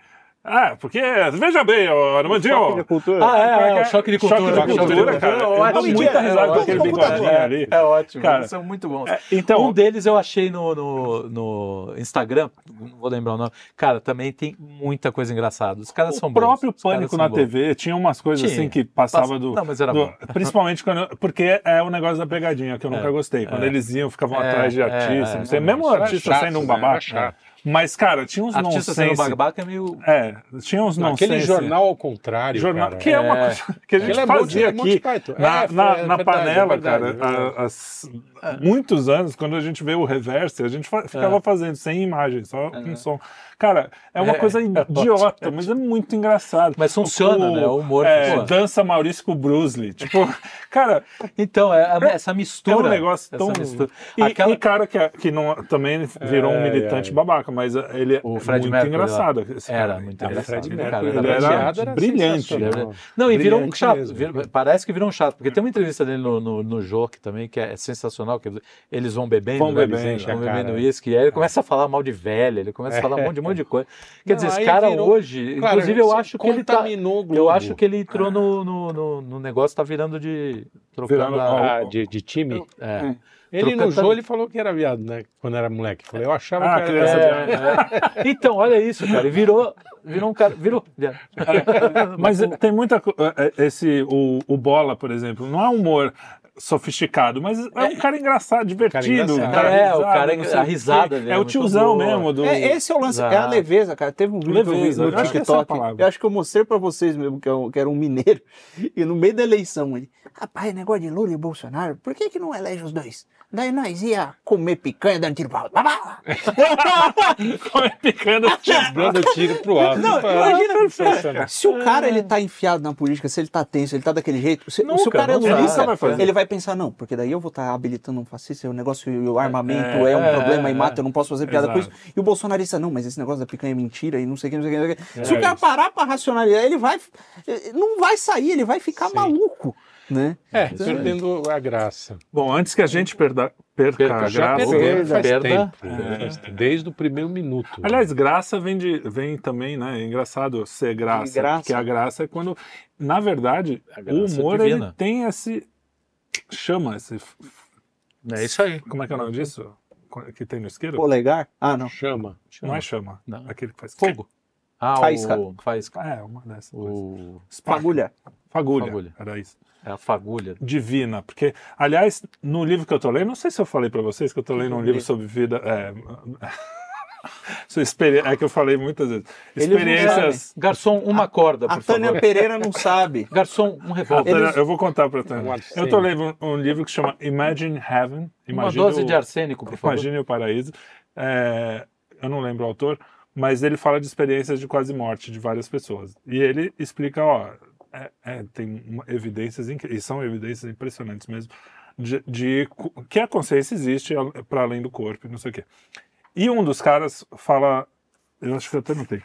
Ah, porque, veja bem, Armandinho. Choque de cultura. Ah, é, é, é? o choque de cultura. Choque de cultura, cara. É ótimo. muita risada com É aquele ótimo. bigodinho É, ali. É ótimo, Cara, eles são muito bons. É, então, um deles eu achei no, no, no Instagram, não vou lembrar o nome. Cara, também tem muita coisa engraçada. Os caras são o bons. próprio Os caras Pânico são na bons. TV tinha umas coisas Tinha. assim que passava Passa- do. Não, mas era do- bom. <laughs> principalmente quando. Porque é o negócio da pegadinha que eu nunca É, gostei. Quando é. eles iam, ficavam É, atrás de é, artistas, é, não sei. é. Mesmo o artista sendo um né? babaca. Mas, cara, tinha uns Artista sendo nonsense. babaca é meio. É, tinha uns Não, Aquele jornal ao contrário, Jornal, cara. que é uma É. coisa que a gente é fazia Monty aqui na, É, na, é na verdade, panela, é verdade, cara. é as- muitos anos, quando a gente vê o reverse, a gente ficava É. fazendo sem imagem, só com som. Cara, é uma É, coisa <laughs> é idiota, mas é muito engraçado. Mas funciona, O- né? O humor é, dança Maurício com Bruce Lee. Tipo, <laughs> cara, Então, é, a- essa mistura. é um negócio tão. mistura. E Aquela- um cara que, é- que não, também virou um É, militante é. babaca, mas ele é O Fred muito Mercury engraçado. esse Era cara. muito Ah, engraçado. Fred Ele, cara, ele era era brilhante. brilhante. sensacional. Não, e virou um chato. virou- parece que virou um chato, porque tem uma entrevista dele no, no, no Joke também, que é sensacional, que eles vão bebendo, Vão né? bebendo, vão a cara. bebendo uísque, e aí ele começa a falar mal de velha, ele começa a falar um monte de, um monte de <laughs> coisa. Quer Não, dizer, esse cara virou- hoje, Claro, inclusive eu acho que ele tá... contaminou o Globo. Eu acho que ele entrou no, no, no, no negócio, tá virando de... Trocando Virando- a... Ah, de, de time. É. Ele no jogo ele falou que era viado, né? Quando era moleque. Eu Falei, eu achava Ah, que era. de- É, é. Então, olha isso, cara. Ele virou, virou um cara. Virou. <laughs> Mas tem muita é, é, esse o, o bola, por exemplo, não é humor sofisticado, mas é um cara engraçado, divertido. engraçado. dá É, risada, o cara- sei a risada dele É é o tiozão mesmo do É, esse é o lance, é a Exato. leveza, cara. Teve um vídeo que eu vi Leveza, no eu acho é TikTok. Eu acho que eu mostrei pra vocês mesmo que, eu, que era um mineiro. E no meio da eleição, ele, rapaz, negócio de Lula e Bolsonaro, por que que não elege os dois? Daí nós ia comer picanha dando tiro pra alto. Babá! <laughs> picando Dando tiro pro alto. Não, imagina, cara, se o cara ele tá enfiado na política, se ele tá tenso, ele tá daquele jeito, se, se o Nunca, cara é nunca, lulista, nunca vai ele vai pensar, não, porque daí eu vou estar habilitando um fascista, o negócio, o armamento É, é, um é, problema e é, mata, eu não posso fazer piada com Exato. isso. E o bolsonarista, não, mas esse negócio da picanha é mentira e não sei o que, não sei o que. Não sei o que. Se É o cara isso. parar pra racionalizar, ele vai, não vai sair, ele vai ficar Sim. maluco, né? É, perdendo a graça. Bom, antes que a gente perda, perca, Perca, a já graça. Perdeu faz perda. tempo. faz tempo. Desde o primeiro minuto. Aliás, graça vem, de, vem também, né? É engraçado ser graça. graça. Porque a graça é quando, na verdade, o graça humor ele tem esse. Chama esse. É isso aí. Como é que é o nome disso? Que tem no isqueiro? Polegar? Ah, não. Chama. Não é chama. Não. Aquele que faz Fogo. Ah, Faísca. o Faísca. É, uma dessas. coisas. O... Fagulha. Fagulha. Fagulha. Era isso. É a fagulha. Divina. Porque, aliás, no livro que eu tô lendo, não sei se eu falei pra vocês que eu tô lendo um livro sobre vida. É, <laughs> sua experi- é que eu falei muitas vezes. Experiências. Garçom, uma corda, A por Tânia favor. Pereira não sabe. <laughs> Garçom, um revólver. Eles- Eu vou contar pra Um Tânia. Eu tô lendo um, um livro que chama Imagine Heaven. Uma Imagine dose o- de arsênico, por favor. Imagine o Paraíso. É, eu não lembro o autor, mas ele fala de experiências de quase morte de várias pessoas. E ele explica, ó, é- é, tem uma- evidências, e são evidências impressionantes mesmo, de, de que a consciência existe para além do corpo e não sei o quê. E um dos caras fala, eu acho que eu até não tenho.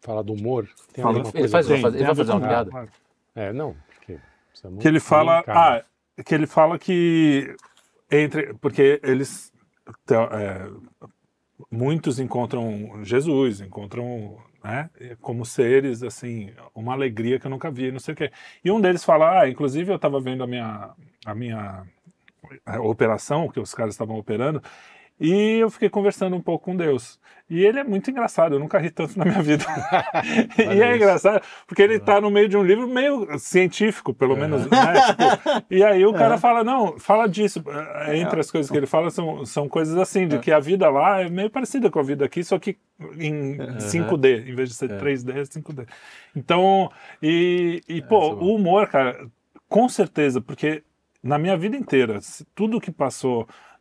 Fala do humor. Tem Fala- Ele, faz, fazer, ele vai fazer uma piada. claro. É, não. Porque você que ele fala ah, que ele fala que entre porque eles é, muitos encontram Jesus encontram né, como seres assim uma alegria que eu nunca vi não sei o quê. E um deles fala ah, inclusive eu estava vendo a minha a minha é, operação que os caras estavam operando e eu fiquei conversando um pouco com Deus. E ele é muito engraçado, eu nunca ri tanto na minha vida. <laughs> e é engraçado, porque ele tá no meio de um livro meio científico, pelo menos. Né? Tipo, e aí o cara fala, não, fala disso. Eh, Entre as coisas que ele fala são, são coisas assim, de que a vida lá é meio parecida com a vida aqui, só que em 5D, em vez de ser 3D, é 5D. Então, e, e pô, é o humor, cara, com certeza, porque na minha vida inteira, tudo que passou, é, é,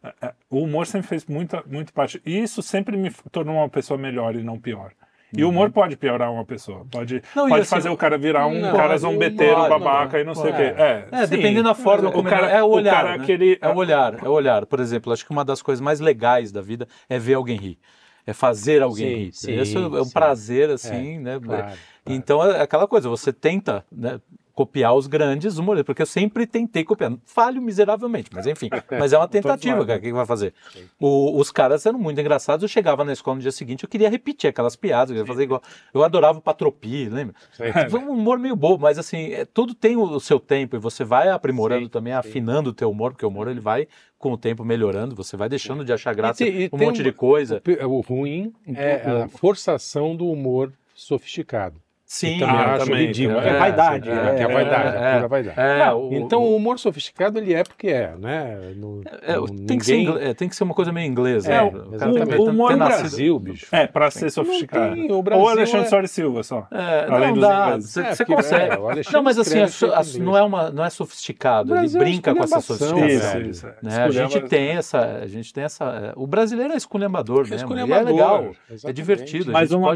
o humor sempre fez muita, muito parte. E isso sempre me tornou uma pessoa melhor e não pior. E o humor pode piorar uma pessoa, pode, Uhum. Não, pode assim, fazer o cara virar um não, cara pode, zombeteiro, pode, babaca não, e não sei o pode. quê. É, É, dependendo da forma O como cara- ele, é o o olhar, cara né? que ele- é o olhar, é o olhar. Por exemplo, acho que uma das coisas mais legais da vida é ver alguém rir, é fazer alguém Sim, rir. sim, Isso é um sim. prazer assim, né? Claro, Então é aquela coisa, você tenta, né? copiar os grandes humoristas, porque eu sempre tentei copiar. Falho miseravelmente, mas enfim. <laughs> Mas é uma tentativa, cara. O que vai fazer? O- os caras eram muito engraçados. Eu chegava na escola no dia seguinte, eu queria repetir aquelas piadas, eu queria fazer igual. Eu adorava o Patropi, lembra? <laughs> Foi um humor meio bobo, mas assim, é, tudo tem o, o seu tempo e você vai aprimorando Sim, também, sim. afinando o teu humor, porque o humor ele vai com o tempo melhorando, você vai deixando de achar graça tem- e um monte um- de coisa. O, o ruim é a forçação do humor sofisticado. Sim, também Ah, acho também, ridículo. também. É vaidade, É, é, que é a vaidade, é, é, pura vaidade. É, o- Então o humor sofisticado ele é porque é, né? No, é, no- tem, que ser ninguém- ingle- é, tem que ser uma coisa meio inglesa. É, né? o- exatamente. o humor no Brasil, bicho. É, pra ser sofisticado. tem, o Brasil Ou Alexandre é- Soares Silva só. É, Além não dos dá, ingleses. você, É, consegue. é, não, mas assim, não, é uma, não é sofisticado, ele é brinca com essa sofisticação. Né? A gente tem essa, a gente tem essa, é, o brasileiro é esculhambador mesmo, é legal, é divertido. Mas uma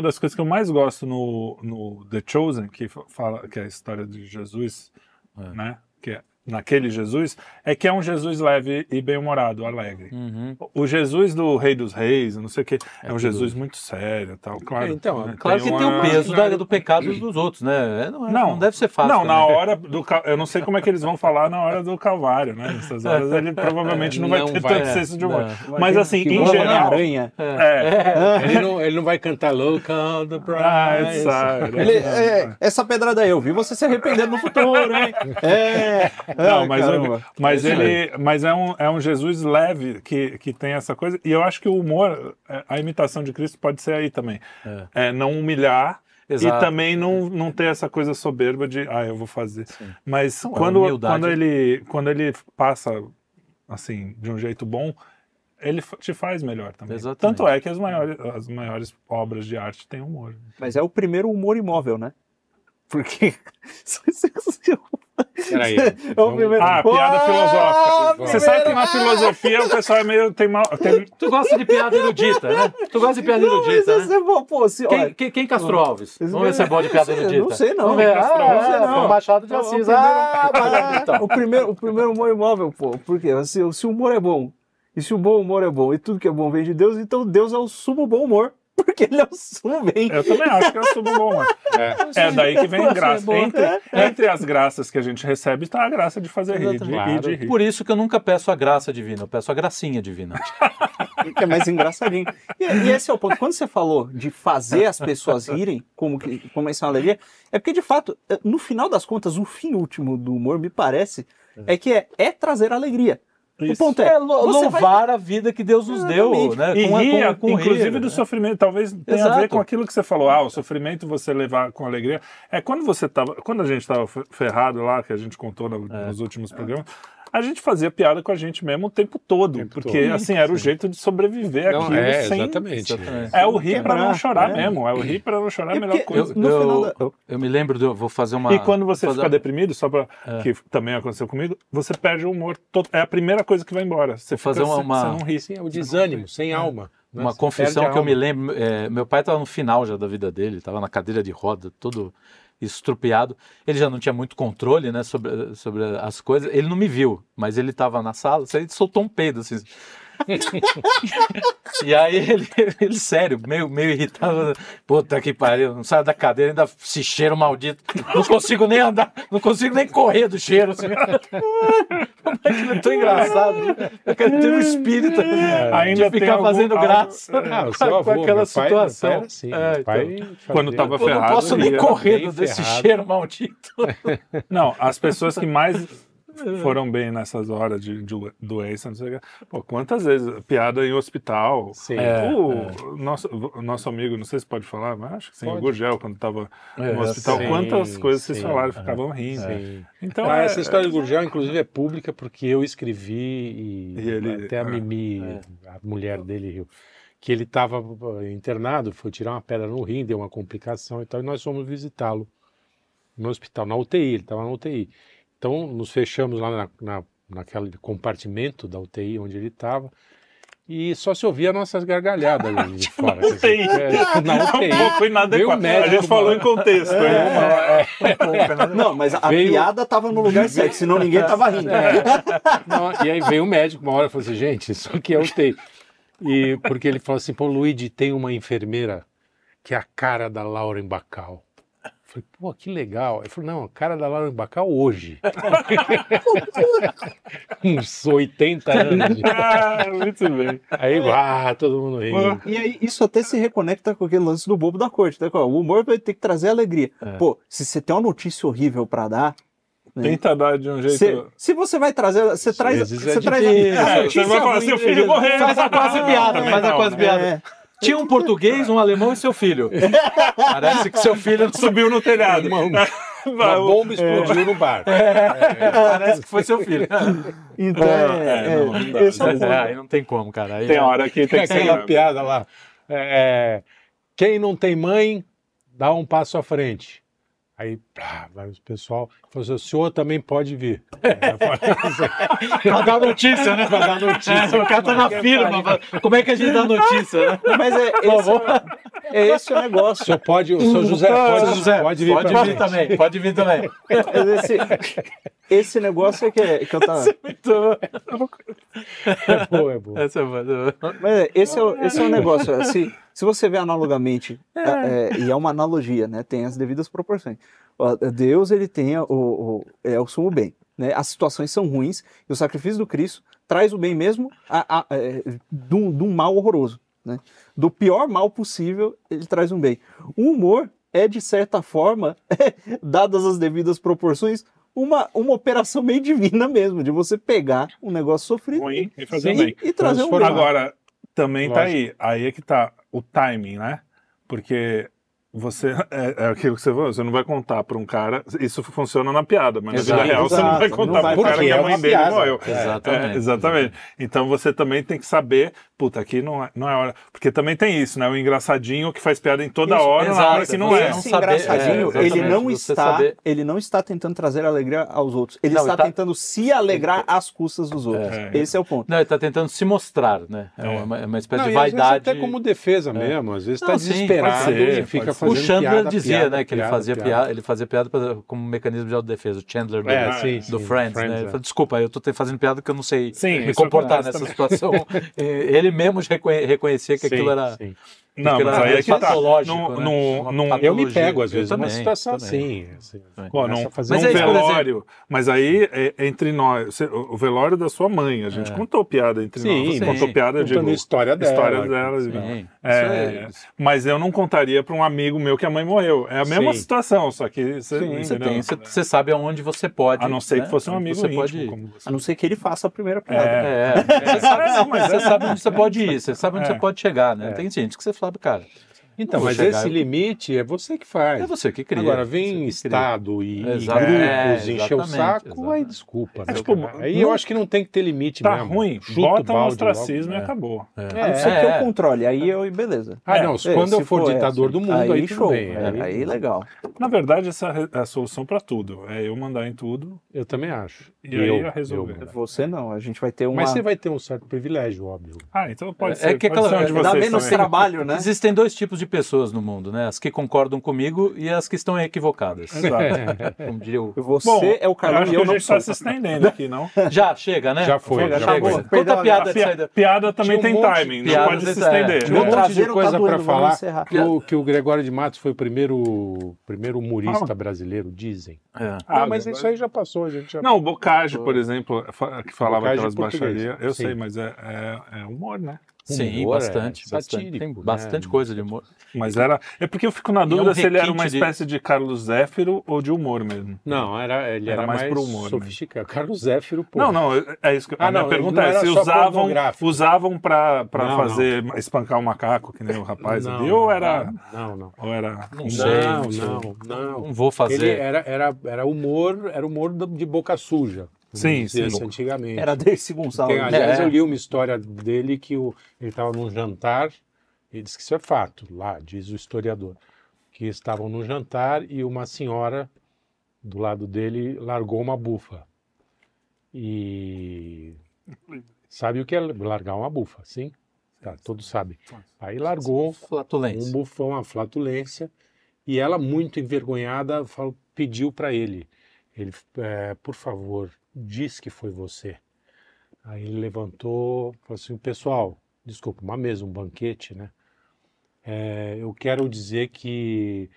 das coisas que eu mais gosto no, no The Chosen, que fa- fala que é a história de Jesus, É. né? Que é naquele Jesus, é que é um Jesus leve e bem-humorado, alegre. Uhum. O Jesus do Rei dos Reis, não sei o quê, é, um tudo. Jesus muito sério, tal, claro. É, então, né, Claro que tem o peso da- do pecado <clears throat> dos outros, né? É, Não, é- Não, não deve ser fácil. Não, na hora do eu não sei como é que eles vão falar na hora do Calvário, né? Nessas horas ele <laughs> provavelmente não vai Não ter vai, tanto é, senso de humor. não. Mas assim, Que em geral, aranha. é, Ele não, ele não vai cantar Look on the ah, Prize. sabe. Ele- é, essa pedrada aí, eu vi você se arrependendo no futuro, hein? <laughs> É. <laughs> Não, mas, caramba. mas É ele, mas é um, é um Jesus leve que, que tem essa coisa. E eu acho que o humor, é, a imitação de Cristo pode ser aí também. É, não humilhar Exato. e também não, não ter essa coisa soberba de, ah, eu vou fazer. Mas Não, é quando, quando ele quando ele passa assim de um jeito bom, ele te faz melhor também. Exatamente. Tanto é que as maiores, as maiores obras de arte têm humor. Mas é o primeiro humor imóvel, né? Porque. <laughs> Peraí. <laughs> É primeiro. Ah, piada Ah, filosófica. Você sabe que na filosofia o pessoal é meio. Tem mal, tem, Tu gosta de piada erudita, né? Tu gosta de piada Não, mas erudita, né? esse é bom, pô, se, Quem, quem, quem castrou Alves? Esse Vamos ver se é bom de piada não erudita. não sei não. Vamos ver. Ah, não sei é, não. foi Machado de o Assis. primeiro- Ah, então. o, primeiro, o primeiro humor imóvel, pô. Porque se, se o humor é bom, e se o bom humor é bom, e tudo que é bom vem de Deus, então Deus é o sumo bom humor. Porque ele é o sumo bem. Eu também acho que é o subo bom, mano. É daí que vem Nossa, graça. é. Entre, entre as graças que a gente recebe está a graça de fazer rir, de, e de rir. Por isso que eu nunca peço a graça divina, eu peço a gracinha divina. <laughs> que é mais engraçadinho. E, e esse é o ponto. Quando você falou de fazer as pessoas rirem, como, que, como isso é uma alegria, é porque, de fato, é, no final das contas, o fim último do humor, me parece, é que é, é trazer alegria. O Isso. ponto é, É lo- você vai- louvar a vida que Deus nos deu, Exatamente. né? E Com- rir, com- com inclusive rir, do né? sofrimento, talvez tenha a ver Exato. com aquilo que você falou. Ah, o sofrimento você levar com alegria. É quando você tava. Quando a gente estava ferrado lá, que a gente contou no- É. nos últimos programas, a gente fazia piada com a gente mesmo o tempo todo. tempo porque, todo. assim, era o jeito de sobreviver Não, aquilo é, sem. exatamente. Exatamente. É o rir pra não chorar é. mesmo. É o rir pra não chorar é a É melhor coisa. Eu, No eu- final da- eu me lembro, de, eu vou fazer uma. E quando você fazer- fica deprimido, só pra, É. que também aconteceu comigo, você perde o humor. to- É a primeira coisa que vai embora. Você Vou fazer uma- você uma- não ri. Sim, é o desânimo, sem alma. né? Uma Você confissão que eu me lembro. é, meu pai estava no final já da vida dele, estava na cadeira de roda, todo estrupiado. Ele já não tinha muito controle né, sobre, sobre as coisas. Ele não me viu, mas ele estava na sala, ele soltou um peido assim. <laughs> e aí ele, ele, sério, meio, meio irritado. Puta que pariu, não saio da cadeira, ainda esse cheiro maldito. Não consigo nem andar, não consigo nem correr do cheiro. Assim. <laughs> Como é que é tão engraçado? Eu quero ter um espírito Ainda de ficar fazendo graça Ah, o com, com avô, aquela meu pai- situação. Pai assim, É, meu então. pai Quando tava Eu não ferrado, posso nem correr desse ferrado. cheiro maldito. Não, as pessoas que mais foram bem nessas horas de, de doença, não sei o quê. Pô, quantas vezes? Piada em hospital. Sim. É. o Nosso, o nosso amigo, não sei se pode falar, mas acho que sim, Pode. o Gurgel, quando estava É, no hospital, sim, quantas coisas vocês sim. falaram, ficavam rindo. Então, Ah, é- essa história do Gurgel, inclusive, é pública porque eu escrevi e, E ele- até a é. Mimi, a mulher dele, riu. Que ele estava internado, foi tirar uma pedra no rim, deu uma complicação e tal, e nós fomos visitá-lo no hospital, na UTI, ele estava na UTI. Então, nos fechamos lá na, na, naquele compartimento da UTI onde ele estava e só se ouvia nossas gargalhadas ali de <laughs> fora. quer dizer, UTI. é, na UTI. um pouco inadequado. Veio o A médico, gente falou em contexto. hein? Não, mas a Veio- piada tava no lugar certo, senão ninguém tava rindo. Não, e aí veio o médico uma hora e falou assim, gente, isso aqui é UTI. E porque ele falou assim, pô, Luigi, tem uma enfermeira que é a cara da Lauren Bacall. Falei, pô, que legal. Ele falou, não, cara da Laura Bacal hoje. <laughs> Uns 80 anos. <laughs> Ah, muito bem. Aí, ah, todo mundo rindo. E aí, isso até se reconecta com aquele lance do bobo da corte. Tá? O humor vai ter que trazer alegria. É. Pô, se você tem uma notícia horrível pra dar, né? Tenta dar de um jeito. Se, se você vai trazer, você traz, vezes você é traz É, notícia você vai falar, seu filho dele. morreu. Faz a quase piada, também faz a quase né? piada. É. Tinha um português, um alemão e seu filho. Parece que seu filho Subiu no telhado. Uma, uma bomba explodiu no bar. Parece que foi seu filho. Então, É, é, é, não, não dá. é é, aí não tem como, cara. Aí Tem é- hora que tem que ser. Aquela grande. piada lá. é, quem não tem mãe, dá um passo à frente. Aí, pá, vai o pessoal. Falou assim, o senhor também pode vir. <laughs> <laughs> Pra dar notícia, né? <laughs> Pra dar notícia. O cara tá na firma. pra- Como é que a gente dá notícia, né? Mas é esse, é esse o O negócio. senhor pode, o senhor José pode, Seu José, pode vir pode vir também, pode vir também. Mas Esse, esse negócio é que, é- que eu tava. É bom, é bom. Essa é boa. Mas é, esse é, o- esse é o negócio. Se, se você vê analogamente, é, e é uma analogia, né? Tem as devidas proporções. Deus, ele tem o, o, é o sumo bem. Né? As situações são ruins e o sacrifício do Cristo traz o bem mesmo a, a, é, de, um, de um mal horroroso. Né? Do pior mal possível, ele traz um bem. O humor é, de certa forma, <laughs> dadas as devidas proporções, uma, uma operação meio divina mesmo, de você pegar um negócio sofrido Ruim e fazer Sim. bem. e, e trazer um. Agora, também tá Lógico. aí. Aí é que tá o timing, né? Porque você. <laughs> É, é aquilo que você falou, você não vai contar pra um cara. Isso funciona na piada, mas Exato. na vida real você não vai contar Não vai pro cara que é a mãe uma dele piada. morreu. Exatamente. É, exatamente. Então você também tem que saber, puta, aqui não é, não é hora. Porque também tem isso, né? O engraçadinho que faz piada em toda Isso, hora, exato. hora que não é. Esse engraçadinho, é, ele não está, saber- ele não está tentando trazer alegria aos outros. Ele Não, está ele tá- tentando se alegrar às custas dos outros. É. Esse é o ponto. Não, ele tá tentando se mostrar, né? É, É. Uma, é uma espécie Não, de às vezes vaidade. até como defesa mesmo. Às vezes está sim, desesperado ser, e fica fazendo O Chandler piada, dizia, piada, né, que ele piada, fazia piada. piada, ele fazia piada pra- como mecanismo de autodefesa, o Chandler do, É, sim, do sim, Friends, né? Ele é. desculpa, eu te- fazendo piada porque eu não sei Sim, me comportar nessa situação. <laughs> Ele mesmo reconhe- reconhecia que Sim, aquilo era sim. Não, mas aí é que tá. Num- né? num- num- Eu me pego, às Eu vezes, numa também, situação também. assim. assim Também. Pô, começa não, a fazer Mas um é por exemplo. velório. Mas aí, é, entre nós, o velório da sua mãe, a gente contou piada entre Sim, nós. Sim. contou piada, eu Contando digo, história dela. história dela. Sim, isso É, é- mas eu não contaria para um amigo meu que a mãe morreu. É a mesma Sim. situação, só que você, Sim, você, tem, você, você sabe aonde você pode. A não ser né? que fosse um amigo você íntimo, pode você. A não ser que ele faça a primeira piada. É. É, você sabe, É, mas você é- sabe onde você pode ir, você sabe onde É. você pode chegar, né? É. Tem gente que você sabe, cara. Então, mas chegar- esse limite é você que faz. É você que cria. Agora, vem cria. Estado e, e grupos É, encher o exatamente, saco, aí exatamente. desculpa. É, né, tipo, aí não- eu acho que não tem que ter limite Tá mesmo. ruim, Chuta bota um ostracismo e acabou. É. A não ser que É. eu controle, aí eu, beleza. Ah, É, não, É, quando eu se for ditador do mundo, aí, tudo show. bem. É, aí, aí legal. Na verdade, essa é a solução para tudo. É eu mandar em tudo. Eu também acho. E aí eu, ia resolver. eu. Você não, a gente vai ter uma... Mas você vai ter um certo privilégio, óbvio. Ah, então pode É- ser. é que aquela- ser onde dá menos também. trabalho, né? Existem dois tipos de pessoas no mundo, né? As que concordam comigo e as que estão equivocadas. Exato. <laughs> Como diria o... Você Bom, é o acho e que eu a não gente sou. está se estendendo aqui, não? <laughs> Já, chega, né? Já foi, Chega, já chega. foi. Conta a piada saída. piada também um tem monte- timing, não pode se dessa- estender. é. Tinha um monte de coisa vamos falar que o, Gregório de Matos foi o primeiro, primeiro humorista brasileiro, dizem. É. Ah, Ah, mas isso aí já passou, a gente já... Não, o Bocage, por exemplo, que falava aquelas baixarias. Eu sim. sei, mas é, é, é humor, né? Sim, Humor é bastante. bastante. satírico, Tem né? bastante coisa de humor. Mas era. É porque eu fico na E é um dúvida se ele era uma requinte de- espécie de Carlos Zéfiro ou de humor mesmo. Não, era, ele Era era, mais mais, pro humor, né? sofisticado. Carlos Zéfiro, pô. Não, não, é- é isso que Ah, a minha não, pergunta não é se usavam, usavam pra, pra Não, fazer espancar um macaco, que nem o rapaz não, ali, ou era. Não, não. Ou era. Não sei. Não, não não, não. Vou fazer. Ele era, era, era humor, era humor de boca suja. Sim, sim. assim, antigamente. Era Dercy Gonçalves. Tem, aliás, É. eu li uma história dele que o, ele estava num jantar, ele disse que isso é fato, lá, diz o historiador, que estavam num jantar e uma senhora do lado dele largou uma bufa. E <laughs> sabe o que é largar uma bufa, sim? Tá, todos sabem. Aí largou um bufão, uma flatulência, e ela, muito envergonhada, falou, pediu para ele, ele, é, por favor, diz que foi você. Aí ele levantou, falou assim, pessoal, desculpa, uma mesa, um banquete, né? É, eu quero dizer que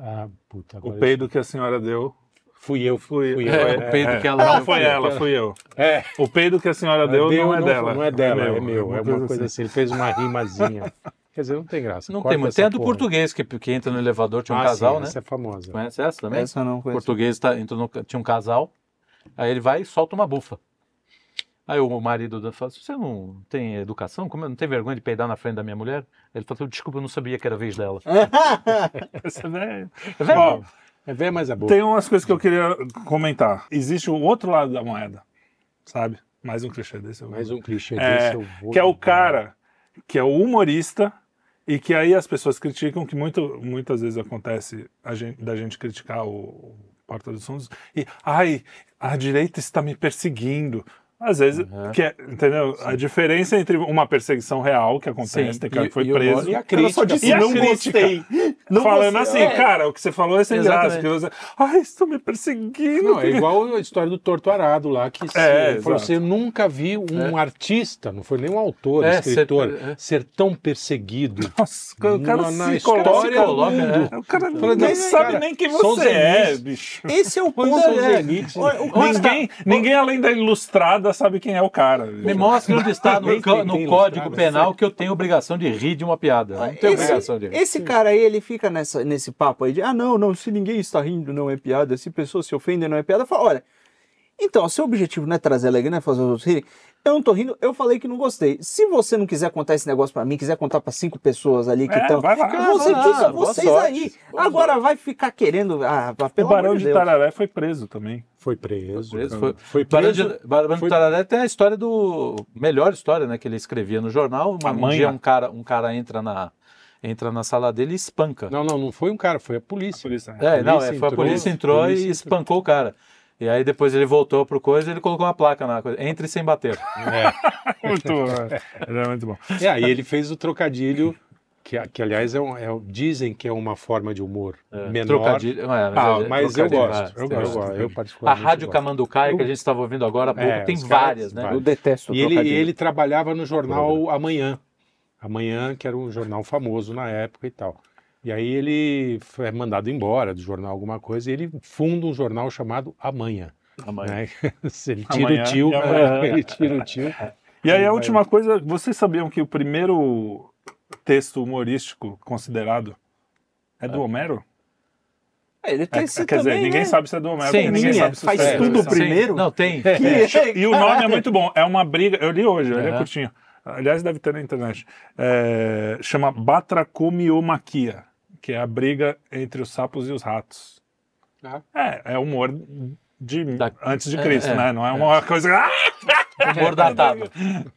Ah, puta, O agora eu- peido que a senhora deu. Fui eu, Fui, fui é, eu. o peido que ela Não foi ela, fui eu. É, O peido que a senhora deu, deu, não é dela. Não é dela, é meu. meu. É uma coisa assim. Ele fez uma rimazinha. <laughs> Quer dizer, não tem graça. Não Corta tem muito. essa Tem a do porra. português, que, que entra no elevador, tinha um Ah, casal, sim, né? Essa é famosa. Conhece essa também? Essa não O conheço. português tá, entrou no, tinha um casal, aí ele vai e solta uma bufa. Aí o marido da fala, você não tem educação? Como, não tem vergonha de peidar na frente da minha mulher? Ele falou, desculpa, eu não sabia que era a vez dela. <laughs> É velho. É velho? Ó, É mas é boa. Tem umas coisas que eu queria comentar. Existe o outro lado da moeda, sabe? Mais um clichê desse. eu vou Mais um clichê É, desse eu vou. que é o cara que é o humorista e que aí as pessoas criticam, que muito, muitas vezes acontece a gente- da gente criticar o Porta dos Fundos e, ai, a direita está me perseguindo. Às vezes, Uhum. que é- entendeu? A diferença entre uma perseguição real que acontece, Sim, tem cara e- que foi e preso. E a cara só crítica. disse E não crítica? gostei. Não falando gostei. assim, cara, o que você falou é sem graça. Você, ai, estão me perseguindo. Não, é igual a história do Torto Arado lá, que se, É, falou eu nunca vi um artista, não foi nem um autor, É, escritor, ser- é. ser tão perseguido. Nossa, o cara Na- na se história coloca, mundo. é. O cara não, sabe cara, nem quem você é, bicho. Esse é o ponto. É. ninguém além da ilustrada sabe quem é o cara. Me mostre onde está no, <laughs> tem- no tem Código Penal que eu tenho obrigação de rir de uma piada. Não tenho esse, obrigação de rir. esse cara aí, ele fica nessa, nesse papo aí de, ah, não, não, se ninguém está rindo, não é piada, se pessoas se ofendem, não é piada. Fala, olha, então, seu objetivo não é trazer alegria, não é fazer os outros rirem. Eu não tô rindo, eu falei que não gostei. Se você não quiser contar esse negócio pra mim, quiser contar pra cinco pessoas ali que É, estão. vai lá. você vai lá, fica, boa vocês sorte. aí. Boa Agora vai ficar querendo. Ah, O pelo Barão amor de de Deus. Tararé foi preso também. Foi preso. Preso, foi- Foi Barão preso. de, Barão de foi- Tararé tem a história do. Melhor história, né? Que ele escrevia no jornal. Uma, A um dia um cara, um cara entra, na, entra na sala dele e espanca. Não, não, não foi um cara, foi a polícia. Isso, né? É, A não, polícia é, foi a entrou, polícia entrou a polícia e entrou. espancou o cara. E aí depois ele voltou pro coisa e ele colocou uma placa na coisa. Entre sem bater. <laughs> Muito bom. é. Ele é muito bom. É, aí ele fez o trocadilho, que, que aliás é um- é dizem que é uma forma de humor menor. Trocadilho. É, Ah, é- mas eu gosto, é, eu gosto, vários. eu A particularmente Rádio gosto. Camanducaia, que a gente estava ouvindo agora há pouco, É, tem várias, né? Eu detesto E ele, ele trabalhava no jornal Amanhã. Amanhã, que era um jornal famoso na época e tal. E aí ele foi mandado embora do jornal alguma coisa e ele funda um jornal chamado Amanhã. Amanhã. Né? <laughs> Se ele tira Amanhã o tio, e <laughs> amanhã. ele tira o tio. <laughs> E aí a Vai. última coisa, vocês sabiam que o primeiro texto humorístico considerado é do Homero? É, ele tem É, esse quer dizer, também, ninguém né? sabe se é do Homero, Sim, porque ninguém sabe se faz é tudo versão. primeiro. Não, tem. Que- E o nome é muito bom. É uma briga. Eu li hoje, ele é curtinho. Aliás, deve ter na internet. É, chama Batracomiomaquia, que é a briga entre os sapos e os ratos. Ah. É, é humor de Da- antes de é, Cristo, é, né? Não é uma coisa. <laughs> Humor datado.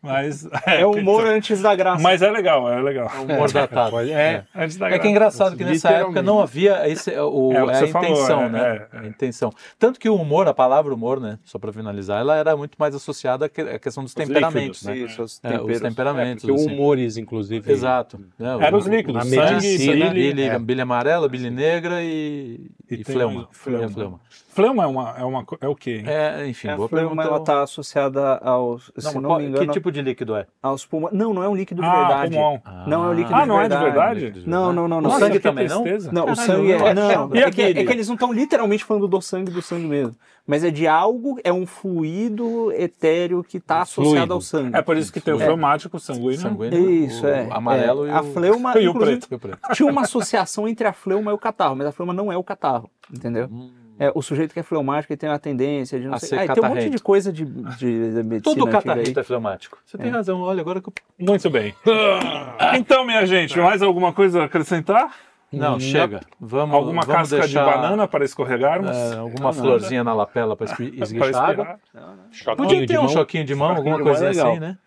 Mas <laughs> É o humor antes da graça. Mas é legal, é legal. Humor <laughs> datado. Pode- é. Antes da É que é graça. engraçado que nessa época não havia esse, o, É o que a falou, intenção, é, né? é, é. A intenção. Tanto que o humor, a palavra humor, né? Só para finalizar, ela era muito mais associada à que- à questão dos temperamentos, né? Isso, os É, os temperos. temperamentos. Porque assim. humores, inclusive. Exato. né, Era o- os líquidos, na sangue, medicina, bile, Billy, É. bilha amarela, bilha negra e, E e, fleuma. fleuma. É, fleuma. Fleuma é uma, é uma é o quê? É, enfim, É, a boa fleuma pergunta. ela está associada aos, Não, se não qual- me engano, que tipo de líquido é? aos pulmões. Não, não é um líquido de ah, verdade. pulmão. Não é o líquido Ah, de não é de verdade. verdade? Não, não, não, não. O Nossa, sangue que também não? Não, o sangue é. Não, E é que, aquele? é que eles não estão literalmente falando do sangue do sangue mesmo. Mas é de algo, é um fluido etéreo que está associado Fluido. ao sangue. É por isso que tem o É. fleumático, o sanguíneo. Sanguíneo, Isso, o é. amarelo é. e A o... fleuma, <laughs> E o e o preto. tinha uma associação entre a fleuma e o catarro, mas a fleuma não é o catarro, entendeu? Hum. É, o sujeito que é fleumático ele tem uma tendência de não A sei. Ah, e tem um monte de coisa de, de, de <laughs> medicina Todo aí. é fleumático. Você tem razão. Olha, agora que eu... Muito bem. <laughs> Então, minha gente, mais alguma coisa a acrescentar? Não, chega. Vamos, Alguma vamos casca deixar, de banana para escorregarmos? é, alguma florzinha na lapela para <laughs> Para esguichar Podia de ter um mão. choquinho de mão, alguma coisa é assim, né?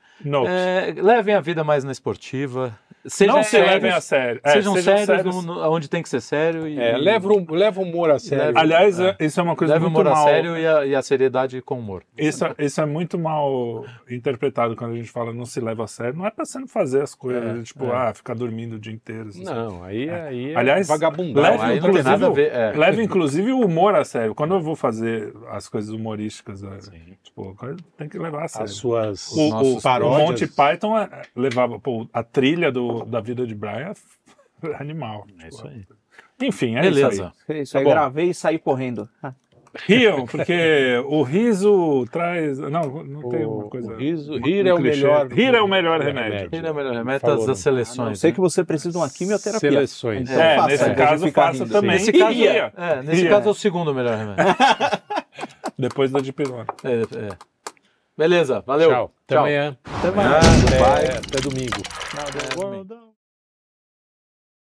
É, levem a vida mais na esportiva. Sejam não se sérios, levem a sério. É, Sejam, sérios, no- no- onde tem que ser sério. E, É, leva, o- leva o humor a sério. Leve- Aliás, É. isso é uma coisa leve o muito humor a mal. sério e a, e a seriedade com humor. Isso, isso é muito mal interpretado quando a gente fala não se leva a sério. Não é pra você não fazer as coisas, É, tipo, é. ah, ficar dormindo o dia inteiro. assim. Não, aí, aí é Aliás, vagabundão. leve, aí não tem inclusive, nada a ver, é. leve inclusive o humor a sério. Quando eu vou fazer as coisas humorísticas, é, tipo, tem que levar a sério. As suas O, o, o paródias. Monty Python é, levava pô, a trilha do, <laughs> da vida de Brian é animal. É isso Tipo, aí. Enfim, é Beleza. isso aí. É Isso aí, Tá bom. gravei e saí correndo. Ah, Riam, <laughs> porque o riso traz. Não, não tem uma O, coisa. o riso, um rir é o melhor. Rir é o melhor remédio. Ele é o melhor remédio Falou, das, das né? seleções. A não ser né? que você precise de uma quimioterapia. Seleções. Então É, faça, nesse caso, faça rindo. também. Nesse caso, Ria. é, nesse Ria. caso é o segundo melhor remédio. <laughs> Depois da dipirona. É, é. Beleza, valeu. Tchau. Até amanhã. Até mais. Até, Bye. até domingo. Now the world-